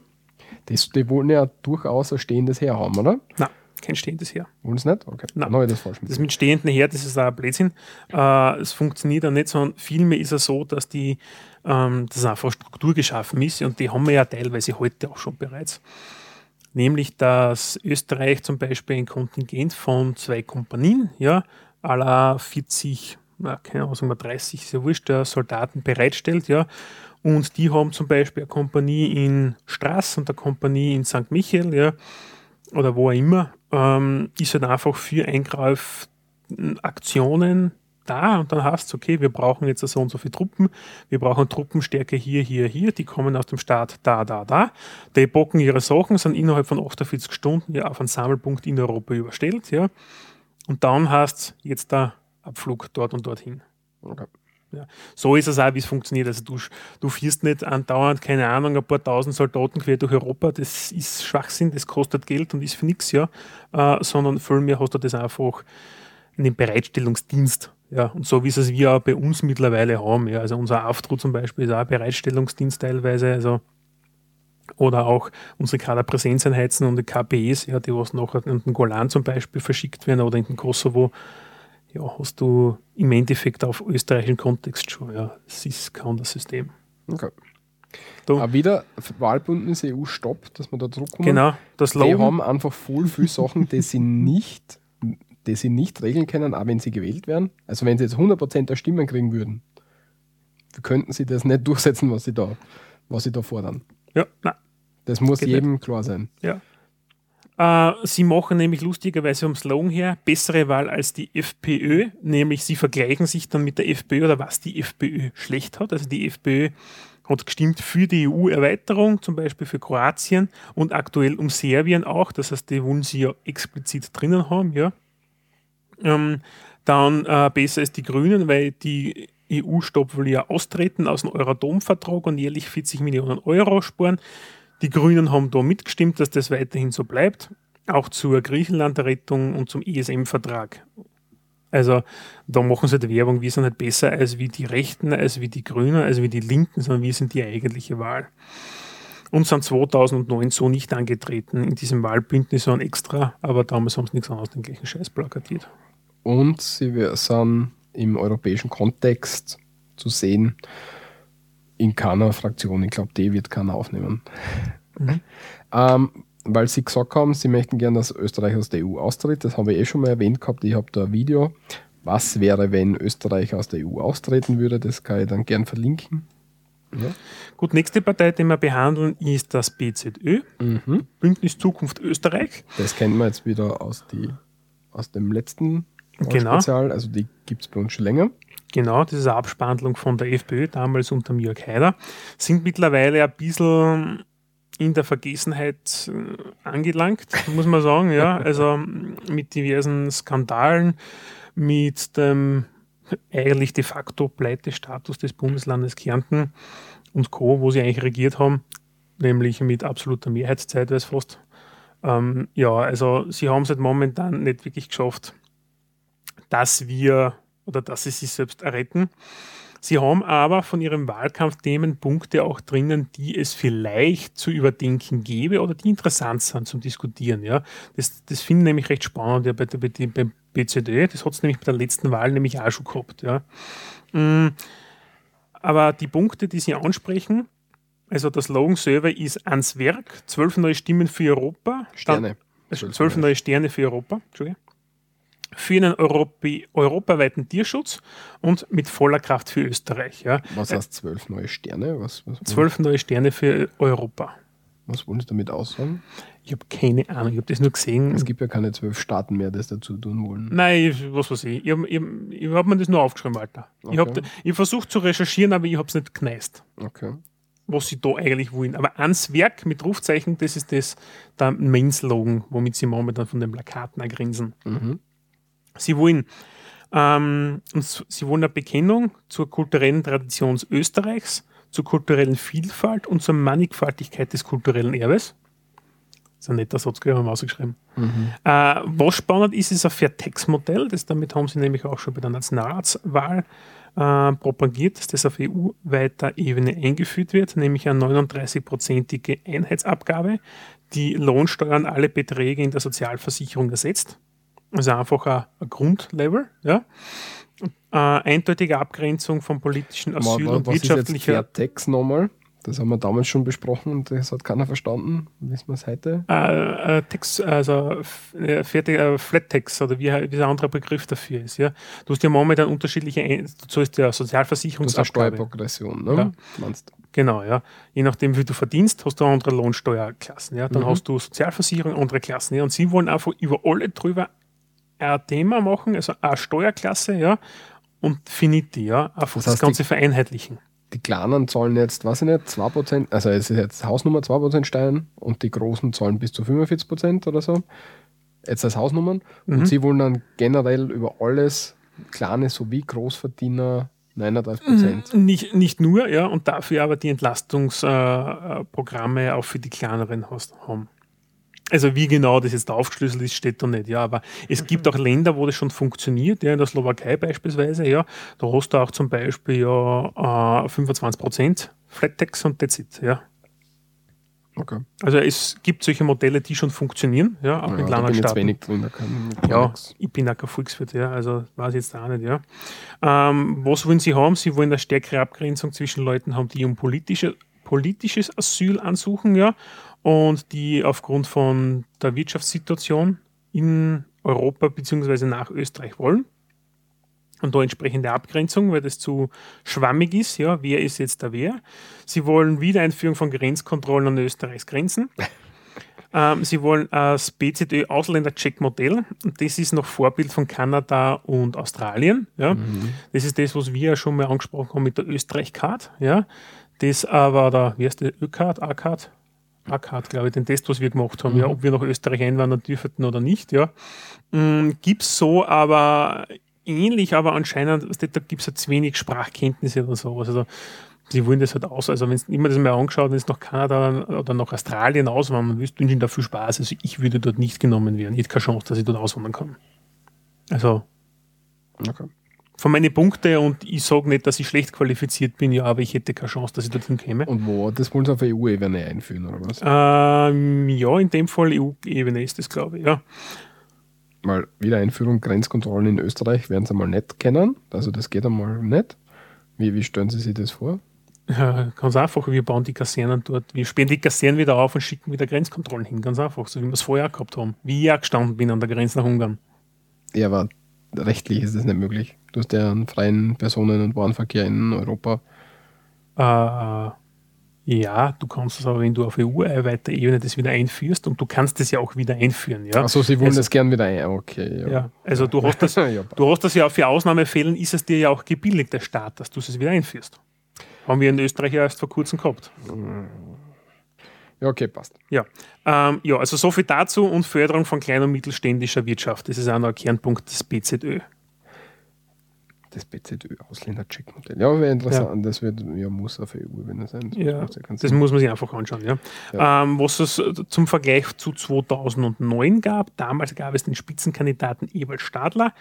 Das, die wollen ja durchaus ein stehendes Heer haben, oder? Nein, kein stehendes Heer. Wollen sie nicht? Okay, Nein. dann habe ich das falsch Das mit stehenden Heer, das ist auch ein Blödsinn. Äh, es funktioniert auch nicht, sondern vielmehr ist es so, dass die, ähm, dass einfach Struktur geschaffen ist und die haben wir ja teilweise heute auch schon bereits. Nämlich, dass Österreich zum Beispiel ein Kontingent von zwei Kompanien, ja, aller 40, na, keine Ahnung, sagen wir 30, ist ja wurscht, ja, Soldaten bereitstellt, ja. Und die haben zum Beispiel eine Kompanie in Straß und eine Kompanie in St. Michael, ja. oder wo auch immer, ähm, ist halt einfach für Eingreifaktionen da und dann hast du, okay, wir brauchen jetzt so und so viele Truppen, wir brauchen Truppenstärke hier, hier, hier, die kommen aus dem Staat da, da, da, die bocken ihre Sachen, sind innerhalb von 48 Stunden ja auf einen Sammelpunkt in Europa überstellt, ja, und dann hast jetzt der Abflug dort und dorthin. Okay. Ja. So ist es auch, wie es funktioniert. Also du, du fährst nicht andauernd, keine Ahnung, ein paar tausend Soldaten quer durch Europa, das ist Schwachsinn, das kostet Geld und ist für nichts, ja, äh, sondern vielmehr hast du das einfach in den Bereitstellungsdienst ja, und so wie es wir auch bei uns mittlerweile haben. Ja, also unser Auftritt zum Beispiel ist auch ein Bereitstellungsdienst teilweise. Also oder auch unsere Kaderpräsenzeinheiten und die KPEs, ja, die was nachher in den Golan zum Beispiel verschickt werden oder in den Kosovo, ja, hast du im Endeffekt auf österreichischen Kontext schon. Ja, es ist kein das System. Okay. Da. Auch wieder Wahlbündnis EU Stopp, dass wir da zurückkommen. Genau, das Die haben einfach voll viele Sachen, die sie nicht die sie nicht regeln können, auch wenn sie gewählt werden. Also wenn sie jetzt 100% der Stimmen kriegen würden, könnten sie das nicht durchsetzen, was sie da, was sie da fordern. Ja, nein. Das muss jedem nicht. klar sein. Ja. Äh, sie machen nämlich lustigerweise vom Slogan her bessere Wahl als die FPÖ, nämlich sie vergleichen sich dann mit der FPÖ oder was die FPÖ schlecht hat. Also die FPÖ hat gestimmt für die EU-Erweiterung, zum Beispiel für Kroatien und aktuell um Serbien auch. Das heißt, die wollen sie ja explizit drinnen haben, ja. Ähm, dann äh, besser als die Grünen, weil die EU-Stopp will ja austreten aus dem Euratom-Vertrag und jährlich 40 Millionen Euro sparen. Die Grünen haben da mitgestimmt, dass das weiterhin so bleibt, auch zur Griechenland-Rettung und zum ESM-Vertrag. Also da machen sie die Werbung, wir sind nicht besser als wie die Rechten, als wie die Grünen, als wie die Linken, sondern wir sind die eigentliche Wahl. Und sind 2009 so nicht angetreten in diesem Wahlbündnis, sondern extra, aber damals haben sie nichts anderes den gleichen Scheiß plakatiert und sie sind im europäischen Kontext zu sehen in keiner Fraktion. Ich glaube, die wird keiner aufnehmen. Mhm. ähm, weil sie gesagt haben, sie möchten gerne, dass Österreich aus der EU austritt. Das habe ich eh schon mal erwähnt gehabt. Ich habe da ein Video. Was wäre, wenn Österreich aus der EU austreten würde? Das kann ich dann gern verlinken. Ja. Gut, nächste Partei, die wir behandeln, ist das BZÖ, mhm. Bündnis Zukunft Österreich. Das kennen wir jetzt wieder aus, die, aus dem letzten Genau. Spezial, also die gibt es bei uns schon länger. Genau, das ist eine Abspandlung von der FPÖ, damals unter Jörg Haider. Sind mittlerweile ein bisschen in der Vergessenheit äh, angelangt, muss man sagen. Ja, also mit diversen Skandalen, mit dem eigentlich de facto Pleitestatus des Bundeslandes Kärnten und Co., wo sie eigentlich regiert haben, nämlich mit absoluter Mehrheitszeit, weiß fast. Ähm, ja, also sie haben es halt momentan nicht wirklich geschafft, dass wir oder dass sie sich selbst erretten. Sie haben aber von ihrem Wahlkampfthemen Punkte auch drinnen, die es vielleicht zu überdenken gäbe oder die interessant sind zum Diskutieren. Ja. Das, das finde ich nämlich recht spannend ja, bei der bei, bei BCD. Das hat es nämlich bei der letzten Wahl nämlich auch schon gehabt. Ja. Mm, aber die Punkte, die Sie ansprechen, also das Slogan selber ist ans Werk, zwölf neue Stimmen für Europa. Sterne. Zwölf neue Sterne für Europa. Entschuldigung für einen Europä europaweiten Tierschutz und mit voller Kraft für Österreich. Ja. Was heißt zwölf neue Sterne? Was, was zwölf neue Sterne für Europa. Was wollen Sie damit aussagen? Ich habe keine Ahnung, ich habe das nur gesehen. Es gibt ja keine zwölf Staaten mehr, die das dazu tun wollen. Nein, was weiß ich. Ich habe hab mir das nur aufgeschrieben, Alter. Okay. Ich habe ich versucht zu recherchieren, aber ich habe es nicht gekneist. Okay. Was sie da eigentlich wollen. Aber ans Werk mit Rufzeichen, das ist das der Main-Slogan, womit sie momentan von den Plakaten ergrinsen. Mhm. Sie wollen, ähm, sie wollen eine Bekennung zur kulturellen Tradition Österreichs, zur kulturellen Vielfalt und zur Mannigfaltigkeit des kulturellen Erbes. Das ist ein netter Satz, haben wir ausgeschrieben. Mhm. Äh, was spannend ist, ist ein Fair-Tax-Modell. damit haben sie nämlich auch schon bei der Nationalratswahl äh, propagiert, dass das auf EU-weiter Ebene eingeführt wird, nämlich eine 39-prozentige Einheitsabgabe, die Lohnsteuern alle Beträge in der Sozialversicherung ersetzt. Also einfach ein, ein Grundlevel, ja. Äh, eindeutige Abgrenzung von politischen Asyl was, und wirtschaftlicher. Was ist jetzt nochmal? Das haben wir damals schon besprochen und das hat keiner verstanden. Wissen wir es heute? Äh, äh, Text, also äh, fertig, äh, Flat Text oder wie, wie der andere Begriff dafür ist. Ja? Du hast ja momentan unterschiedliche, so ist der Sozialversicherungsabgabe. Steuerprogression, ne? Ja. Meinst Genau, ja. Je nachdem, wie du verdienst, hast du andere Lohnsteuerklassen. Ja. Dann mhm. hast du Sozialversicherung, andere Klassen. Ja. Und sie wollen einfach über alle drüber ein Thema machen, also eine Steuerklasse, ja, und finiti, ja. Einfach das, heißt, das Ganze die, vereinheitlichen. Die Kleinen zahlen jetzt, weiß ich nicht, 2%, also es ist jetzt Hausnummer 2% Steuern und die Großen zahlen bis zu 45% oder so. Jetzt als Hausnummern. Mhm. Und sie wollen dann generell über alles, kleine sowie Großverdiener, 39 Prozent. Mhm. Nicht, nicht nur, ja, und dafür aber die Entlastungsprogramme äh, auch für die kleineren hast, haben. Also wie genau das jetzt aufgeschlüsselt ist, steht da nicht, ja. Aber es gibt mhm. auch Länder, wo das schon funktioniert, ja, in der Slowakei beispielsweise, ja. Da hast du auch zum Beispiel ja äh, 25 Prozent Flat Tax und that's it, ja. Okay. Also es gibt solche Modelle, die schon funktionieren, ja, auch ja, in kleinen Staaten. Wenig drin, ja, ich bin auch kein Volkswirt, ja, also weiß ich jetzt auch nicht, ja. Ähm, was wollen Sie haben? Sie wollen eine stärkere Abgrenzung zwischen Leuten haben, die um politische, politisches Asyl ansuchen, ja, und die aufgrund von der Wirtschaftssituation in Europa bzw. nach Österreich wollen und da entsprechende Abgrenzung, weil das zu schwammig ist. Ja, wer ist jetzt da wer? Sie wollen Wiedereinführung von Grenzkontrollen an Österreichs Grenzen. ähm, sie wollen das BZÖ-Ausländer-Check-Modell. Und das ist noch Vorbild von Kanada und Australien. Ja. Mhm. Das ist das, was wir ja schon mal angesprochen haben mit der Österreich-Card. Ja. Das aber, der, wie heißt der, Ö-Card, A-Card? A-Card, glaube ich, den Test, was wir gemacht haben, mhm. ja, ob wir nach Österreich einwandern dürften oder nicht. Ja. Mhm, Gibt es so, aber ähnlich, aber anscheinend, da gibt es jetzt wenig Sprachkenntnisse oder sowas. Also sie wollen das halt aus. Also wenn immer das mal angeschaut, wenn es nach Kanada oder nach Australien auswandern willst, wünsche ihnen da viel Spaß. Also ich würde dort nicht genommen werden. Ich hätte keine Chance, dass ich dort auswandern kann. Also okay. Von meinen Punkten und ich sage nicht, dass ich schlecht qualifiziert bin, ja, aber ich hätte keine Chance, dass ich dorthin käme. Und wo? Das wollen sie auf EU-Ebene einführen, oder was? Ähm, ja, in dem Fall EU-Ebene ist das, glaube ich, ja mal Wiedereinführung Grenzkontrollen in Österreich werden Sie mal nicht kennen. Also das geht einmal nicht. Wie, wie stellen Sie sich das vor? Ja, ganz einfach, wir bauen die Kasernen dort. Wir sperren die Kasernen wieder auf und schicken wieder Grenzkontrollen hin. Ganz einfach, so wie wir es vorher gehabt haben. Wie ich auch gestanden bin an der Grenze nach Ungarn. Ja, aber rechtlich ist das nicht möglich. Du hast ja einen freien Personen- und Warenverkehr in Europa. Äh, ja, du kannst es aber, wenn du auf EU-weiter Ebene das wieder einführst und du kannst das ja auch wieder einführen. Ja? Achso, sie wollen also, das gern wieder ein. Okay. Ja, ja also du hast, das, ja, du hast das ja für Ausnahmefällen, ist es dir ja auch gebilligt, der Staat, dass du es wieder einführst. Haben wir in Österreich ja erst vor kurzem gehabt. Ja, okay, passt. Ja, ähm, ja also so viel dazu und Förderung von kleiner und mittelständischer Wirtschaft. Das ist auch noch ein Kernpunkt des BZÖ das BZÖ-Ausländer-Check-Modell. Ja, wäre interessant. Ja. Das wird, ja, muss auf EU-Ebene sein. Das, ja, das muss man sich einfach anschauen. Ja. ja. Ähm, was es zum Vergleich zu 2009 gab, damals gab es den Spitzenkandidaten Ewald Stadler.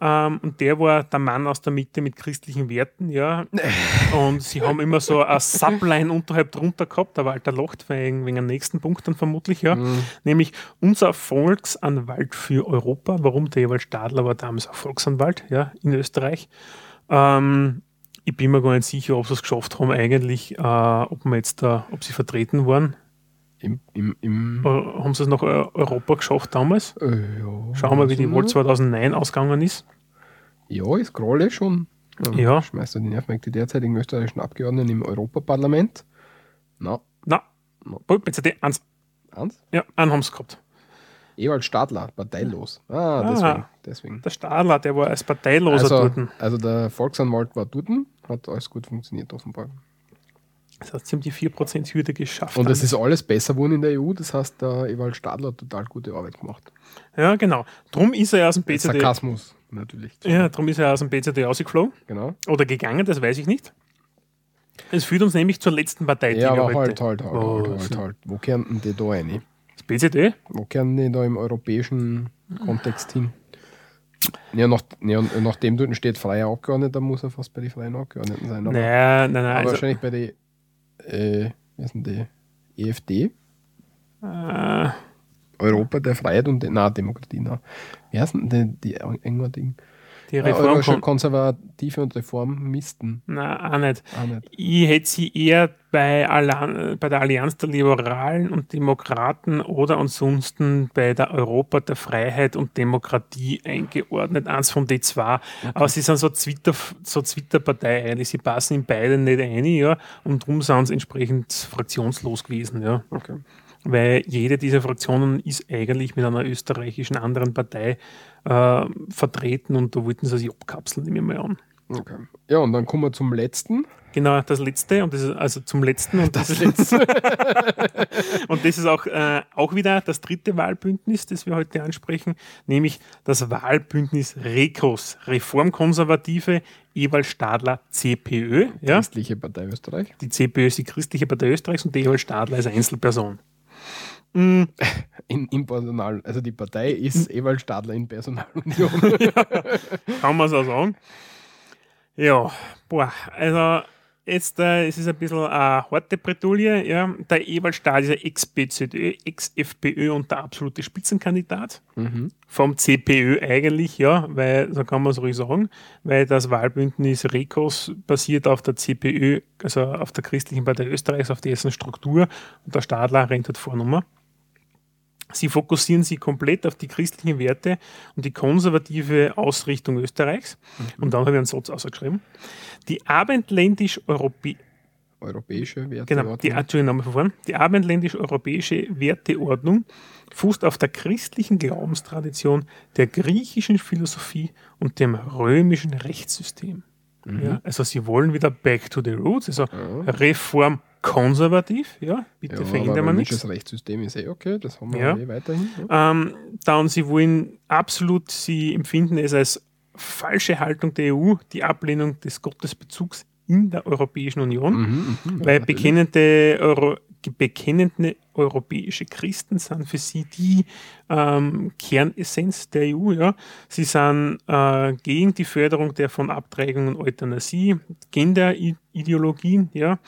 Ähm, und der war der Mann aus der Mitte mit christlichen Werten, ja. Und sie haben immer so eine Subline unterhalb drunter gehabt, der Walter Locht wegen, wegen einem nächsten Punkt dann vermutlich, ja. Mhm. Nämlich unser Volksanwalt für Europa. Warum? Der Ewald Stadler war damals auch Volksanwalt, ja, in Österreich. Ähm, ich bin mir gar nicht sicher, ob sie es geschafft haben, eigentlich, äh, ob wir jetzt da, ob sie vertreten waren. Im, im, im äh, haben sie es nach Europa geschafft damals? Äh, ja, Schauen wir, wie die Wahl 2009 ausgegangen ist. Ja, ist gerade schon. Ähm, ja. Schmeißt du die Nerven weg, die derzeitigen österreichischen Abgeordneten im Europaparlament? Na. Na. No. BCD 1. 1? Ja, einen haben sie gehabt. Ewald Stadler, parteilos. Ah, ah, deswegen, deswegen. Der Stadler, der war als parteiloser also, dort. Also der Volksanwalt war dort, hat alles gut funktioniert offenbar. Das heißt, sie haben die 4%-Hürde geschafft. Und es ist alles besser geworden in der EU, das heißt, der Ewald Stadler hat total gute Arbeit gemacht. Ja, genau. Drum ist er aus dem BCD. Sarkasmus, natürlich. Ja, drum ist er aus dem BCD rausgeflogen. Genau. Oder gegangen, das weiß ich nicht. Es führt uns nämlich zur letzten Partei. Ja, aber halt, halt, halt, oh, halt, halt, halt. Wo kehren die da rein? Das BCD? Wo kehren die da im europäischen Kontext hin? Ja, nach, ja, nachdem dort steht freier Abgeordneter, muss er fast bei den freien Abgeordneten sein. Aber, nein, nein, nein. Aber also, wahrscheinlich bei den äh, wie ist denn die? EFD? Äh. Europa der Freiheit und na Demokratie, na. Wie heißt denn die, die Engler Ding? Die Reform ja, Konservative und Reformisten. Nein, auch nicht. auch nicht. Ich hätte sie eher bei, Allianz, bei der Allianz der Liberalen und Demokraten oder ansonsten bei der Europa der Freiheit und Demokratie eingeordnet. Eins von den zwei. Okay. Aber sie sind so Twitter, so Twitter-Partei eigentlich. Sie passen in beide nicht ein, ja. Und darum sind sie entsprechend fraktionslos gewesen, ja. Okay weil jede dieser Fraktionen ist eigentlich mit einer österreichischen anderen Partei äh, vertreten und da wollten sie sich abkapseln, nehme ich mal an. Okay. Ja, und dann kommen wir zum letzten. Genau, das letzte und das ist also zum letzten und das, das letzte. und das ist auch, äh, auch wieder das dritte Wahlbündnis, das wir heute ansprechen, nämlich das Wahlbündnis REKOS, Reformkonservative Ewald Stadler CPÖ. Ja. Christliche Partei Österreich. Die CPÖ ist die Christliche Partei Österreichs und der Ewald Stadler ist Einzelperson. Mm. In, in Personal, also die Partei ist Ewald Stadler in Personalunion. ja, kann man so sagen. Ja, boah, also jetzt äh, es ist ein bisschen eine harte Bretouille. Ja. Der Ewald Stahl ist ein Ex-BZÖ, Ex-FPÖ und der absolute Spitzenkandidat. Mhm. Vom CPÖ eigentlich, ja, weil, so kann man es ruhig sagen, weil das Wahlbündnis REKOS basiert auf der CPÖ, also auf der Christlichen Partei Österreichs, auf dessen Struktur und der Stadler rennt halt Vornummer. Sie fokussieren sich komplett auf die christlichen Werte und die konservative Ausrichtung Österreichs. Mhm. Und dann habe ich einen Satz ausgeschrieben. Die abendländisch-europäische europäische Werteordnung. Genau, die, von die abendländisch-europäische Werteordnung fußt auf der christlichen Glaubenstradition, der griechischen Philosophie und dem römischen Rechtssystem. Mhm. Ja, also sie wollen wieder back to the roots, also ja. Reform konservativ, ja, bitte ja, verändern wir nichts. Das Rechtssystem ist eh okay, das haben wir ja. eh weiterhin. Ja. Ähm, dann, sie wollen absolut, sie empfinden es als falsche Haltung der EU, die Ablehnung des Gottesbezugs in der Europäischen Union, mhm, mh, weil bekennende, Euro, bekennende europäische Christen sind für sie die ähm, Kernessenz der EU. Ja. Sie sind äh, gegen die Förderung der von Abtreibung und Euthanasie, Genderideologien, ja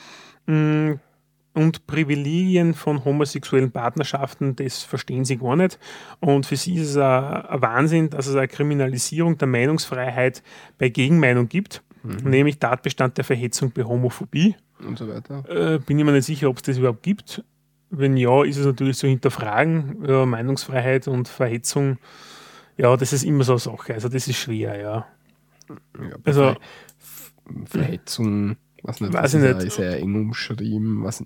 Mm, und Privilegien von homosexuellen Partnerschaften, das verstehen sie gar nicht. Und für sie ist es ein, Wahnsinn, dass es eine Kriminalisierung der Meinungsfreiheit bei Gegenmeinung gibt, mhm. nämlich Tatbestand der Verhetzung bei Homophobie. Und so weiter. Äh, bin ich mir nicht sicher, ob es das überhaupt gibt. Wenn ja, ist es natürlich so hinterfragen, ja, Meinungsfreiheit und Verhetzung. Ja, das ist immer so eine Sache. Also das ist schwer, ja. ja also Verhetzung was nicht, Weiß ich nicht. Ist ja eng umschrieben. Was,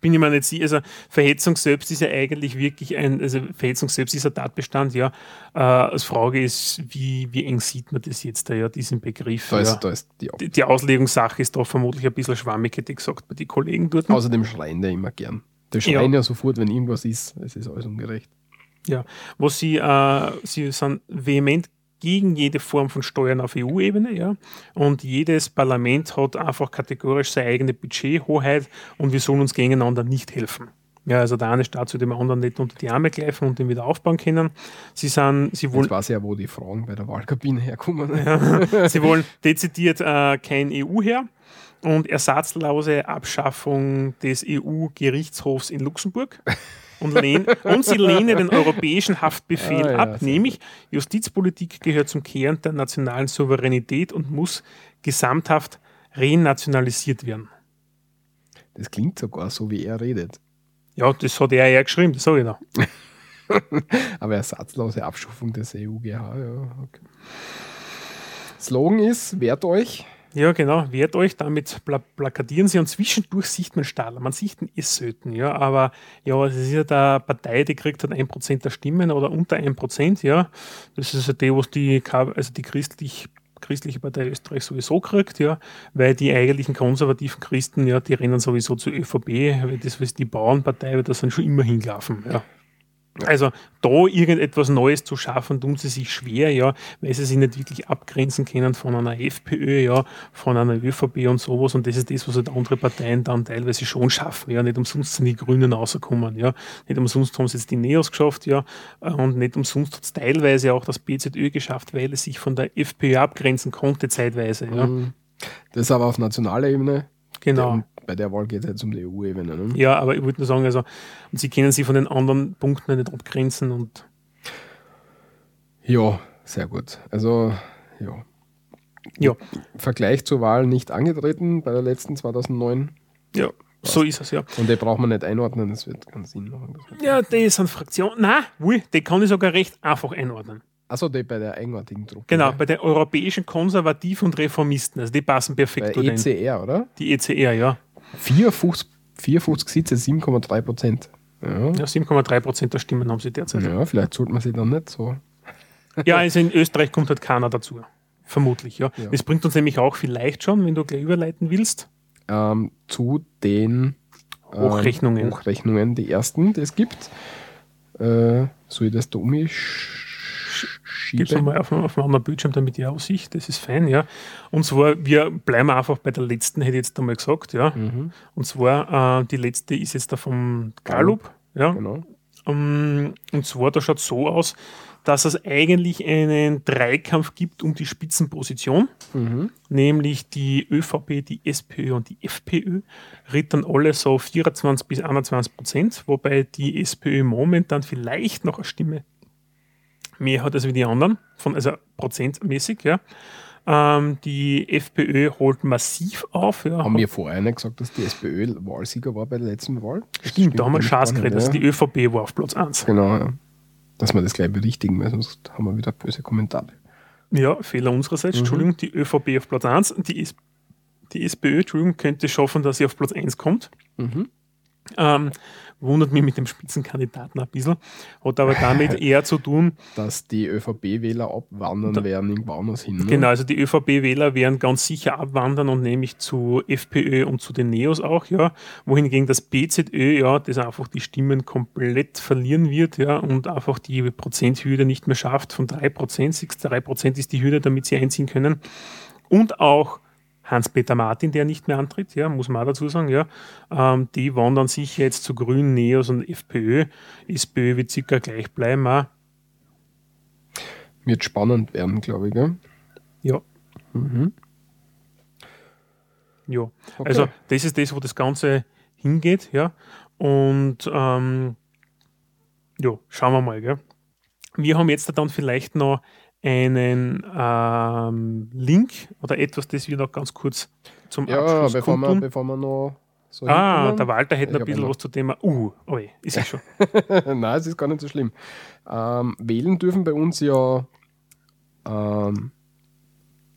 bin ich mir nicht sicher. Also Verhetzung selbst ist ja eigentlich wirklich ein, also Verhetzung selbst ist ein Tatbestand, ja. Äh, als Frage ist, wie, wie eng sieht man das jetzt da, ja, diesen Begriff. Da ist, ja. da ist die, die, die, Auslegungssache ist da vermutlich ein bisschen schwammig, hätte ich gesagt, bei den Kollegen dort. Außerdem schreien die immer gern. Die schreien ja. ja sofort, wenn irgendwas ist. Es ist alles ungerecht. Ja, was sie, äh, sie sind vehement gegen jede Form von Steuern auf EU-Ebene. Ja? Und jedes Parlament hat einfach kategorisch seine eigene Budgethoheit und wir sollen uns gegeneinander nicht helfen. Ja, also der eine Staat soll dem anderen nicht unter die Arme greifen und den wieder aufbauen können. Sie sind, sie wollen. Jetzt weiß ja, wo die Fragen bei der Wahlkabine herkommen. Ja, sie wollen dezidiert äh, kein EU her und ersatzlose Abschaffung des EU-Gerichtshofs in Luxemburg und, lehn, und sie lehnen den europäischen Haftbefehl ah, ja, ab, nämlich Justizpolitik gehört zum Kern der nationalen Souveränität und muss gesamthaft renationalisiert werden. Das klingt sogar so, wie er redet. Ja, das hat er ja geschrieben, das sage ich noch. Aber ersatzlose Abschaffung des EUGH, ja. Okay. Slogan ist, wehrt euch, ja, genau, wehrt euch, damit pla plakatieren sie und zwischendurch sieht man Stadler, man sieht ihn eh selten, ja, aber ja, es ist ja der Partei, die kriegt halt ein Prozent der Stimmen oder unter ein Prozent, ja, das ist ja die, was die, also die christlich christliche Partei Österreich sowieso kriegt, ja, weil die eigentlichen konservativen Christen, ja, die rennen sowieso zur ÖVP, weil das ist die Bauernpartei, weil das sind schon immer hingelaufen, ja. Also da irgendetwas Neues zu schaffen, tun sie sich schwer, ja, weil sie sich nicht wirklich abgrenzen können von einer FPÖ, ja, von einer ÖVP und sowas. Und das ist das, was halt andere Parteien dann teilweise schon schaffen. Ja, nicht umsonst sind die Grünen rausgekommen, ja. Nicht umsonst haben sie jetzt die Neos geschafft, ja. Und nicht umsonst hat es teilweise auch das BZÖ geschafft, weil es sich von der FPÖ abgrenzen konnte zeitweise, ja. Mhm. Das aber auf nationaler Ebene. Genau bei der Wahl geht es jetzt um die EU-Ebene. Ne? Ja, aber ich würde nur sagen, also, und sie können sich von den anderen Punkten nicht abgrenzen und. Ja, Sehr gut. Also, ja. Ja. Vergleich zur Wahl nicht angetreten bei der letzten 2009. Ja, was? so ist es, ja. Und den braucht man nicht einordnen, das wird keinen Sinn machen. Ja, die ist eine Fraktion. Nein, wohl, die kann ich sogar recht einfach einordnen. Achso, die bei der eigenartigen Truppe. Genau, bei den europäischen Konservativen und Reformisten. Also die passen perfekt bei ECR, e oder? Die ECR, ja. 54, 54 Sitze, 7,3 Prozent. Ja, ja 7,3 Prozent der Stimmen haben sie derzeit. Ja, vielleicht sollte man sie dann nicht so. ja, also in Österreich kommt halt keiner dazu. Vermutlich, ja. ja. Das bringt uns nämlich auch vielleicht schon, wenn du gleich überleiten willst. Ähm, zu den ähm, Hochrechnungen. Hochrechnungen, die ersten, die es gibt. Äh, soll ich das da Gib es mal auf, auf einem anderen Bildschirm, damit die Aussicht, das ist fein, ja. Und zwar, wir bleiben einfach bei der letzten, hätte ich jetzt einmal gesagt, ja. Mhm. Und zwar, äh, die letzte ist jetzt da vom Gallup, ja. Genau. Um, ähm, und zwar, da schaut es so aus, dass es eigentlich einen Dreikampf gibt um die Spitzenposition, mhm. nämlich die ÖVP, die SPÖ und die FPÖ rittern alle so 24 bis 21 Prozent, wobei die SPÖ momentan vielleicht noch eine Stimme mehr hat als wie die anderen, von, also prozentmäßig, ja. Ähm, die FPÖ holt massiv auf. Ja. Haben wir vorher nicht gesagt, dass die SPÖ Wahlsieger war bei der letzten Wahl? Stimmt, stimmt da haben wir Chance geredet, also die ÖVP war auf Platz 1. Genau, ja dass wir das gleich berichtigen, weil sonst haben wir wieder böse Kommentare. Ja, Fehler unsererseits. Mhm. Entschuldigung, die ÖVP auf Platz 1. Die, die SPÖ, Entschuldigung, könnte schaffen, dass sie auf Platz 1 kommt. Mhm. Ähm, wundert mich mit dem Spitzenkandidaten ein bisschen. Hat aber damit eher zu tun, dass die ÖVP-Wähler abwandern da, werden irgendwo anders hin. Ne? Genau, also die ÖVP-Wähler werden ganz sicher abwandern und nämlich zu FPÖ und zu den Neos auch, ja. Wohingegen das BZÖ, ja, das einfach die Stimmen komplett verlieren wird, ja, und einfach die Prozenthürde nicht mehr schafft von 3%. 3% ist die Hürde, damit sie einziehen können. Und auch Hans-Peter Martin, der nicht mehr antritt, ja, muss man auch dazu sagen, ja. Ähm, die wandern sicher jetzt zu Grünen, Neos und FPÖ. SPÖ wird circa gleich bleiben. Auch. Wird spannend werden, glaube ich, gell? Ja. Mhm. Ja, okay. also das ist das, wo das Ganze hingeht, ja. Und ähm, ja, schauen wir mal, gell. Wir haben jetzt dann vielleicht noch einen ähm, Link oder etwas, das wir noch ganz kurz zum ja, Abschluss bevor wir, bevor wir noch so Ah, der Walter hätte noch ein bisschen was zu Thema. Uh, oh, ist ja schon. Nein, es ist gar nicht so schlimm. Ähm, wählen dürfen bei uns ja ähm,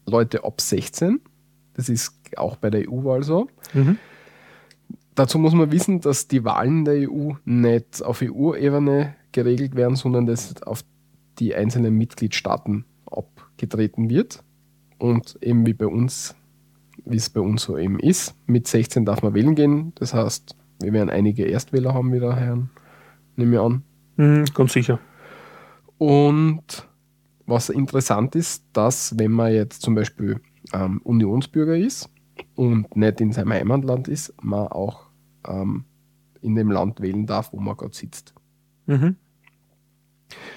Leute ab 16. Das ist auch bei der EU-Wahl so. Mhm. Dazu muss man wissen, dass die Wahlen der EU nicht auf EU-Ebene geregelt werden, sondern das auf die einzelnen Mitgliedstaaten abgetreten wird. Und eben wie bei uns, wie es bei uns so eben ist, mit 16 darf man wählen gehen. Das heißt, wir werden einige Erstwähler haben wieder, Herren, nehme ich an. Mhm, ganz sicher. Und was interessant ist, dass wenn man jetzt zum Beispiel ähm, Unionsbürger ist und nicht in seinem Heimatland ist, man auch ähm, in dem Land wählen darf, wo man gerade sitzt. Mhm.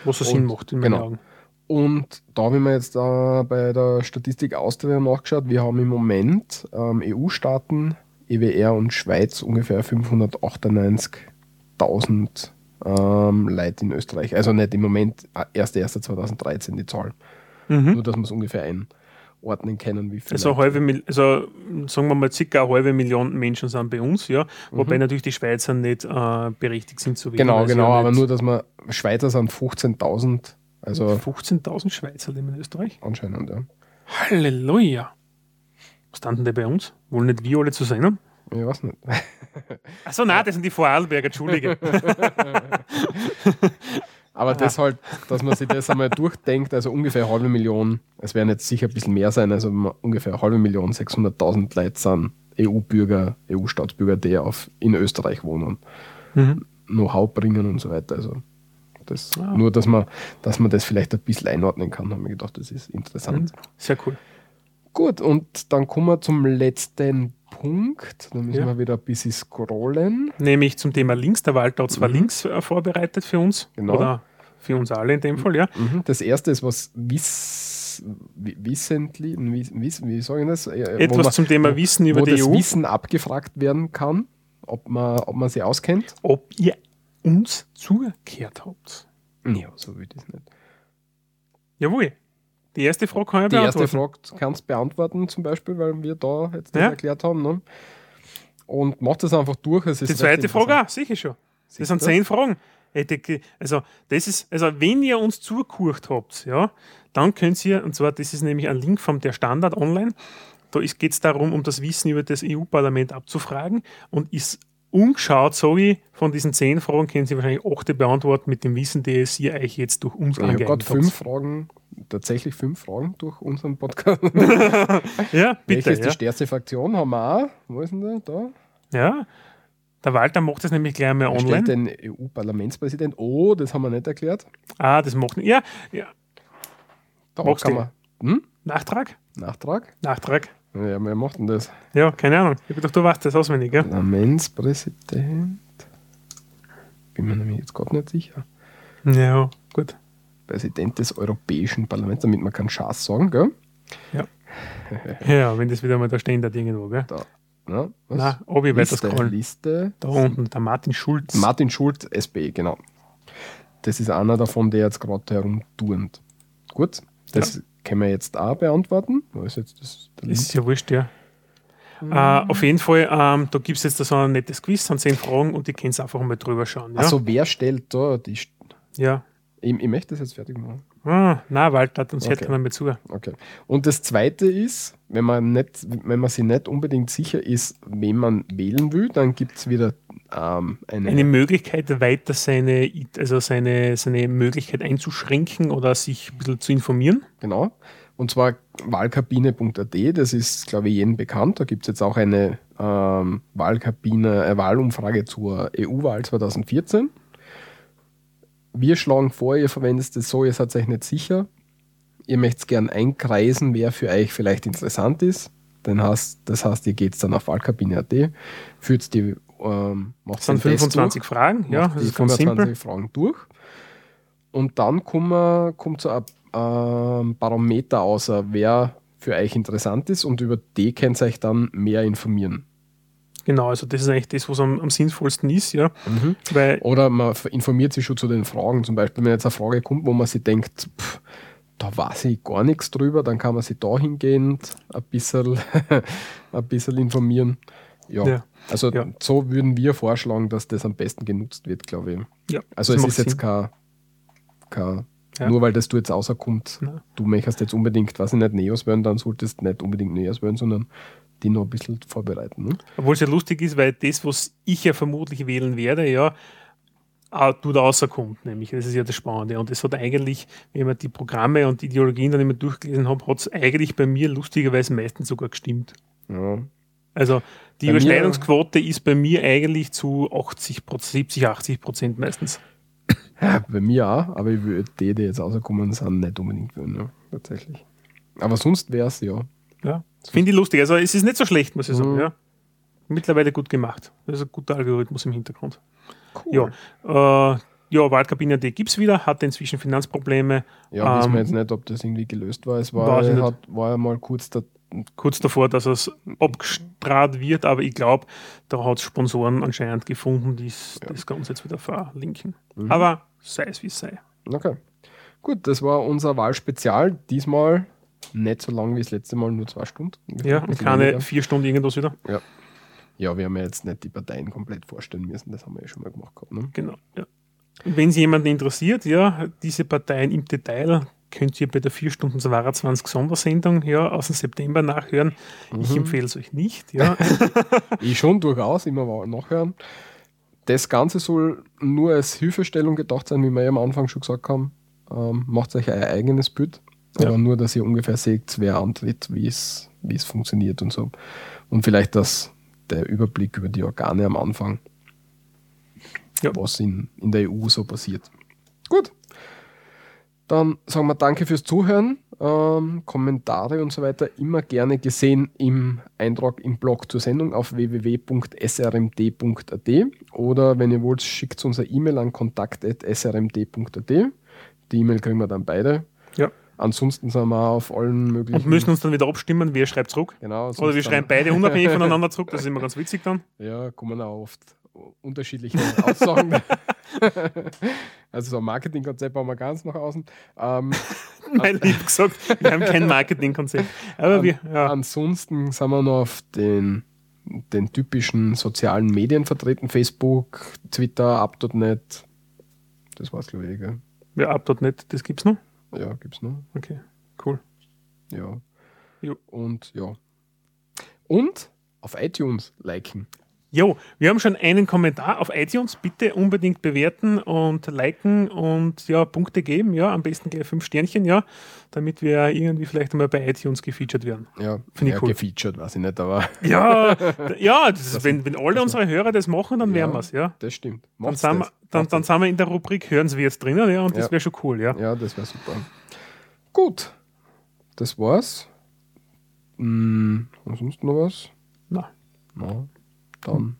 Was so Sinn macht in meinen genau. Augen. Und da habe ich mir jetzt äh, bei der Statistik Austria nachgeschaut. Wir haben im Moment ähm, EU-Staaten, EWR und Schweiz ungefähr 598.000 ähm, Leute in Österreich. Also nicht im Moment, 1.1.2013 die Zahl. Mhm. Nur, dass man es ungefähr ein ordnen können, wie viele. Also, halbe, also sagen wir mal, circa eine halbe Million Menschen sind bei uns, ja. Wobei mhm. natürlich die Schweizer nicht äh, berechtigt sind zu wählen. Genau, genau, aber nur, dass man Schweizer sind 15.000. Also 15.000 Schweizer leben in Österreich? Anscheinend, ja. Halleluja! Was standen denn bei uns? Wollen nicht wir alle zu sein haben? Ich weiß nicht. Achso, nein, das sind die Vorarlberger, Entschuldige. Aber Aha. das halt, dass man sich das einmal durchdenkt, also ungefähr eine halbe Million, es werden jetzt sicher ein bisschen mehr sein, also ungefähr eine halbe Million, 600.000 Leute sind EU-Bürger, EU-Staatsbürger, die auf, in Österreich wohnen, mhm. Know-how bringen und so weiter. Also das, ah. Nur, dass man, dass man das vielleicht ein bisschen einordnen kann, haben wir gedacht, das ist interessant. Mhm. Sehr cool. Gut, und dann kommen wir zum letzten Punkt. Da müssen ja. wir wieder ein bisschen scrollen. Nämlich zum Thema Links. Der Walter hat zwei mhm. Links äh, vorbereitet für uns. Genau. Oder für uns alle in dem Fall, ja. Mhm. Das erste ist was wiss, wissentlich, wie, wie sage ich das? Etwas man, zum Thema Wissen über wo die das EU. Wissen abgefragt werden kann, ob man, ob man sie auskennt. Ob ihr uns zugekehrt habt. Ja, so will ich das nicht. Jawohl. Die erste Frage kann ich Die erste Frage kannst du beantworten, zum Beispiel, weil wir da jetzt das ja. erklärt haben. Ne? Und mach das einfach durch. Es die zweite Frage auch, sicher schon. Das sind zehn Fragen. Also, das ist, also wenn ihr uns zugehört habt, ja, dann könnt ihr, und zwar, das ist nämlich ein Link vom der Standard online, da geht es darum, um das Wissen über das EU-Parlament abzufragen und ist umgeschaut, sage ich, von diesen zehn Fragen können Sie wahrscheinlich achte beantworten mit dem Wissen, das ihr euch jetzt durch uns Ich habe gerade fünf Fragen, tatsächlich fünf Fragen durch unseren Podcast. ja, bitte. Welche ist ja. die stärkste Fraktion? Haben wir auch. Wo ist denn der? Da. Ja, der Walter macht das nämlich gleich einmal online. den EU-Parlamentspräsident. Oh, das haben wir nicht erklärt. Ah, das macht nicht. Ja, ja. Da Magst kann man. Hm? Nachtrag? Nachtrag? Nachtrag. Ja, wer macht denn das? Ja, keine Ahnung. Ich gedacht, du weißt das auswendig, ja? Parlamentspräsident. Bin mir nämlich jetzt gerade nicht sicher. Ja, gut. Präsident des Europäischen Parlaments, damit man keinen Schaß sagen, gell? Ja. ja, wenn das wieder mal da stehen da irgendwo, gell? Da. Ja, was? Nein, Obi weiter scrollen. Liste. Da unten, der Martin Schulz. Martin Schulz, SB, genau. Das ist einer davon, der jetzt gerade herumturnt. Gut, das ja. können wir jetzt auch beantworten. Wo ist jetzt das? ist ja wurscht, ja. Mhm. Uh, auf jeden Fall, um, da gibt es jetzt so ein nettes Quiz, sind zehn Fragen und die können einfach mal drüber schauen. Ja? Also wer stellt da die. Ja. Ich, ich möchte das jetzt fertig machen. Ah, nein, Walter, uns okay. hört keiner mehr zu. Okay. Und das zweite ist, wenn man, nicht, wenn man sich nicht unbedingt sicher ist, wen man wählen will, dann gibt es wieder ähm, eine, eine Möglichkeit, weiter seine, also seine, seine Möglichkeit einzuschränken oder sich ein bisschen zu informieren. Genau. Und zwar wahlkabine.at, das ist, glaube ich, jedem bekannt. Da gibt es jetzt auch eine ähm, Wahlkabine, eine Wahlumfrage zur EU-Wahl 2014 wir schlagen vor, ihr verwendet es so, ihr seid euch nicht sicher. Ihr möchtet gern einkreisen, wer für euch vielleicht interessant ist. Dann heißt, das heißt, ihr geht dann auf Wahlkabine.at, führt die ähm, macht das sind 25 durch, Fragen, ja, das ist 25 Fragen durch. Und dann kommt, kommt so ein ähm, Barometer aus, wer für euch interessant ist und über die könnt ihr euch dann mehr informieren. Genau, also das ist eigentlich das, was am, am sinnvollsten ist, ja. Mhm. Weil Oder man informiert sich schon zu den Fragen. Zum Beispiel, wenn jetzt eine Frage kommt, wo man sich denkt, pff, da weiß ich gar nichts drüber, dann kann man sich da hingehend ein bisschen, ein bisschen informieren. Ja. ja. Also ja. so würden wir vorschlagen, dass das am besten genutzt wird, glaube ich. Ja, also es ist Sinn. jetzt kein, kein ja. nur weil das du jetzt rauskommt, du möchtest jetzt unbedingt, was ich nicht, Neos werden, dann solltest du nicht unbedingt Neos werden, sondern die noch ein bisschen vorbereiten. Ne? Obwohl es ja lustig ist, weil das, was ich ja vermutlich wählen werde, ja, tut rauskommt, nämlich. Das ist ja das Spannende. Und das hat eigentlich, wenn man die Programme und die Ideologien dann immer durchgelesen hat, hat es eigentlich bei mir lustigerweise meistens sogar gestimmt. Ja. Also die bei Überschneidungsquote ist bei mir eigentlich zu 80%, 70, 80 Prozent meistens. Ja, bei mir auch, aber ich würde die, die jetzt rauskommen, sind nicht unbedingt würden, ja, tatsächlich. Aber sonst wäre es ja. Ja. Finde ich lustig. Also es ist nicht so schlecht, muss ich sagen. Mhm. Ja. Mittlerweile gut gemacht. Das ist ein guter Algorithmus im Hintergrund. Cool. Ja, äh, ja Waldkabine D gibt es wieder, hatte inzwischen Finanzprobleme. Ja, ähm, wissen wir jetzt nicht, ob das irgendwie gelöst war. Es war, hat, war ja mal kurz, da, kurz davor, dass es abgestrahlt wird, aber ich glaube, da hat es Sponsoren anscheinend gefunden, die ja. das Ganze jetzt wieder verlinken. Mhm. Aber sei es wie es sei. Okay. Gut, das war unser Wahlspezial. Diesmal nicht so lang wie das letzte Mal, nur zwei Stunden. Ja, und keine weniger. vier Stunden irgendwas wieder. Ja. Ja, wir haben ja jetzt nicht die Parteien komplett vorstellen müssen, das haben wir ja schon mal gemacht gehabt. Ne? Genau, ja. Wenn es jemanden interessiert, ja, diese Parteien im Detail könnt ihr bei der 4 Stunden 22 Sondersendung ja, aus dem September nachhören. Mhm. Ich empfehle es euch nicht. Ja. ich schon durchaus, immer nachhören. Das Ganze soll nur als Hilfestellung gedacht sein, wie wir ja am Anfang schon gesagt haben. Ähm, macht euch ein eigenes Bild. Aber ja. nur, dass ihr ungefähr seht, wer antritt, wie es, wie es funktioniert und so. Und vielleicht das, der Überblick über die Organe am Anfang, ja. was in, in der EU so passiert. Gut. Dann sagen wir danke fürs Zuhören. Ähm, Kommentare und so weiter immer gerne gesehen im Eintrag im Blog zur Sendung auf www.srmd.at oder wenn ihr wollt, schickt uns eine E-Mail an kontakt.srmd.at. Die E-Mail kriegen wir dann beide. Ja. Ansonsten sind wir auf allen möglichen. Und müssen uns dann wieder abstimmen, wer schreibt zurück. Genau. Oder wir schreiben beide unabhängig voneinander zurück, das ist immer ganz witzig dann. Ja, kommen auch oft unterschiedliche Aussagen. also so ein Marketingkonzept haben wir ganz nach außen. Ähm, Nein, lieb gesagt, wir haben kein Marketingkonzept. Aber an, wir, ja. Ansonsten sind wir noch auf den, den typischen sozialen Medien vertreten. Facebook, Twitter, Up.net. Das war's, glaube ich. Gell? Ja, Up.net, das gibt's noch? Ja, gibt's noch. Okay, cool. Ja. Jo. Und ja. Und auf iTunes liken. Jo, wir haben schon einen Kommentar auf iTunes. Bitte unbedingt bewerten und liken und ja, Punkte geben. Ja, am besten gleich fünf Sternchen, ja, damit wir irgendwie vielleicht einmal bei iTunes gefeatured werden. Ja, finde ich cool. gefeatured, weiß ich nicht, aber. Ja, ja das das wenn, wenn alle unsere Hörer das machen, dann ja, wären wir es, ja. Das stimmt. dann sind, wir, dann, dann sind wir in der Rubrik Hören Sie jetzt drinnen, ja, und das wäre schon cool, ja. Ja, das wäre super. Gut, das war's. Hm, sonst noch was? Na. Na, dann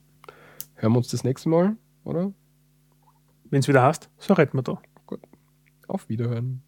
hören wir uns das nächste Mal, oder? Wenn es wieder hast, so retten wir da. Gut. Auf Wiederhören.